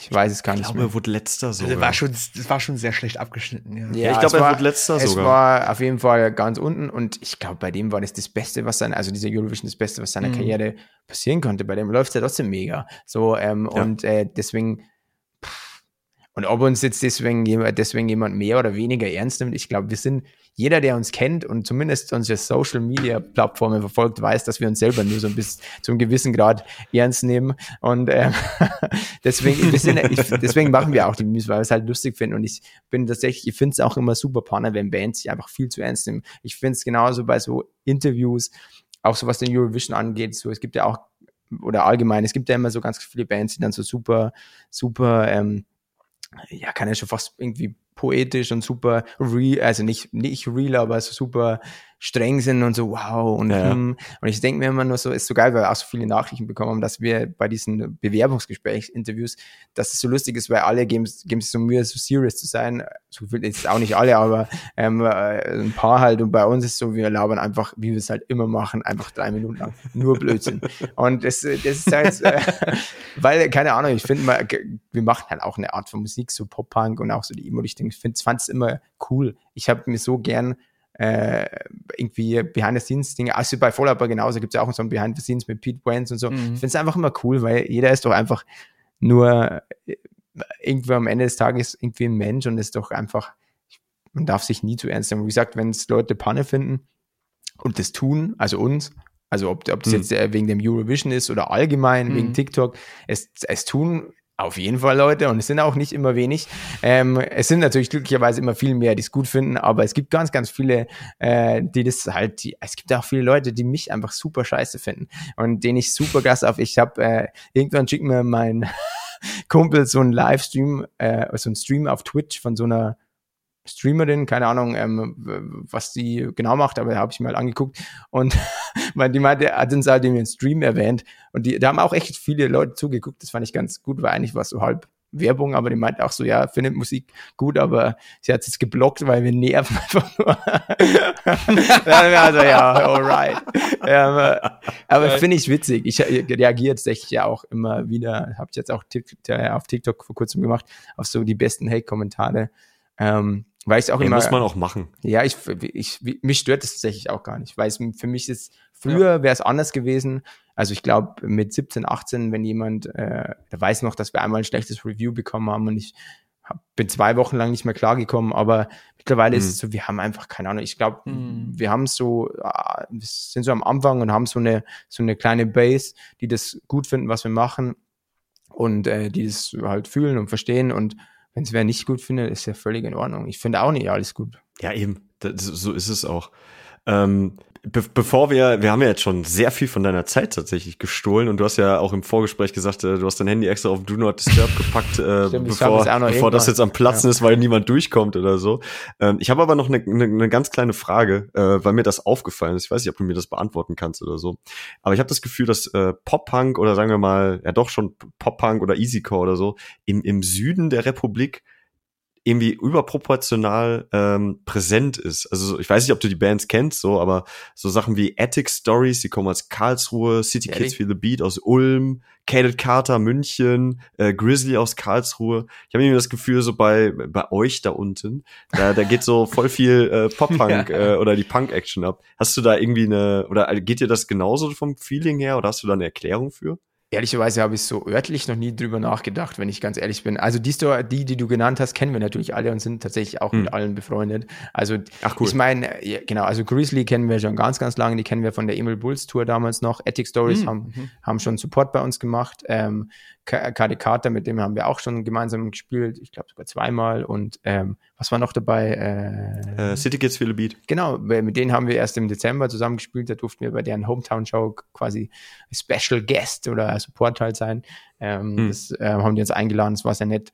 Ich weiß es gar nicht. Ich glaube, er wurde letzter sogar. Also war schon, das war schon sehr schlecht abgeschnitten, ja. Ja, ich glaube, er wurde letzter es sogar. Es war auf jeden Fall ganz unten und ich glaube, bei dem war das das Beste, was sein, also dieser Eurovision das Beste, was seiner mhm. Karriere passieren konnte. Bei dem läuft es ja trotzdem mega. So, ähm, ja. und äh, deswegen, und ob uns jetzt deswegen, deswegen jemand mehr oder weniger ernst nimmt, ich glaube, wir sind, jeder, der uns kennt und zumindest unsere Social Media Plattformen verfolgt, weiß, dass wir uns selber nur so ein bisschen zu einem gewissen Grad ernst nehmen. Und äh, deswegen, sind, ich, deswegen machen wir auch die Memes, weil wir es halt lustig finden. Und ich bin tatsächlich, ich finde es auch immer super Partner, wenn Bands sich einfach viel zu ernst nehmen. Ich finde es genauso bei so Interviews, auch so was den Eurovision angeht. So, es gibt ja auch, oder allgemein, es gibt ja immer so ganz viele Bands, die dann so super, super, ähm, ja, kann ja schon fast irgendwie poetisch und super real, also nicht, nicht real, aber so super streng sind und so, wow. Und, ja. hm, und ich denke mir immer nur so, ist so geil, weil wir auch so viele Nachrichten bekommen haben, dass wir bei diesen Bewerbungsgesprächsinterviews, dass es so lustig ist, weil alle geben, geben sich so Mühe, so serious zu sein. So viel ist auch nicht alle, aber ähm, äh, ein paar halt. Und bei uns ist so, wir labern einfach, wie wir es halt immer machen, einfach drei Minuten lang. Nur Blödsinn. und das, das ist halt, äh, weil, keine Ahnung, ich finde mal, wir machen halt auch eine Art von Musik, so Pop-Punk und auch so die Emo-Richtung. Ich fand es immer cool. Ich habe mir so gern äh, irgendwie Behind-the-Scenes-Dinge. Also bei Fallout genauso gibt es ja auch so ein Behind-the-Scenes mit Pete Wentz und so. Mhm. Ich finde es einfach immer cool, weil jeder ist doch einfach nur äh, irgendwie am Ende des Tages irgendwie ein Mensch und ist doch einfach, man darf sich nie zu ernst nehmen. Wie gesagt, wenn es Leute Panne finden und das tun, also uns, also ob, ob das mhm. jetzt äh, wegen dem Eurovision ist oder allgemein mhm. wegen TikTok, es, es tun auf jeden Fall Leute und es sind auch nicht immer wenig. Ähm, es sind natürlich glücklicherweise immer viel mehr, die es gut finden, aber es gibt ganz, ganz viele, äh, die das halt, die, es gibt auch viele Leute, die mich einfach super scheiße finden und denen ich super Gas auf. Ich habe äh, irgendwann schickt mir mein Kumpel so ein Livestream, äh, so ein Stream auf Twitch von so einer Streamerin, keine Ahnung, ähm, was die genau macht, aber da habe ich mal angeguckt und die meinte, hat uns halt in den Stream erwähnt und die, da haben auch echt viele Leute zugeguckt, das fand ich ganz gut, weil eigentlich war es so halb Werbung, aber die meinte auch so, ja, findet Musik gut, aber sie hat es geblockt, weil wir nerven einfach nur. also ja, alright. Ja, aber, aber finde ich witzig. Ich reagiere tatsächlich ja auch immer wieder, habe ich jetzt auch auf TikTok vor kurzem gemacht, auf so die besten Hate-Kommentare. Ähm, weil ich auch ja, immer. Muss man auch machen. Ja, ich, ich, mich stört das tatsächlich auch gar nicht, weil es für mich ist, früher ja. wäre es anders gewesen. Also ich glaube, mit 17, 18, wenn jemand, äh, der weiß noch, dass wir einmal ein schlechtes Review bekommen haben und ich hab, bin zwei Wochen lang nicht mehr klargekommen, aber mittlerweile mhm. ist es so, wir haben einfach, keine Ahnung, ich glaube, mhm. wir haben so, wir sind so am Anfang und haben so eine, so eine kleine Base, die das gut finden, was wir machen und äh, die das halt fühlen und verstehen und wenn es wer nicht gut findet, ist ja völlig in Ordnung. Ich finde auch nicht alles gut. Ja, eben. Das, so ist es auch. Ähm, be bevor wir, wir haben ja jetzt schon sehr viel von deiner Zeit tatsächlich gestohlen und du hast ja auch im Vorgespräch gesagt, äh, du hast dein Handy extra auf Do Not Disturb gepackt, äh, Stimmt, bevor, bevor das jetzt am Platzen ja. ist, weil niemand durchkommt oder so. Ähm, ich habe aber noch eine, eine, eine ganz kleine Frage, äh, weil mir das aufgefallen ist. Ich weiß nicht, ob du mir das beantworten kannst oder so. Aber ich habe das Gefühl, dass äh, Pop-Punk oder sagen wir mal, ja doch schon Pop-Punk oder Easycore oder so im, im Süden der Republik irgendwie überproportional ähm, präsent ist. Also ich weiß nicht, ob du die Bands kennst, so, aber so Sachen wie Attic Stories, die kommen aus Karlsruhe, City Kids Feel the Beat aus Ulm, Cadet Carter München, äh, Grizzly aus Karlsruhe. Ich habe irgendwie das Gefühl, so bei bei euch da unten, da, da geht so voll viel äh, Pop-Punk ja. äh, oder die Punk-Action ab. Hast du da irgendwie eine, oder geht dir das genauso vom Feeling her oder hast du da eine Erklärung für? Ehrlicherweise habe ich so örtlich noch nie drüber nachgedacht, wenn ich ganz ehrlich bin. Also die Store, die, die du genannt hast, kennen wir natürlich alle und sind tatsächlich auch hm. mit allen befreundet. Also Ach, cool. ich meine, genau, also Grizzly kennen wir schon ganz, ganz lange, die kennen wir von der Emil Bulls Tour damals noch. Ethic Stories hm. haben, mhm. haben schon Support bei uns gemacht. Ähm, Kade Carter, mit dem haben wir auch schon gemeinsam gespielt, ich glaube sogar zweimal. Und ähm, was war noch dabei? Äh, uh, City Kids Feel a Beat. Genau, mit denen haben wir erst im Dezember zusammen gespielt. Da durften wir bei deren Hometown-Show quasi Special Guest oder Support halt sein. Ähm, hm. Das äh, haben die uns eingeladen, das war sehr nett.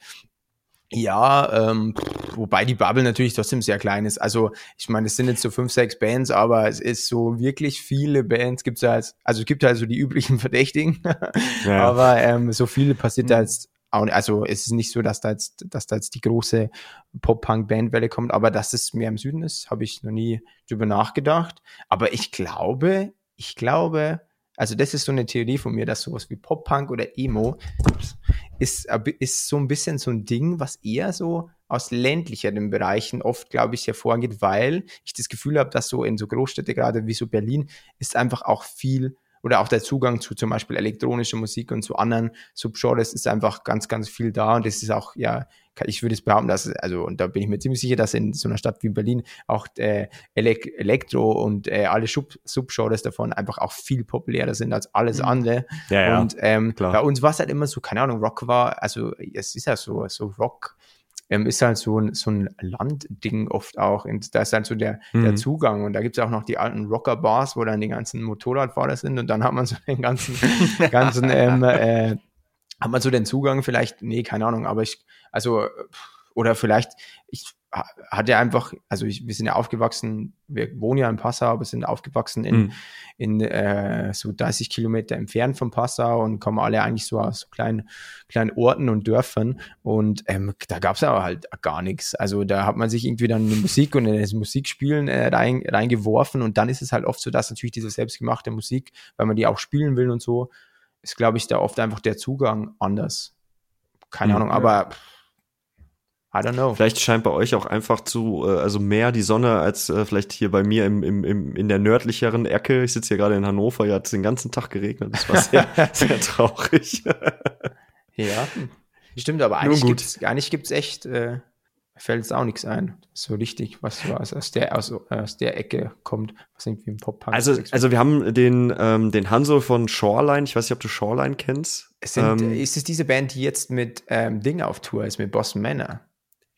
Ja, ähm, wobei die Bubble natürlich trotzdem sehr klein ist. Also ich meine, es sind jetzt so fünf, sechs Bands, aber es ist so wirklich viele Bands gibt es ja als, also es gibt halt so die üblichen Verdächtigen, ja. aber ähm, so viele passiert da mhm. jetzt auch, also es ist nicht so, dass da jetzt, dass da jetzt die große Pop-Punk-Bandwelle kommt, aber dass es mehr im Süden ist, habe ich noch nie drüber nachgedacht. Aber ich glaube, ich glaube, also das ist so eine Theorie von mir, dass sowas wie Pop-Punk oder Emo ist, ist so ein bisschen so ein Ding, was eher so aus ländlicheren Bereichen oft, glaube ich, hervorgeht, weil ich das Gefühl habe, dass so in so Großstädte, gerade wie so Berlin, ist einfach auch viel oder auch der Zugang zu zum Beispiel elektronischer Musik und zu anderen Subgenres ist einfach ganz, ganz viel da und das ist auch, ja, ich würde es behaupten, dass, also, und da bin ich mir ziemlich sicher, dass in so einer Stadt wie Berlin auch äh, Elek Elektro und äh, alle Sub Subgenres davon einfach auch viel populärer sind als alles mhm. andere. Ja, ja, und ähm, bei uns war es halt immer so, keine Ahnung, Rock war, also es ist ja so, so Rock ähm, ist halt so ein, so ein Landding oft auch. Und da ist halt so der, mhm. der Zugang. Und da gibt es auch noch die alten Rocker-Bars, wo dann die ganzen Motorradfahrer sind und dann hat man so den ganzen, ganzen, ähm, äh, hat man so den Zugang vielleicht, nee, keine Ahnung, aber ich, also, oder vielleicht, ich hat er einfach, also ich, wir sind ja aufgewachsen, wir wohnen ja in Passau, aber sind aufgewachsen in, mhm. in äh, so 30 Kilometer entfernt von Passau und kommen alle eigentlich so aus so kleinen, kleinen Orten und Dörfern und ähm, da gab es aber halt gar nichts. Also da hat man sich irgendwie dann in die Musik und in das Musikspielen äh, rein, reingeworfen und dann ist es halt oft so, dass natürlich diese selbstgemachte Musik, weil man die auch spielen will und so, ist glaube ich da oft einfach der Zugang anders. Keine mhm, Ahnung, aber I don't know. Vielleicht scheint bei euch auch einfach zu, äh, also mehr die Sonne als äh, vielleicht hier bei mir im, im, im, in der nördlicheren Ecke. Ich sitze hier gerade in Hannover, ja, hat es den ganzen Tag geregnet. Das war sehr, sehr traurig. ja, stimmt, aber eigentlich gibt es echt, äh, fällt es auch nichts ein. So richtig, was so aus, aus, der, aus, aus der Ecke kommt, was irgendwie im Pop-Punk Also, also wir haben den, ähm, den Hanso von Shoreline, ich weiß nicht, ob du Shoreline kennst. Sind, ähm, ist es diese Band, die jetzt mit ähm, Ding auf Tour ist, mit Boston Manor?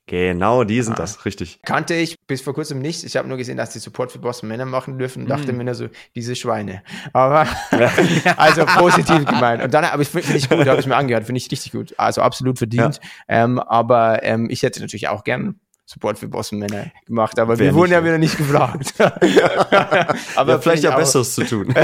Genau, die sind ah. das, richtig. Kannte ich bis vor kurzem nicht. Ich habe nur gesehen, dass die Support für Boston Männer machen dürfen und mm. dachte mir nur so, diese Schweine. Aber, also positiv gemeint. Und dann, aber ich finde ich gut, habe ich mir angehört, finde ich richtig gut. Also absolut verdient. Ja. Ähm, aber ähm, ich hätte natürlich auch gern Support für Boston-Männer gemacht, aber Wer wir wurden ja wieder nicht gefragt. aber ja, vielleicht ja auch, Besseres zu tun.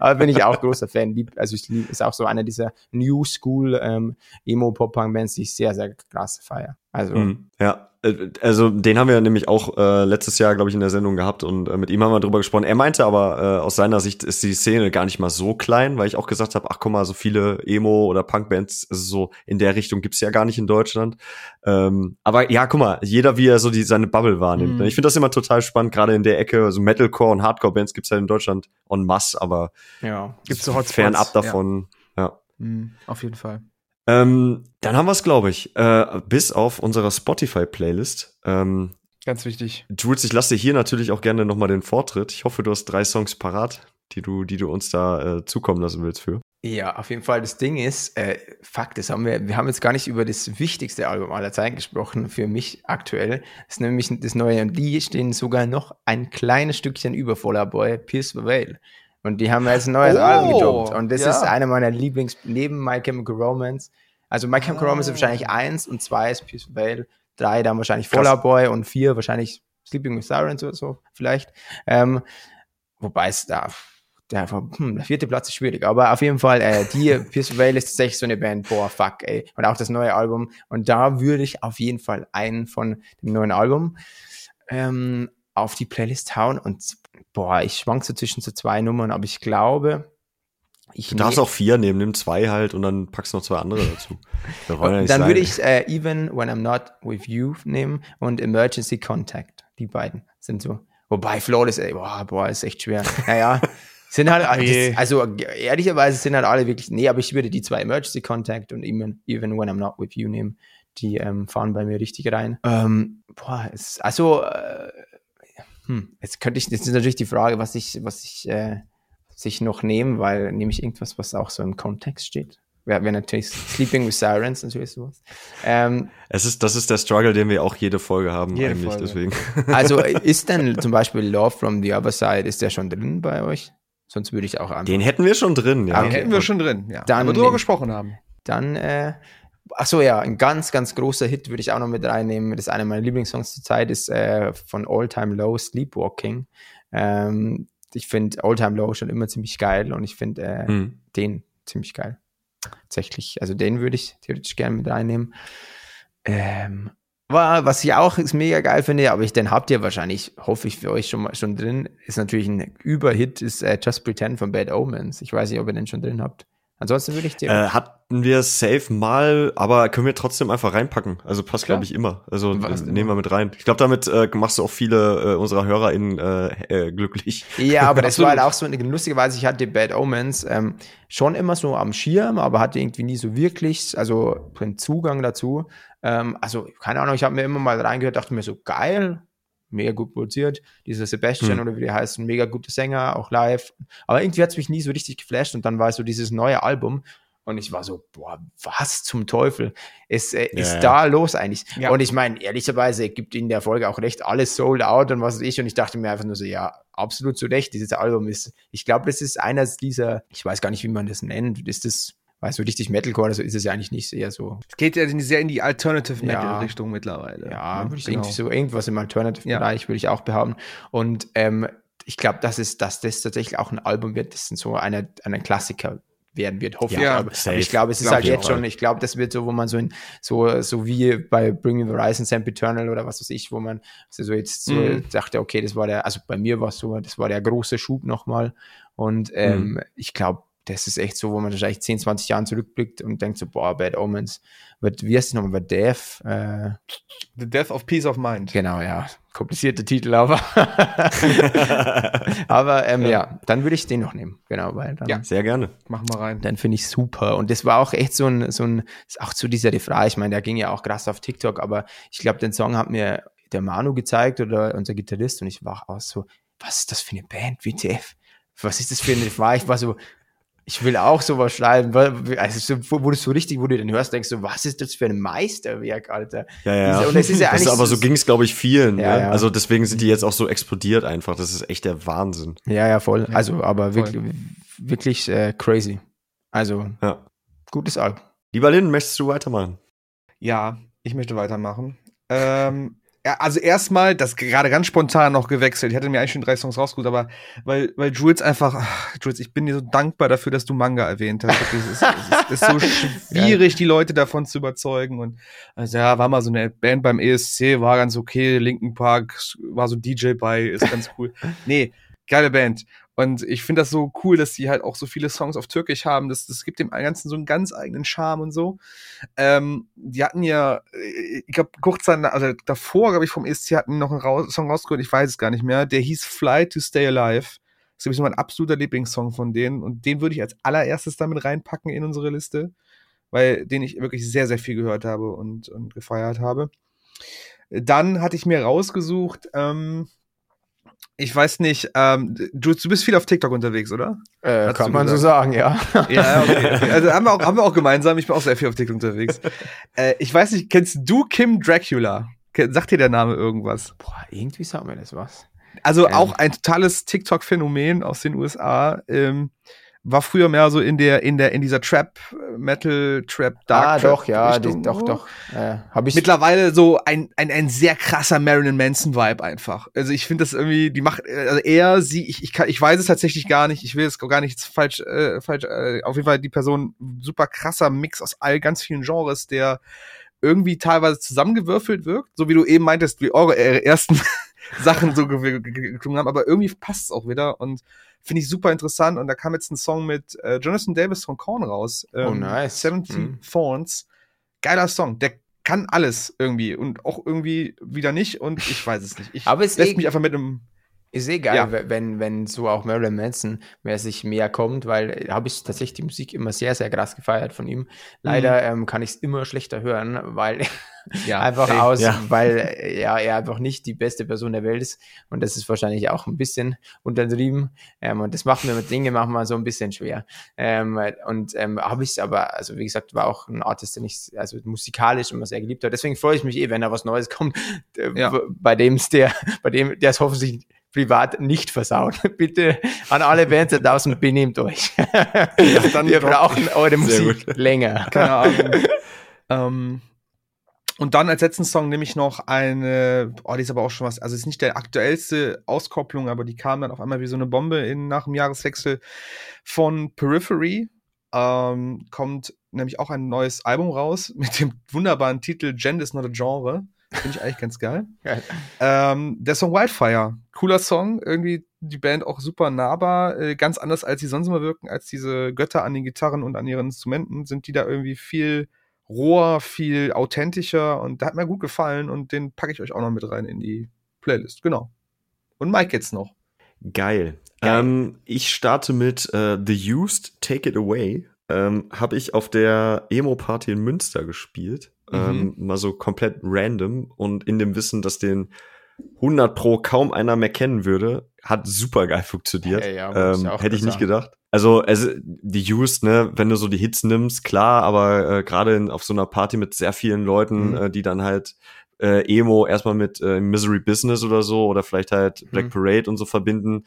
aber bin ich auch großer Fan. Also ich lieb, ist auch so einer dieser New School ähm, Emo-Pop-Punk-Bands, die ich sehr, sehr krass feiere. Also. Mhm, ja. Äh, also den haben wir nämlich auch äh, letztes Jahr, glaube ich, in der Sendung gehabt und äh, mit ihm haben wir drüber gesprochen. Er meinte aber, äh, aus seiner Sicht ist die Szene gar nicht mal so klein, weil ich auch gesagt habe, ach guck mal, so viele Emo- oder Punkbands, also so in der Richtung gibt's ja gar nicht in Deutschland. Ähm, aber ja, guck mal, jeder wie er so die seine Bubble wahrnimmt. Mhm. Ich finde das immer total spannend, gerade in der Ecke, so also Metalcore und Hardcore-Bands gibt's ja in Deutschland en masse, aber ja, gibt's so Hotspots, fernab davon. Ja, ja. Mhm, auf jeden Fall. Ähm, dann haben wir es, glaube ich, äh, bis auf unserer Spotify-Playlist. Ähm, Ganz wichtig. Jules, ich lasse dir hier natürlich auch gerne nochmal den Vortritt. Ich hoffe, du hast drei Songs parat, die du, die du uns da äh, zukommen lassen willst für. Ja, auf jeden Fall. Das Ding ist, äh, Fakt, das haben wir, wir haben jetzt gar nicht über das wichtigste Album aller Zeiten gesprochen, für mich aktuell. Das ist nämlich das neue, und die stehen sogar noch ein kleines Stückchen über Voller Boy, Pierce the Veil. Und die haben jetzt ein neues oh, Album gedroppt. Und das ja. ist einer meiner Lieblings, neben My Chemical Romance. Also My Chemical ah. Romance ist wahrscheinlich eins und zwei ist Peace Veil. Drei dann wahrscheinlich Fallout Boy und vier wahrscheinlich Sleeping with Sirens oder so, vielleicht. Ähm, wobei es da, der, hm, der vierte Platz ist schwierig, aber auf jeden Fall, äh, die Pierce Veil ist tatsächlich so eine Band, boah, fuck, ey. Und auch das neue Album. Und da würde ich auf jeden Fall einen von dem neuen Album ähm, auf die Playlist hauen und boah, ich schwank so zwischen so zwei Nummern, aber ich glaube, ich du darfst auch vier nehmen, nimm zwei halt und dann packst du noch zwei andere dazu. dann sein. würde ich äh, Even When I'm Not With You nehmen und Emergency Contact. Die beiden sind so. Wobei Flawless, ey, boah, boah, ist echt schwer. Naja, sind halt, das, also ehrlicherweise sind halt alle wirklich, nee, aber ich würde die zwei Emergency Contact und Even, Even When I'm Not With You nehmen. Die ähm, fahren bei mir richtig rein. Ähm, boah, es, also äh, hm, jetzt könnte ich, jetzt ist natürlich die Frage, was ich, was ich äh, sich noch nehme, weil nehme ich irgendwas, was auch so im Kontext steht. Wäre wär natürlich Sleeping with Sirens natürlich sowas. Ähm, es ist, das ist der Struggle, den wir auch jede Folge haben jede eigentlich, Folge. deswegen. Also ist denn zum Beispiel Love from the Other Side, ist der schon drin bei euch? Sonst würde ich auch an. Den hätten wir schon drin, ja. Den hätten wir schon drin, ja. Dann, wir drüber gesprochen haben. Dann äh, Ach so, ja, ein ganz, ganz großer Hit würde ich auch noch mit reinnehmen. Das ist einer meiner Lieblingssongs zur Zeit, ist äh, von All Time Low, Sleepwalking. Ähm, ich finde All Time Low schon immer ziemlich geil und ich finde äh, mhm. den ziemlich geil. Tatsächlich. Also den würde ich theoretisch gerne mit reinnehmen. Ähm, was ich auch mega geil finde, aber ich, den habt ihr wahrscheinlich, hoffe ich für euch schon mal schon drin, ist natürlich ein Überhit, ist äh, Just Pretend von Bad Omens. Ich weiß nicht, ob ihr den schon drin habt. Ansonsten würde ich dir. Äh, hatten wir safe mal, aber können wir trotzdem einfach reinpacken. Also passt, glaube ich, immer. Also nehmen wir mit rein. Ich glaube, damit äh, machst du auch viele äh, unserer HörerInnen äh, äh, glücklich. Ja, aber das war halt auch so eine lustige Weise. Ich hatte Bad Omens ähm, schon immer so am Schirm, aber hatte irgendwie nie so wirklich, also einen Zugang dazu. Ähm, also, keine Ahnung, ich habe mir immer mal reingehört, dachte mir so, geil, mega gut produziert. Dieser Sebastian hm. oder wie der heißt, ein mega guter Sänger, auch live. Aber irgendwie hat es mich nie so richtig geflasht und dann war so dieses neue Album und ich war so, boah, was zum Teufel ist, äh, ja, ist da los eigentlich? Ja. Und ich meine, ehrlicherweise gibt ihnen der Folge auch recht, alles sold out und was weiß ich. Und ich dachte mir einfach nur so, ja, absolut zu Recht, dieses Album ist, ich glaube, das ist eines dieser, ich weiß gar nicht, wie man das nennt, ist das weil so richtig Metalcore, also ist es ja eigentlich nicht eher so. Es geht ja sehr in die Alternative Metal-Richtung ja, mittlerweile. Ja, würde ich genau. so irgendwas im Alternative-Bereich ja. würde ich auch behaupten. Und ähm, ich glaube, dass es, dass das tatsächlich auch ein Album wird, das so eine, ein Klassiker werden wird, hoffe ja, ich. Aber, aber ich glaube, es ist glaub halt jetzt schon, ich glaube, das wird so, wo man so in, so, so wie bei Bring Me the Horizon, Samp Eternal oder was weiß ich, wo man so jetzt so mhm. dachte, okay, das war der, also bei mir war es so, das war der große Schub nochmal. Und ähm, mhm. ich glaube, das ist echt so, wo man wahrscheinlich 10, 20 Jahren zurückblickt und denkt so, boah, Bad Omens. Wird, wie heißt es nochmal? Death? Äh, The Death of Peace of Mind. Genau, ja. Komplizierte Titel, aber. aber ähm, ja. ja. dann würde ich den noch nehmen. Genau, weil dann. Ja, sehr gerne. Machen wir rein. Dann finde ich super. Und das war auch echt so ein, so ein, auch zu dieser Refrain. Ich meine, der ging ja auch krass auf TikTok, aber ich glaube, den Song hat mir der Manu gezeigt oder unser Gitarrist und ich war auch so, was ist das für eine Band, WTF? Was ist das für eine Refrain? Ich war so, ich will auch sowas schreiben. Also, wo du so richtig, wo du den hörst, denkst du, was ist das für ein Meisterwerk, Alter? Ja, ja. Diese, und es ist ja eigentlich. aber so ging es, glaube ich, vielen. Ja, ne? ja. Also deswegen sind die jetzt auch so explodiert einfach. Das ist echt der Wahnsinn. Ja, ja, voll. Also, aber voll. wirklich, wirklich äh, crazy. Also, ja. gutes Album. Lieber Lynn, möchtest du weitermachen? Ja, ich möchte weitermachen. Ähm, also erstmal, das gerade ganz spontan noch gewechselt. Ich hatte mir eigentlich schon drei Songs rausgeholt, aber weil, weil Jules einfach, ach, Jules, ich bin dir so dankbar dafür, dass du Manga erwähnt hast. Es ist, es ist, so schwierig, die Leute davon zu überzeugen. Und also ja, war mal so eine Band beim ESC, war ganz okay. Linken Park war so DJ bei, ist ganz cool. nee, geile Band. Und ich finde das so cool, dass die halt auch so viele Songs auf Türkisch haben. Das, das gibt dem Ganzen so einen ganz eigenen Charme und so. Ähm, die hatten ja, äh, ich glaube, kurz dann, also davor, glaube ich, vom ESC hatten noch einen Raus Song rausgeholt, ich weiß es gar nicht mehr. Der hieß Fly to Stay Alive. Das ist so mein absoluter Lieblingssong von denen. Und den würde ich als allererstes damit reinpacken in unsere Liste, weil den ich wirklich sehr, sehr viel gehört habe und, und gefeiert habe. Dann hatte ich mir rausgesucht, ähm, ich weiß nicht, ähm, du, du bist viel auf TikTok unterwegs, oder? Äh, kann man so sagen, ja. Ja, okay, okay. Also haben wir, auch, haben wir auch gemeinsam. Ich bin auch sehr viel auf TikTok unterwegs. äh, ich weiß nicht, kennst du Kim Dracula? Sagt dir der Name irgendwas? Boah, irgendwie sagt mir das was. Also ähm. auch ein totales TikTok-Phänomen aus den USA. Ähm, war früher mehr so in der in der in dieser Trap Metal Trap Dark ah, Trap doch ja Richtung, die, doch doch. Äh, habe ich mittlerweile so ein, ein ein sehr krasser Marilyn Manson Vibe einfach. Also ich finde das irgendwie die macht also er sie ich ich kann ich weiß es tatsächlich gar nicht. Ich will es gar nicht falsch äh, falsch äh, auf jeden Fall die Person super krasser Mix aus all ganz vielen Genres der irgendwie teilweise zusammengewürfelt wirkt. So wie du eben meintest wie eure ersten Sachen so geklungen haben aber irgendwie passt es auch wieder und Finde ich super interessant. Und da kam jetzt ein Song mit äh, Jonathan Davis von Korn raus. Oh, ähm, oh, nice. 17 mhm. Thorns. Geiler Song. Der kann alles irgendwie und auch irgendwie wieder nicht und ich weiß es nicht. Ich Aber es lässt eh mich einfach mit einem ist geil, ja. wenn, wenn so auch Marilyn Manson mehr sich mehr kommt, weil habe ich tatsächlich die Musik immer sehr, sehr krass gefeiert von ihm. Leider mhm. ähm, kann ich es immer schlechter hören, weil ja, einfach ey, aus, ja. weil ja, er einfach nicht die beste Person der Welt ist. Und das ist wahrscheinlich auch ein bisschen untertrieben. Ähm, und das macht mir mit Dinge machen wir so ein bisschen schwer. Ähm, und ähm, habe ich aber, also wie gesagt, war auch ein Artist, den ich also musikalisch immer sehr geliebt habe. Deswegen freue ich mich eh, wenn da was Neues kommt, äh, ja. bei dem es der, bei dem der es hoffentlich privat nicht versauen. Bitte an alle Bands da draußen, benehmt euch. Ja, Wir brauchen eure Musik länger. Keine Ahnung. Ähm, und dann als letzten Song nehme ich noch eine, oh, die ist aber auch schon was, also ist nicht der aktuellste Auskopplung, aber die kam dann auf einmal wie so eine Bombe in, nach dem Jahreswechsel von Periphery. Ähm, kommt nämlich auch ein neues Album raus mit dem wunderbaren Titel Gender is not a Genre. Finde ich eigentlich ganz geil. geil. Ähm, der Song Wildfire, cooler Song, irgendwie die Band auch super nahbar, äh, ganz anders als sie sonst immer wirken, als diese Götter an den Gitarren und an ihren Instrumenten, sind die da irgendwie viel roher, viel authentischer und da hat mir gut gefallen und den packe ich euch auch noch mit rein in die Playlist, genau. Und Mike jetzt noch. Geil. Geil. Ähm, ich starte mit äh, The Used, Take It Away. Ähm, Habe ich auf der Emo-Party in Münster gespielt. Mhm. Ähm, mal so komplett random und in dem Wissen, dass den 100 Pro kaum einer mehr kennen würde, hat super geil funktioniert. Hey, ja, ähm, hätte ich nicht gedacht. Also, also die Used, ne, wenn du so die Hits nimmst, klar, aber äh, gerade auf so einer Party mit sehr vielen Leuten, mhm. äh, die dann halt äh, Emo erstmal mit äh, Misery Business oder so oder vielleicht halt Black mhm. Parade und so verbinden,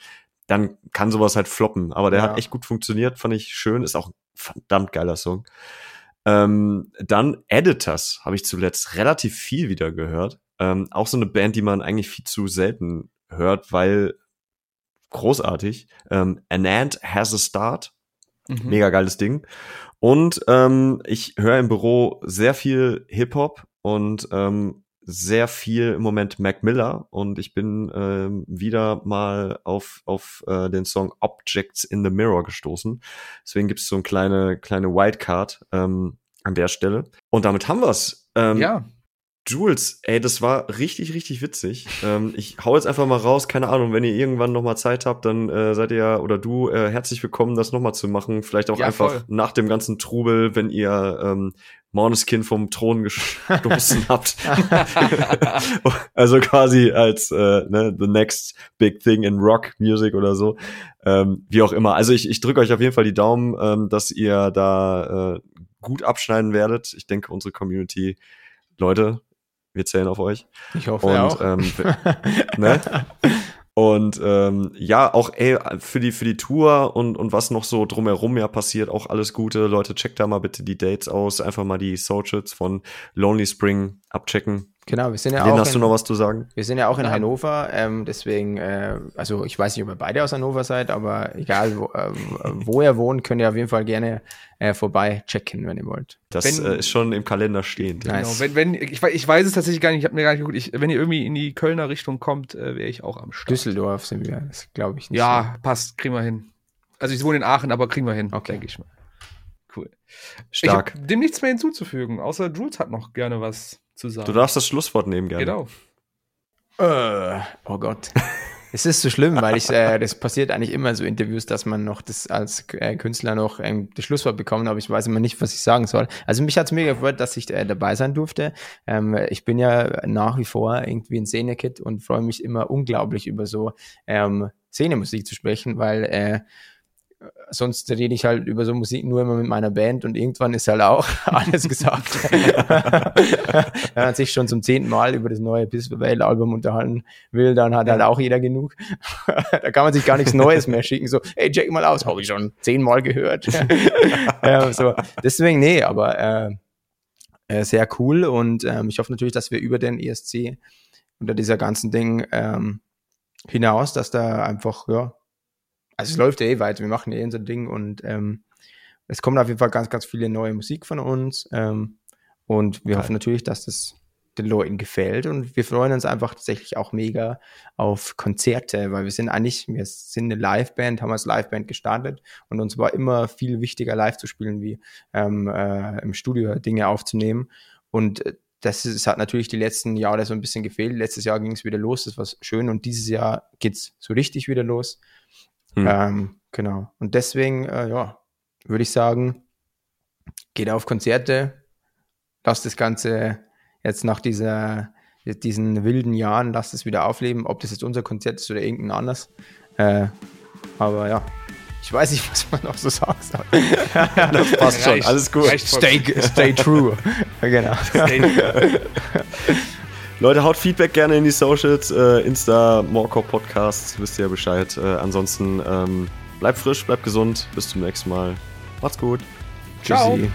dann kann sowas halt floppen. Aber der ja. hat echt gut funktioniert, fand ich schön, ist auch ein verdammt geiler Song. Ähm, dann Editors habe ich zuletzt relativ viel wieder gehört. Ähm, auch so eine Band, die man eigentlich viel zu selten hört, weil großartig. Ähm, An Ant Has a Start. Mhm. Mega geiles Ding. Und ähm, ich höre im Büro sehr viel Hip-Hop und ähm, sehr viel im Moment Mac Miller und ich bin ähm, wieder mal auf, auf äh, den Song Objects in the Mirror gestoßen. Deswegen gibt es so eine kleine, kleine Wildcard ähm, an der Stelle. Und damit haben wir's. Ähm, ja. Jules, ey, das war richtig, richtig witzig. Ähm, ich hau jetzt einfach mal raus, keine Ahnung, wenn ihr irgendwann noch mal Zeit habt, dann äh, seid ihr oder du äh, herzlich willkommen, das noch mal zu machen. Vielleicht auch ja, einfach voll. nach dem ganzen Trubel, wenn ihr ähm, Måneskin vom Thron gestoßen habt. also quasi als äh, ne, the next big thing in Rock Music oder so. Ähm, wie auch immer. Also ich, ich drücke euch auf jeden Fall die Daumen, ähm, dass ihr da äh, gut abschneiden werdet. Ich denke, unsere Community, Leute, wir zählen auf euch. Ich hoffe und, auch. Ähm, ne? Und ähm, ja, auch ey, für die für die Tour und und was noch so drumherum ja passiert, auch alles Gute. Leute, checkt da mal bitte die Dates aus, einfach mal die Socials von Lonely Spring abchecken. Genau, wir sind ja Den auch. hast in, du noch was zu sagen? Wir sind ja auch in Hannover, ähm, deswegen, äh, also ich weiß nicht, ob ihr beide aus Hannover seid, aber egal, wo, äh, wo ihr wohnt, könnt ihr auf jeden Fall gerne äh, vorbei checken, wenn ihr wollt. Das wenn, äh, ist schon im Kalender stehend. Genau, nice. wenn, wenn, ich, ich weiß es tatsächlich gar nicht, ich habe mir gar nicht geguckt, ich, wenn ihr irgendwie in die Kölner Richtung kommt, äh, wäre ich auch am Start. Düsseldorf sind wir, das glaube ich nicht. Ja, so. passt, kriegen wir hin. Also ich wohne in Aachen, aber kriegen wir hin, okay. denke ich mal. Cool. Stark. Ich dem nichts mehr hinzuzufügen, außer Jules hat noch gerne was zu sagen. Du darfst das Schlusswort nehmen, gerne. Genau. Äh, oh Gott. es ist so schlimm, weil ich, äh, das passiert eigentlich immer so Interviews, dass man noch das als äh, Künstler noch ähm, das Schlusswort bekommt, aber ich weiß immer nicht, was ich sagen soll. Also mich hat es mega gefreut, dass ich äh, dabei sein durfte. Ähm, ich bin ja nach wie vor irgendwie ein Szene-Kid und freue mich immer unglaublich über so ähm, Szene-Musik zu sprechen, weil äh, sonst rede ich halt über so Musik nur immer mit meiner Band und irgendwann ist halt auch alles gesagt. Wenn man sich schon zum zehnten Mal über das neue Piss Album unterhalten will, dann hat halt auch jeder genug. da kann man sich gar nichts Neues mehr schicken, so, hey, check mal aus, habe ich schon zehnmal gehört. ja, so. Deswegen, nee, aber äh, äh, sehr cool und ähm, ich hoffe natürlich, dass wir über den ESC unter dieser ganzen Ding ähm, hinaus, dass da einfach, ja, also es läuft ja eh weiter, wir machen eh unser Ding und ähm, es kommt auf jeden Fall ganz, ganz viele neue Musik von uns ähm, und wir Geil. hoffen natürlich, dass das den Leuten gefällt und wir freuen uns einfach tatsächlich auch mega auf Konzerte, weil wir sind eigentlich, wir sind eine Liveband, haben als Liveband gestartet und uns war immer viel wichtiger live zu spielen, wie ähm, äh, im Studio Dinge aufzunehmen und äh, das ist, hat natürlich die letzten Jahre so ein bisschen gefehlt. Letztes Jahr ging es wieder los, das war schön und dieses Jahr geht's so richtig wieder los. Hm. Ähm, genau. Und deswegen, äh, ja, würde ich sagen, geht auf Konzerte, lasst das Ganze jetzt nach dieser, diesen wilden Jahren, lasst es wieder aufleben, ob das jetzt unser Konzert ist oder irgendein anderes. Äh, aber ja, ich weiß nicht, was man noch so sagen soll. das passt schon, alles gut. Stay, stay true. genau. Stay Leute, haut Feedback gerne in die Socials, äh, Insta, Morecore Podcasts, wisst ihr ja Bescheid. Äh, ansonsten ähm, bleibt frisch, bleibt gesund, bis zum nächsten Mal. Macht's gut. Ciao. Tschüssi.